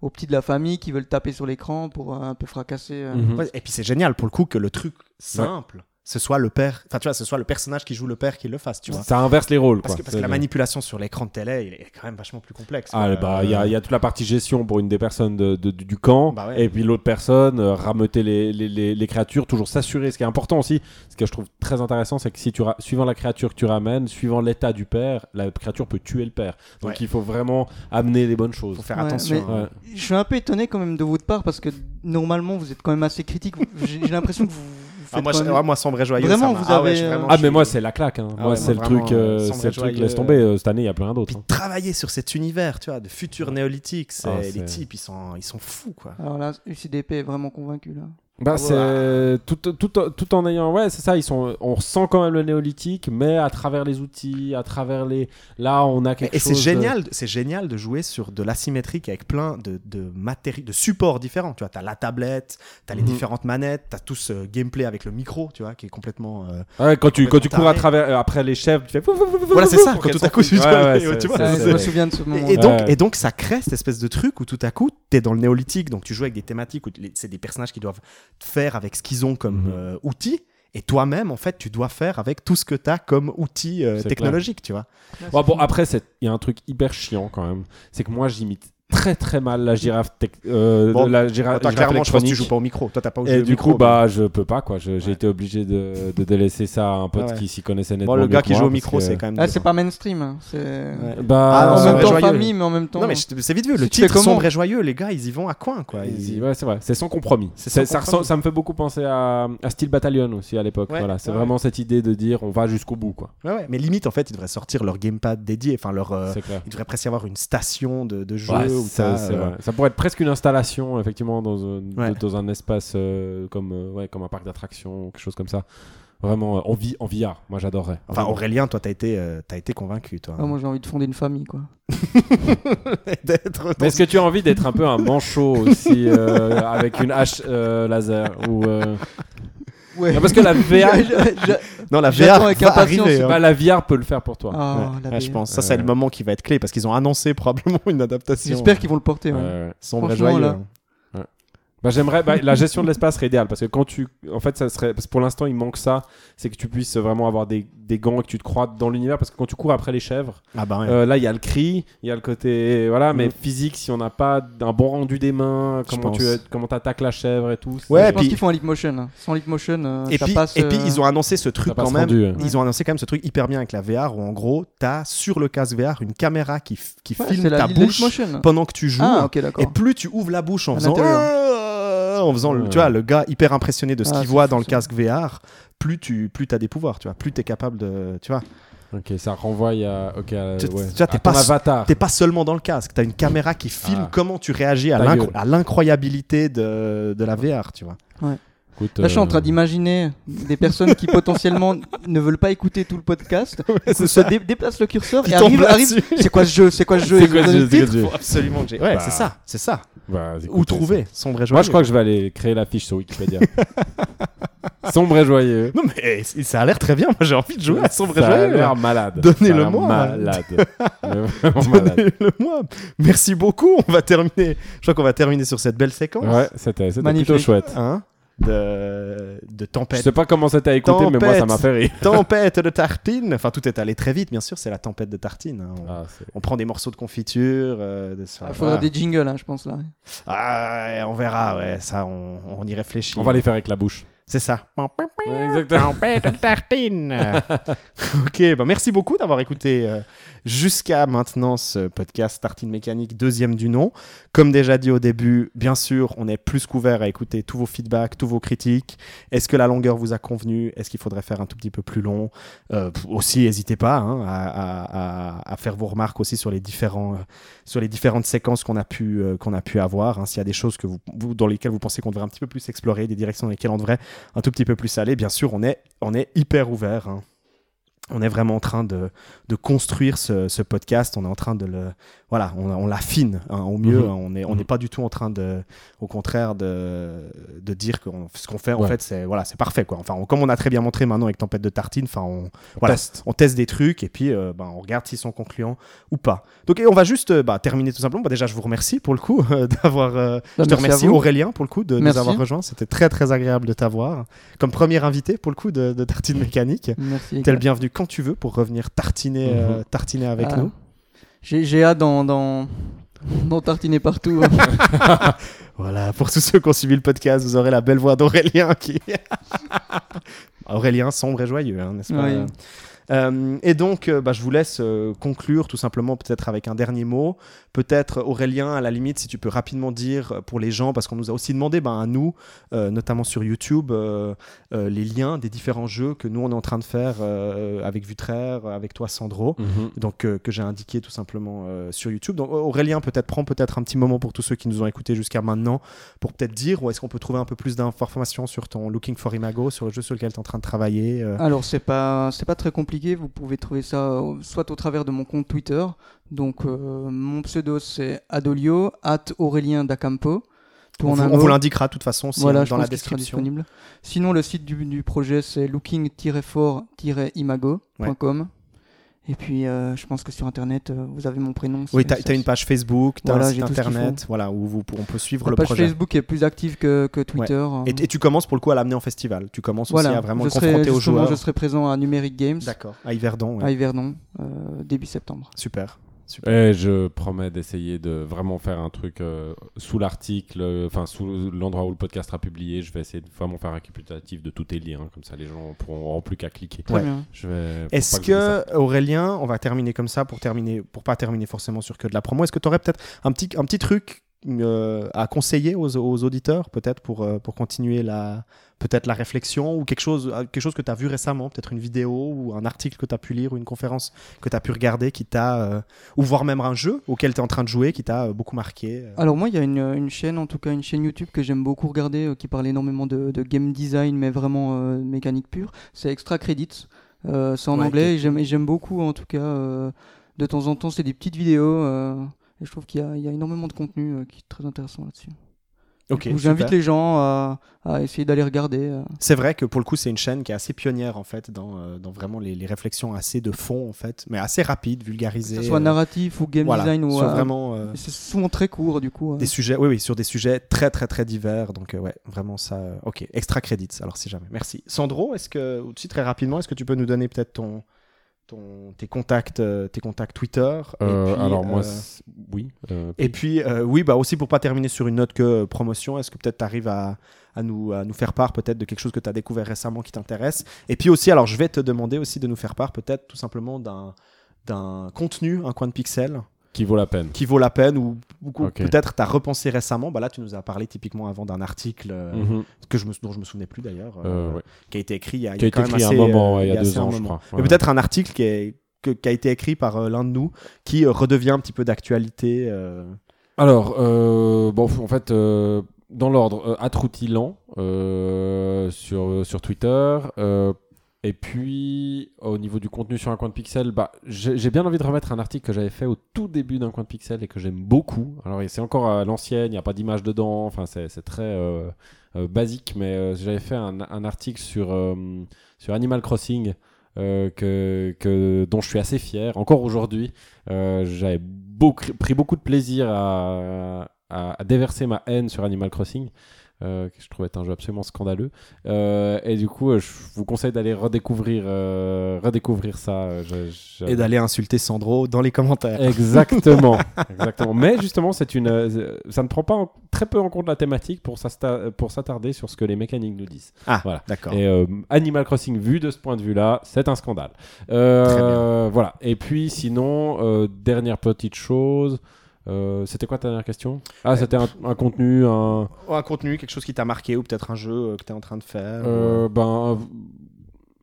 aux petits de la famille qui veulent taper sur l'écran pour euh, un peu fracasser. euh. Ouais, et puis c'est génial pour le coup que le truc simple, ce soit le père, enfin tu vois, ce soit le personnage qui joue le père qui le fasse, tu vois. ça inverse les rôles Parce quoi. que, parce que la manipulation sur l'écran de télé, il est quand même vachement plus complexe. ah, bah, il y, a- il y a toute la partie gestion pour une des personnes de- de- du camp, Bah ouais. et puis l'autre personne, euh, rameuter les, les, les- les créatures, toujours s'assurer. Ce qui est important aussi, ce que je trouve très intéressant, c'est que si tu ra- suivant la créature que tu ramènes, suivant l'état du père, la créature peut tuer le père. Donc Ouais. il faut vraiment amener les bonnes choses. faut faire Ouais, attention. mais- hein. Ouais. Je suis un peu étonné quand même de votre part parce que normalement vous êtes quand même assez critique. J'ai l'impression que vous, Ah, moi, quand je- même- ouais, moi, sombre et joyeux. Vraiment, ça vous ah ouais, avez, euh, vraiment- Ah, mais suis- moi, c'est la claque. hein. Ah moi, ouais, c'est le truc, euh, c'est le truc, laisse tomber. euh, cette année, il y a plein d'autres. Puis hein. travailler sur cet univers, tu vois, de futur néolithique, c'est Ah, les types, ils sont, ils sont fous, quoi. Alors là, UCDP est vraiment convaincu là. Bah, Ah, c'est tout, tout, tout en ayant. Ouais, c'est ça. Ils sont. On ressent quand même le néolithique, mais à travers les outils, à travers les. Là, on a quelque Et chose. c'est de- génial, c'est génial de jouer sur de l'asymétrique avec plein de, de matériaux, de supports différents. Tu vois, t'as la tablette, t'as les Mhm. différentes manettes, t'as tout ce gameplay avec le micro, tu vois, qui est complètement. euh, Ouais, quand tu, quand tu cours à travers, euh, après les chèvres, tu fais. Voilà, c'est ça, quand tout à coup, tu s'enfuient. dois Ouais, aller, ouais, tu c'est- vois, c'est- Ouais, c'est- je me souviens de ce moment. Et, et donc, Ouais. et donc, ça crée cette espèce de truc où tout à coup, tu es dans le néolithique, donc tu joues avec des thématiques où c'est des personnages qui doivent faire avec ce qu'ils ont comme Mhm. euh, outils. Et toi-même, en fait, tu dois faire avec tout ce que tu as comme outil euh, technologique, tu vois. Ouais, bon, après, c'est- il y a un truc hyper chiant quand même. C'est que moi, j'imite très très mal la girafe, euh, Bon, la gira- Toi, girafe clairement, je pense que tu joues pas au micro. Toi, t'as pas joué Et au du micro, coup, bah, je peux pas quoi. J'ai Ouais. été obligé de, de délaisser ça à un pote Ah ouais. qui s'y connaissait nettement. Bon, le gars qui joue au micro, que- c'est quand même. Ah, c'est pas mainstream. hein. C'est Ouais. Bah, Ah, en même temps joyeux. famille, mais en même temps. Non, mais c'est vite vu. Le titre sombre et joyeux, les gars, ils y vont à coin, quoi. Ils- Ouais, c'est vrai. C'est sans compromis. Ça, me fait beaucoup penser à, à Steel Battalion aussi à l'époque. Voilà, c'est vraiment cette idée de dire on va jusqu'au bout, quoi. Mais limite, en fait, ils devraient sortir leur gamepad dédié. Enfin, leur. euh. Il devrait presque y avoir une station de, de jeu Ça, euh, vrai. Ça pourrait être presque une installation, effectivement, dans un, Ouais. dans un espace euh, comme, euh, ouais, comme un parc d'attractions, quelque chose comme ça. Vraiment, euh, en, vi- en VR, moi j'adorerais. Enfin. Aurélien, toi, t'as été, euh, t'as été convaincu, toi. Ah, moi j'ai envie de fonder une famille quoi. Est-ce que tu as envie d'être un peu un manchot aussi, euh, avec une hache euh, laser ou, euh, Ouais. non, Parce que la VR, Non, la VR avec va impatience, arriver. hein. bah, la VR peut le faire pour toi. Ah, Ouais. la Ouais, je pense. Ça, c'est Euh. le moment qui va être clé parce qu'ils ont annoncé probablement une adaptation. J'espère qu'ils vont le porter. Ouais, ouais. ouais. Sombre et Franchement, joyeux. là. Bah, j'aimerais bah, la gestion de l'espace serait idéale parce que quand tu en fait ça serait parce que pour l'instant il manque ça c'est que tu puisses vraiment avoir des, des gants et que tu te crois dans l'univers parce que quand tu cours après les chèvres Ah bah ouais. euh, là il y a le cri il y a le côté voilà mais Mm. physique si on n'a pas un bon rendu des mains comment tu comment attaques la chèvre et tout c'est- Ouais, je et pense puis- qu'ils font un leap motion. hein. Sans leap motion, euh, et ça puis, passe. et puis euh, ils ont annoncé ce truc quand même. rendu. Ils ont annoncé quand même ce truc hyper bien avec la VR où en gros, t'as sur le casque VR une caméra qui, qui ouais, filme ta bouche motion. pendant que tu joues. Ah, ok, Et plus tu ouvres la bouche en À faisant. Ah en faisant le, Ouais. tu vois le gars hyper impressionné de ce Ah, qu'il voit dans le casque VR, plus tu plus as des pouvoirs, tu vois, plus tu es capable de tu vois. Ok, ça renvoie à. Ok, à, Tu- ouais. tu vois, t'es pas- avatar. T'es pas seulement dans le casque, t'as une caméra qui filme Ah. comment tu réagis à l'incroyabilité de, de la VR, tu vois. Écoute, Là, je suis en euh, train d'imaginer des personnes qui potentiellement ne veulent pas écouter tout le podcast, se dé- déplacent le curseur Qui et arrivent. arrivent- C'est quoi ce jeu? C'est quoi ce jeu? Quoi ce jeu? quoi titre? ce jeu? Faut absolument. Ouais, Bah. c'est ça, c'est ça. bah, Où trouver? Sombre et joyeux. Moi, je crois que je vais aller créer la fiche sur Wikipédia. Sombre et joyeux. Non, mais c- ça a l'air très bien. Moi, j'ai envie de jouer à Sombre et Ça a joyeux. l'air malade. Donnez-le Ça a l'air moi. Malade. Vraiment malade. Donnez-le-moi. Merci beaucoup. On va terminer. Je crois qu'on va terminer sur cette belle séquence. Ouais, c'était plutôt chouette. Hein? De, de Je tempête. sais pas comment c'était à écouter, mais moi, ça Tempête. m'a fait rire. tempête de tartine. Enfin, tout est allé très vite, bien sûr. C'est la tempête de tartine. hein. On, Ah, c'est- on prend des morceaux de confiture. euh, de ça. Il faudra Voilà. des jingles, hein, je pense là. Ah, on verra. Ouais, ça, on, on y réfléchit. On va les faire avec la bouche. C'est ça. Exactement. Tempête de tartine. ok, bah merci beaucoup d'avoir écouté euh, jusqu'à maintenant ce podcast Tartine Mécanique, deuxième du nom. Comme déjà dit au début, bien sûr, on est plus couvert à écouter tous vos feedbacks, tous vos critiques. Est-ce que la longueur vous a convenu? Est-ce qu'il faudrait faire un tout petit peu plus long? Euh, Aussi, n'hésitez pas hein, à, à- à- à faire vos remarques aussi sur les, différents, euh, sur les différentes séquences qu'on a pu, qu'on a pu avoir. hein. S'il y a des choses que vous, vous- dans lesquelles vous pensez qu'on devrait un petit peu plus explorer, des directions dans lesquelles on devrait un tout petit peu plus aller, bien sûr, on est, on est hyper ouvert. hein. On est vraiment en train de, de construire ce, ce podcast. On est en train de le, voilà, on, on l'affine hein, au mieux. Mhm. hein. On n'est on n'est pas du tout en train de, au contraire, de, de dire que on- ce qu'on fait, en fait, c'est voilà, c'est parfait quoi. Enfin, on- comme on a très bien montré maintenant avec Tempête de Tartine, enfin, on, Voilà. teste. on teste des trucs et puis euh, ben, on regarde s'ils sont concluants ou pas. Donc et on va juste euh, bah, terminer tout simplement. Bah, déjà, je vous remercie pour le coup euh, d'avoir. euh, je te remercie. Aurélien pour le coup de nous avoir rejoints. C'était très très agréable de t'avoir comme premier invité pour le coup de, de Tartine Mécanique. Merci. T'es le bienvenu quand tu veux pour revenir tartiner, euh, Mhm. tartiner avec Ah. nous. J'ai hâte d'en dans, dans tartiner partout. Voilà, pour tous ceux qui ont suivi le podcast, vous aurez la belle voix d'Aurélien qui. Aurélien sombre et joyeux, hein, n'est-ce pas? Oui. Euh, et donc, euh, bah, je vous laisse euh, conclure tout simplement peut-être avec un dernier mot. Peut-être Aurélien, à la limite, si tu peux rapidement dire euh, pour les gens, parce qu'on nous a aussi demandé ben, à nous, euh, notamment sur YouTube, euh, euh, les liens des différents jeux que nous on est en train de faire euh, avec Vutraire, avec toi Sandro. Mhm. Donc euh, que j'ai indiqué tout simplement euh, sur YouTube. Donc Aurélien peut-être prend peut-être un petit moment pour tous ceux qui nous ont écoutés jusqu'à maintenant pour peut-être dire où est-ce qu'on peut trouver un peu plus d'informations sur ton Looking for Imago, sur le jeu sur lequel tu es en train de travailler. euh. Alors c'est pas c'est pas très compliqué. Vous pouvez trouver ça soit au travers de mon compte Twitter. Donc euh, mon pseudo c'est Adolio at Aurélien Dacampo. On on vous l'indiquera de toute façon Voilà, hein, je dans la description. disponible. Sinon, le site du, du projet, c'est looking-fort-imago.com. Et puis, euh, je pense que sur Internet, euh, vous avez mon prénom. Oui, tu as, une page Facebook, tu as Voilà, un site internet, voilà, où vous- on peut suivre La le page projet. Facebook est plus active que, que Twitter. Et, et tu commences pour le coup à l'amener en festival. Tu commences aussi à vraiment je le serai, confronter aux joueurs. je serai présent à Numeric Games, D'accord. À Yverdon, ouais. à Yverdon, euh, début septembre. super. Super. Et je promets d'essayer de vraiment faire un truc euh, sous l'article, euh, enfin sous l'endroit où le podcast sera publié. Je vais essayer de vraiment faire un récapitulatif de tous tes liens, comme ça les gens pourront plus qu'à cliquer. Ouais. Est-ce que, Aurélien, on va terminer comme ça pour terminer, pour pas terminer forcément sur que de la promo. Est-ce que tu aurais peut-être un petit, un petit truc euh, à conseiller aux, aux auditeurs, peut-être pour, euh, pour continuer la, peut-être la réflexion ou quelque chose, euh, quelque chose que tu as vu récemment, peut-être une vidéo ou un article que tu as pu lire ou une conférence que tu as pu regarder qui t'a, euh, ou voire même un jeu auquel tu es en train de jouer qui t'a beaucoup marqué. Alors moi, il y a une, une chaîne, en tout cas une chaîne YouTube que j'aime beaucoup regarder, qui parle énormément de, de game design, mais vraiment mécanique pure. C'est Extra Credits. C'est en Ouais, anglais et j'aime, beaucoup, en tout cas. de temps en temps, c'est des petites vidéos. Et je trouve qu'il y a, il y a énormément de contenu euh, qui est très intéressant là-dessus. J'invite les gens à, à essayer d'aller regarder. euh. C'est vrai que pour le coup, c'est une chaîne qui est assez pionnière en fait dans, euh, dans vraiment les, les réflexions assez de fond en fait, mais assez rapide, vulgarisées. que ce soit narratif ou game voilà, design ou vraiment euh, c'est souvent très court du coup. euh. des sujets, oui, oui, sur des sujets très très très divers. Donc euh, ouais, vraiment ça. ok, extra credits. Alors si jamais, merci. Sandro, est-ce que aussi très rapidement, est-ce que tu peux nous donner peut-être ton, ton tes contacts, euh, tes contacts Twitter et Euh, puis, alors moi, euh, oui. et puis oui, bah aussi pour pas terminer sur une note que promotion, est-ce que peut-être tu arrives à à nous, à nous faire part peut-être de quelque chose que tu as découvert récemment qui t'intéresse? Et puis aussi, alors je vais te demander aussi de nous faire part peut-être tout simplement d'un d'un contenu, un coin de pixel, qui vaut la peine. qui vaut la peine ou, peut-être tu as repensé récemment. Bah là, tu nous as parlé typiquement avant d'un article euh, Mhm. que je me, dont je me souvenais plus d'ailleurs, Euh, euh, ouais. qui a été écrit il y a, Qui a quand été même écrit assez, un moment, euh, ouais, il y a deux ans, je crois. Mais peut-être un article qui est que- qui a été écrit par l'un de nous qui redevient un petit peu d'actualité. Alors, bon, en fait, dans l'ordre, Atroutilan sur, sur Twitter. Et puis, au niveau du contenu sur un coin de pixel, bah, j'ai bien envie de remettre un article que j'avais fait au tout début d'un coin de pixel et que j'aime beaucoup. Alors, c'est encore à l'ancienne, il n'y a pas d'image dedans, enfin, c'est très euh, euh, basique, mais euh, j'avais fait un, article sur, sur Animal Crossing. que, que, dont je suis assez fier encore aujourd'hui. J'avais pris beaucoup de plaisir à- à déverser ma haine sur Animal Crossing, euh, que je trouvais être un jeu absolument scandaleux. Euh, et du coup, euh, je vous conseille d'aller redécouvrir, redécouvrir ça. je- je- et d'aller insulter Sandro dans les commentaires. Exactement, exactement. Mais justement, c'est une, ça ne prend pas en- très peu en compte la thématique pour s'attarder sur ce que les mécaniques nous disent. Ah, Voilà. d'accord. Et Animal Crossing, vu de ce point de vue-là, c'est un scandale. Très bien. Voilà. Et puis, sinon, dernière petite chose. Euh, c'était quoi ta dernière question? Ah, c'était un, un contenu, un, Ou un contenu, quelque chose qui t'a marqué ou peut-être un jeu euh, que tu es en train de faire. euh, ben,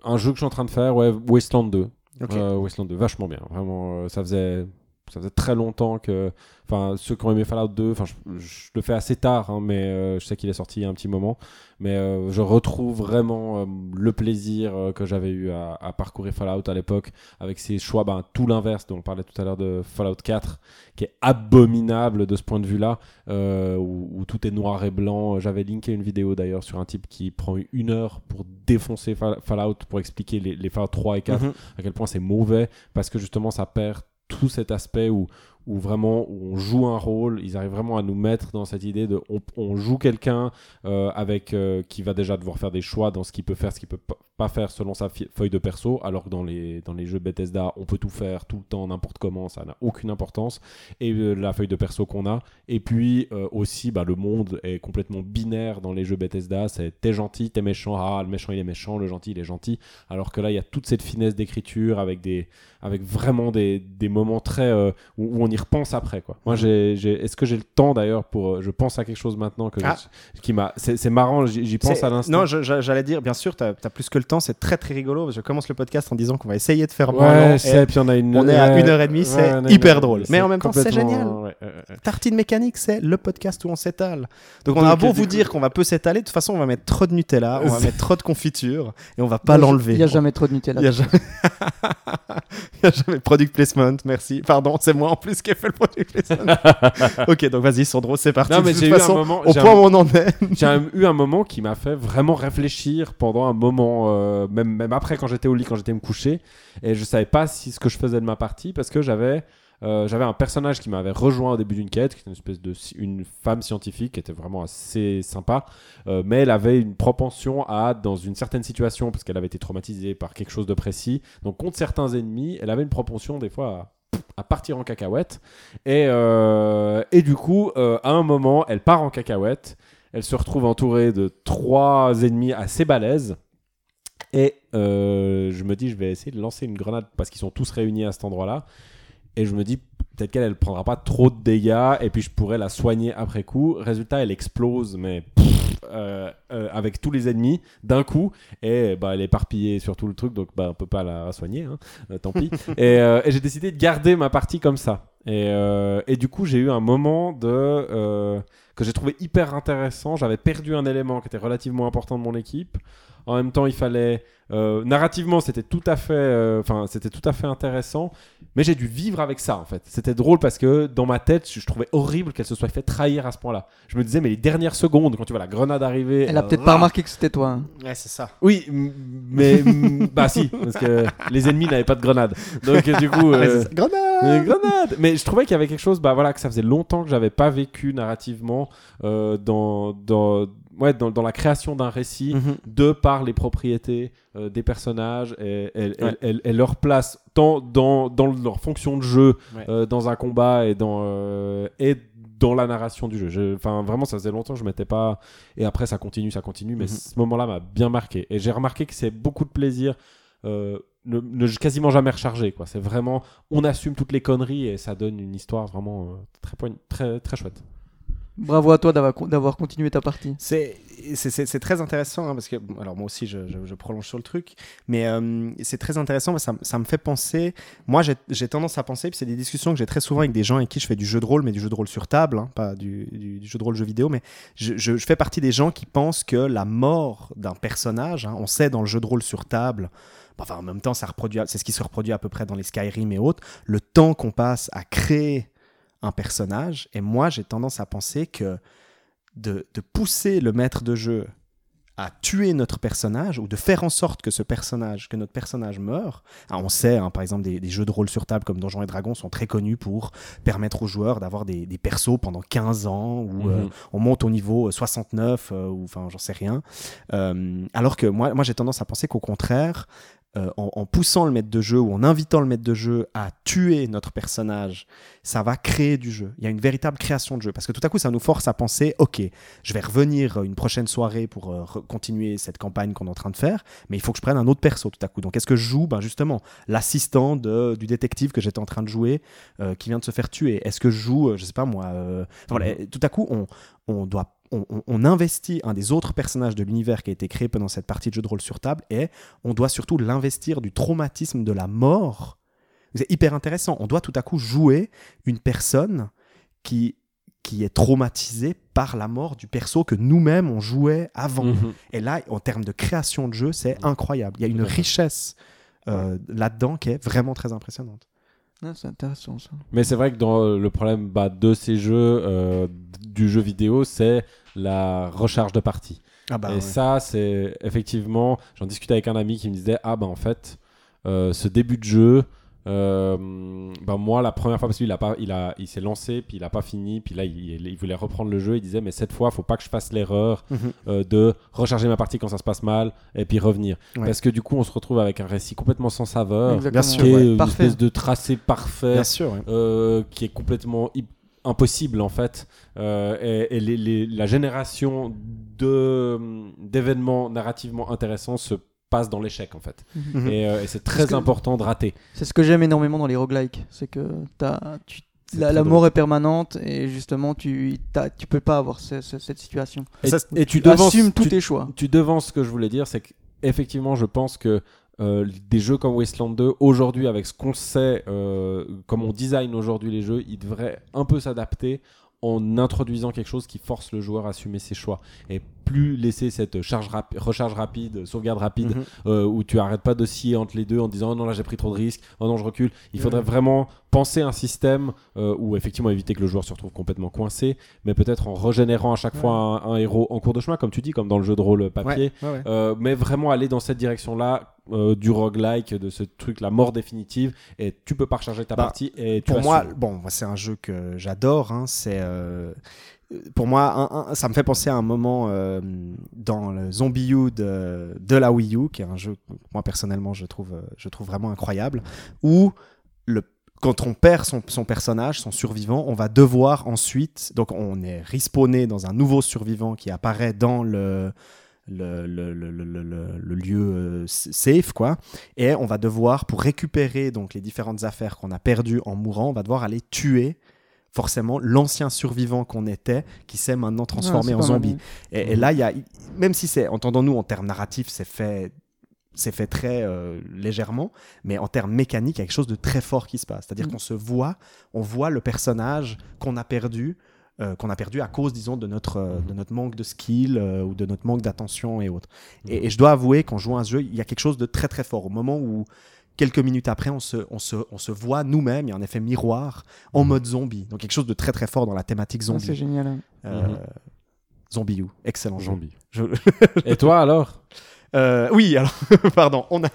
un, un jeu que je suis en train de faire, ouais, Wasteland 2. Ok. Euh, Wasteland 2, vachement bien. Vraiment, euh, ça faisait, ça faisait très longtemps que. Enfin, ceux qui ont aimé Fallout 2, enfin, je, je le fais assez tard, hein, mais euh, je sais qu'il est sorti il y a un petit moment. Mais euh, je retrouve vraiment euh, le plaisir que j'avais eu à, à parcourir Fallout à l'époque, avec ses choix, ben, tout l'inverse dont on parlait tout à l'heure de Fallout 4, qui est abominable de ce point de vue-là, où, où tout est noir et blanc. J'avais linké une vidéo d'ailleurs sur un type qui prend une heure pour défoncer Fall- Fallout, pour expliquer les, les Fallout 3 et 4 Mhm. à quel point c'est mauvais parce que justement ça perd tout cet aspect où, où vraiment où on joue un rôle, ils arrivent vraiment à nous mettre dans cette idée de on, joue quelqu'un euh, avec euh, qui va déjà devoir faire des choix dans ce qu'il peut faire, ce qu'il peut pas faire selon sa feuille de perso, alors que dans les, dans les jeux Bethesda, on peut tout faire tout le temps, n'importe comment, ça n'a aucune importance, et euh, la feuille de perso qu'on a. Et puis aussi, bah, le monde est complètement binaire dans les jeux Bethesda, c'est t'es gentil, t'es méchant, ah le méchant il est méchant, le gentil il est gentil, alors que là il y a toute cette finesse d'écriture avec des avec vraiment des, des moments très où, où on y repense après quoi. Moi j'ai j'ai- est-ce que j'ai le temps d'ailleurs pour euh, je pense à quelque chose maintenant que je- Ah. qui m'a c'est c'est marrant j'y j'y pense C'est- à l'instant. Non, je- je- j'allais dire, bien sûr, tu as, plus que le temps, c'est très très rigolo. parce que Je commence le podcast en disant qu'on va essayer de faire moins long, Ouais, et c'est puis on a une on est à ouais, une heure et demie, ouais, c'est hyper une- drôle. Mais en même temps, c'est génial. ouais. Tartine mécanique, c'est le podcast où on s'étale. Donc on Donc, a beau vous coup- dire qu'on va peu s'étaler, de toute façon on va mettre trop de Nutella, on va mettre trop de confiture et on va pas l'enlever. Il n'y a jamais trop de Nutella. Il y a jamais... Il y a jamais product placement, merci. Pardon, c'est moi en plus qui ai fait le placement. ok, donc vas-y Sandro, c'est parti. Non mais de toute j'ai eu un façon, moment au point où on en est. j'ai eu un moment qui m'a fait vraiment réfléchir pendant un moment, euh, même, même après quand j'étais au lit, quand j'étais me coucher, et je savais pas si ce que je faisais de ma partie parce que j'avais euh, j'avais un personnage qui m'avait rejoint au début d'une quête, qui était une espèce de une femme scientifique qui était vraiment assez sympa, euh, mais elle avait une propension à dans une certaine situation parce qu'elle avait été traumatisée par quelque chose de précis, donc contre certains ennemis, elle avait une propension des fois à, à partir en cacahuète, et euh, et du coup euh, à un moment elle part en cacahuète. Elle se retrouve entourée de trois ennemis assez balèzes. Et euh, je me dis, je vais essayer de lancer une grenade parce qu'ils sont tous réunis à cet endroit-là. Et je me dis, peut-être qu'elle, elle prendra pas trop de dégâts et puis je pourrais la soigner après coup. Résultat, elle explose, mais euh, euh, avec tous les ennemis d'un coup. Et bah, elle est éparpillée sur tout le truc, donc bah, on peut pas la soigner, hein. Euh, tant pis. et et j'ai décidé de garder ma partie comme ça. Et, et du coup, j'ai eu un moment de. que j'ai trouvé hyper intéressant. J'avais perdu un élément qui était relativement important de mon équipe. En même temps, il fallait euh, narrativement, c'était tout à fait, euh, enfin, c'était tout à fait intéressant. Mais j'ai dû vivre avec ça, en fait. C'était drôle parce que dans ma tête, je, je trouvais horrible qu'elle se soit fait trahir à ce point-là. Je me disais, mais les dernières secondes, quand tu vois la grenade arriver, Elle a euh, peut-être pas remarqué que c'était toi. hein. Ouais, c'est ça. Oui, mais bah si, parce que les ennemis n'avaient pas de grenade. Donc du coup, euh, Grenade mais grenade Mais je trouvais qu'il y avait quelque chose, bah voilà, que ça faisait longtemps que j'avais pas vécu narrativement euh, dans, dans, ouais, dans, dans la création d'un récit Mhm. de par les propriétés euh, des personnages et, et- et- Ouais. et- et leur place tant dans, dans leur fonction de jeu Ouais. euh, dans un combat et dans, euh, et dans la narration du jeu. Je- Enfin, vraiment, ça faisait longtemps que je m'étais pas. Et après, ça continue, ça continue, mais Mhm. ce moment-là m'a bien marqué. Et j'ai remarqué que c'est beaucoup de plaisir. euh, ne, ne quasiment jamais rechargé quoi c'est vraiment on assume toutes les conneries et ça donne une histoire vraiment euh, très très très chouette Bravo à toi d'avoir continué ta partie. C'est très intéressant hein, parce que alors moi aussi je, prolonge sur le truc mais euh, c'est très intéressant ça, me- ça me fait penser moi j'ai tendance à penser puis c'est des discussions que j'ai très souvent avec des gens avec qui je fais du jeu de rôle mais du jeu de rôle sur table hein, pas du, jeu de rôle jeu vidéo mais je, fais partie des gens qui pensent que la mort d'un personnage hein, on sait dans le jeu de rôle sur table enfin en même temps c'est ce qui se reproduit à peu près dans les Skyrim et autres le temps qu'on passe à créer un personnage et moi j'ai tendance à penser que de, de pousser le maître de jeu à tuer notre personnage ou de faire en sorte que ce personnage, que notre personnage meure. Ah, on sait, hein, par exemple, des, des jeux de rôle sur table comme Donjons et Dragons sont très connus pour permettre aux joueurs d'avoir des, des persos pendant 15 ans ou euh, Mhm. on monte au niveau 69 euh, ou enfin j'en sais rien. Euh, alors que moi, moi j'ai tendance à penser qu'au contraire, euh, en, en poussant le maître de jeu ou en invitant le maître de jeu à tuer notre personnage, ça va créer du jeu. Il y a une véritable création de jeu parce que tout à coup ça nous force à penser, ok, je vais revenir une prochaine soirée pour euh, continuer cette campagne qu'on est en train de faire, mais il faut que je prenne un autre perso tout à coup. Donc est-ce que je joue? Ben justement l'assistant du détective que j'étais en train de jouer euh, qui vient de se faire tuer Est-ce que je joue, je sais pas moi, voilà, tout à coup on, on doit on, on- on investit un des autres personnages de l'univers qui a été créé pendant cette partie de jeu de rôle sur table et on doit surtout l'investir du traumatisme de la mort. C'est hyper intéressant. On doit tout à coup jouer une personne qui, qui est traumatisée par la mort du perso que nous-mêmes on jouait avant. Mhm. Et là, en termes de création de jeu, c'est incroyable. Il y a une richesse euh, là-dedans qui est vraiment très impressionnante. Ah, c'est intéressant ça. Mais c'est vrai que dans le problème bah, de ces jeux, euh, du jeu vidéo, c'est la recharge de partie. Ah bah, et ouais. ça, c'est effectivement, j'en discutais avec un ami qui me disait, ah bah en fait, euh, ce début de jeu, euh, bah moi la première fois parce qu'il a pas, il a, il s'est lancé puis il a pas fini puis là il, il voulait reprendre le jeu, il disait mais cette fois faut pas que je fasse l'erreur Mhm. euh, de recharger ma partie quand ça se passe mal et puis revenir Ouais. parce que du coup on se retrouve avec un récit complètement sans saveur, Exactement. qui est ouais. une Parfait. espèce de tracé parfait sûr. euh, qui est complètement hy- impossible en fait. Euh, et et les- les- la génération de, d'événements narrativement intéressants se passe dans l'échec en fait. Mhm. Et, euh, et c'est très que- important de rater. C'est ce que j'aime énormément dans les roguelikes, c'est que t'as, tu, la, mort est permanente et justement tu, tu peux pas avoir ce- ce- cette situation. Et, tu, Tu devances, assumes tous tu, tes choix. tu devances ce que je voulais dire, c'est qu'effectivement, je pense que euh, des jeux comme Wasteland 2, aujourd'hui, avec ce qu'on sait, euh, comme on design aujourd'hui les jeux, ils devraient un peu s'adapter en introduisant quelque chose qui force le joueur à assumer ses choix et plus laisser cette charge rapi- recharge rapide, sauvegarde rapide Mhm. euh, où tu arrêtes pas d'osciller entre les deux en disant oh non là j'ai pris trop de risques, oh non je recule. Il faudrait vraiment penser un système euh, où effectivement éviter que le joueur se retrouve complètement coincé, mais peut-être en régénérant à chaque fois un, un héros en cours de chemin, comme tu dis, comme dans le jeu de rôle papier. Ouais, ouais, ouais. Euh, mais vraiment aller dans cette direction-là euh, du roguelike, de ce truc, la mort définitive, et tu peux pas recharger ta Bah, partie. Et tu pour moi, bon, c'est un jeu que j'adore. hein, c'est euh, pour moi, un- un- ça me fait penser à un moment euh, dans le Zombie U de, de la Wii U, qui est un jeu que moi personnellement je trouve, je trouve vraiment incroyable, où le quand on perd son, son personnage, son survivant, on va devoir ensuite, donc on est respawné dans un nouveau survivant qui apparaît dans le, le, lieu euh, safe, quoi. Et on va devoir, pour récupérer donc les différentes affaires qu'on a perdues en mourant, on va devoir aller tuer forcément l'ancien survivant qu'on était, qui s'est maintenant transformé Ah, en pas mal, zombie. Et, et là, il y a, même si c'est, entendons-nous, en termes narratifs, c'est fait, c'est fait très euh, légèrement, mais en termes mécaniques, il y a quelque chose de très fort qui se passe. C'est-à-dire Mm. qu'on se voit, on voit le personnage qu'on a perdu. Euh, qu'on a perdu à cause, disons, de notre, euh, Mhm. de notre manque de skill euh, ou de notre manque d'attention et autres. Et, et je dois avouer qu'en jouant à ce jeu, il y a quelque chose de très très fort. Au moment où, quelques minutes après, on se, on se, on se voit nous-mêmes, il y a un effet miroir, en mode zombie. Donc quelque chose de très très fort dans la thématique Ah, zombie. c'est génial. hein. Euh, Mhm. Zombie U, excellent jeu. Zombie. Je- Et toi alors? Euh, oui, alors, pardon, on a,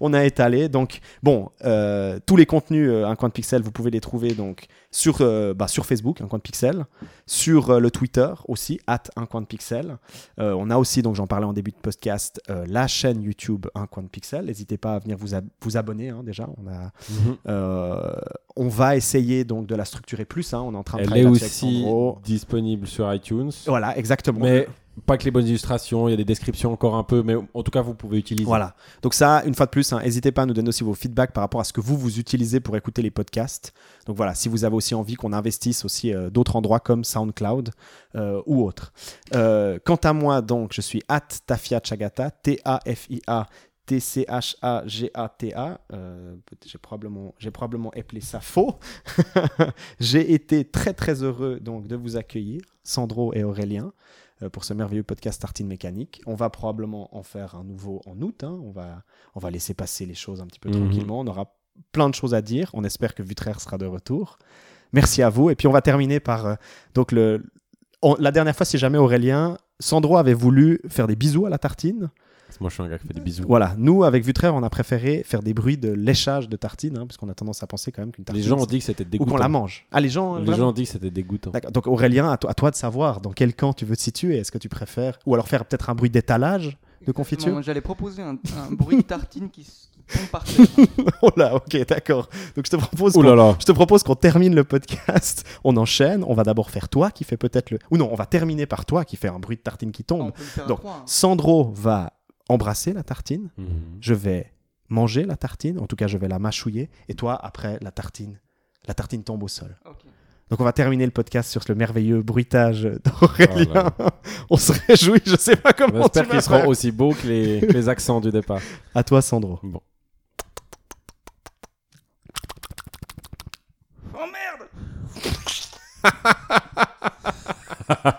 on a étalé. Donc, bon, euh, tous les contenus euh, Un Coin de Pixel, vous pouvez les trouver donc sur, euh, bah, sur Facebook, Un Coin de Pixel, sur le Twitter aussi, at Un Coin de Pixel. On a aussi, donc j'en parlais en début de podcast, la chaîne YouTube Un Coin de Pixel. N'hésitez pas à venir vous, ab- vous abonner hein, déjà. On, a, euh, on va essayer donc de la structurer plus. hein. On est en train de Elle est aussi disponible sur iTunes. Voilà, exactement. Mais pas que les bonnes illustrations, il y a des descriptions encore un peu, mais en tout cas, vous pouvez utiliser. Voilà. Donc ça, une fois de plus, hein, n'hésitez pas à nous donner aussi vos feedbacks par rapport à ce que vous vous utilisez pour écouter les podcasts. Donc voilà, si vous avez aussi envie qu'on investisse aussi euh, d'autres endroits comme SoundCloud euh, ou autres. Euh, quant à moi, donc, je suis at Tafia Chagata, T-A-F-I-A. T-C-H-A-G-A-T-A. J'ai probablement, j'ai probablement appelé ça faux. j'ai été très très heureux donc de vous accueillir, Sandro et Aurélien. Euh, pour ce merveilleux podcast Tartine Mécanique. On va probablement en faire un nouveau en août. hein. On, va, on va laisser passer les choses un petit peu Mhm. tranquillement. On aura plein de choses à dire. On espère que Vutraire sera de retour. Merci à vous. Et puis on va terminer par euh, donc le. on- la dernière fois, si jamais Aurélien, Sandro avait voulu faire des bisous à la tartine. Moi, je suis un gars qui fait des bisous. Voilà, nous avec Vutraire, on a préféré faire des bruits de léchage de tartine, hein, parce qu'on a tendance à penser quand même qu'une tartine. Les gens ont dit que c'était ou dégoûtant. qu'on la mange. Ah, les gens. Les gens ont dit que c'était dégoûtant. D'accord. Donc Aurélien, à toi, à toi de savoir dans quel camp tu veux te situer. Est-ce que tu préfères ou alors faire peut-être un bruit d'étalage de confiture? Exactement, J'allais proposer un, un bruit de tartine qui, s- qui tombe par terre. Oh là, ok, d'accord. Donc je te propose qu'on là là. je te propose qu'on termine le podcast. On enchaîne. On va d'abord faire toi qui fait peut-être le ou non, on va terminer par toi qui fait un bruit de tartine qui On tombe. peut le faire à Donc, trois, hein. Sandro va embrasser la tartine. Mhm. Je vais manger la tartine. En tout cas, je vais la mâchouiller. Et toi, après la tartine, la tartine tombe au sol. Donc on va terminer le podcast sur le merveilleux bruitage d'Aurélien. Oh là on se réjouit, je sais pas comment J'espère qu'ils faire. seront aussi beaux que les, que les accents du départ. À toi Sandro. Bon. Oh merde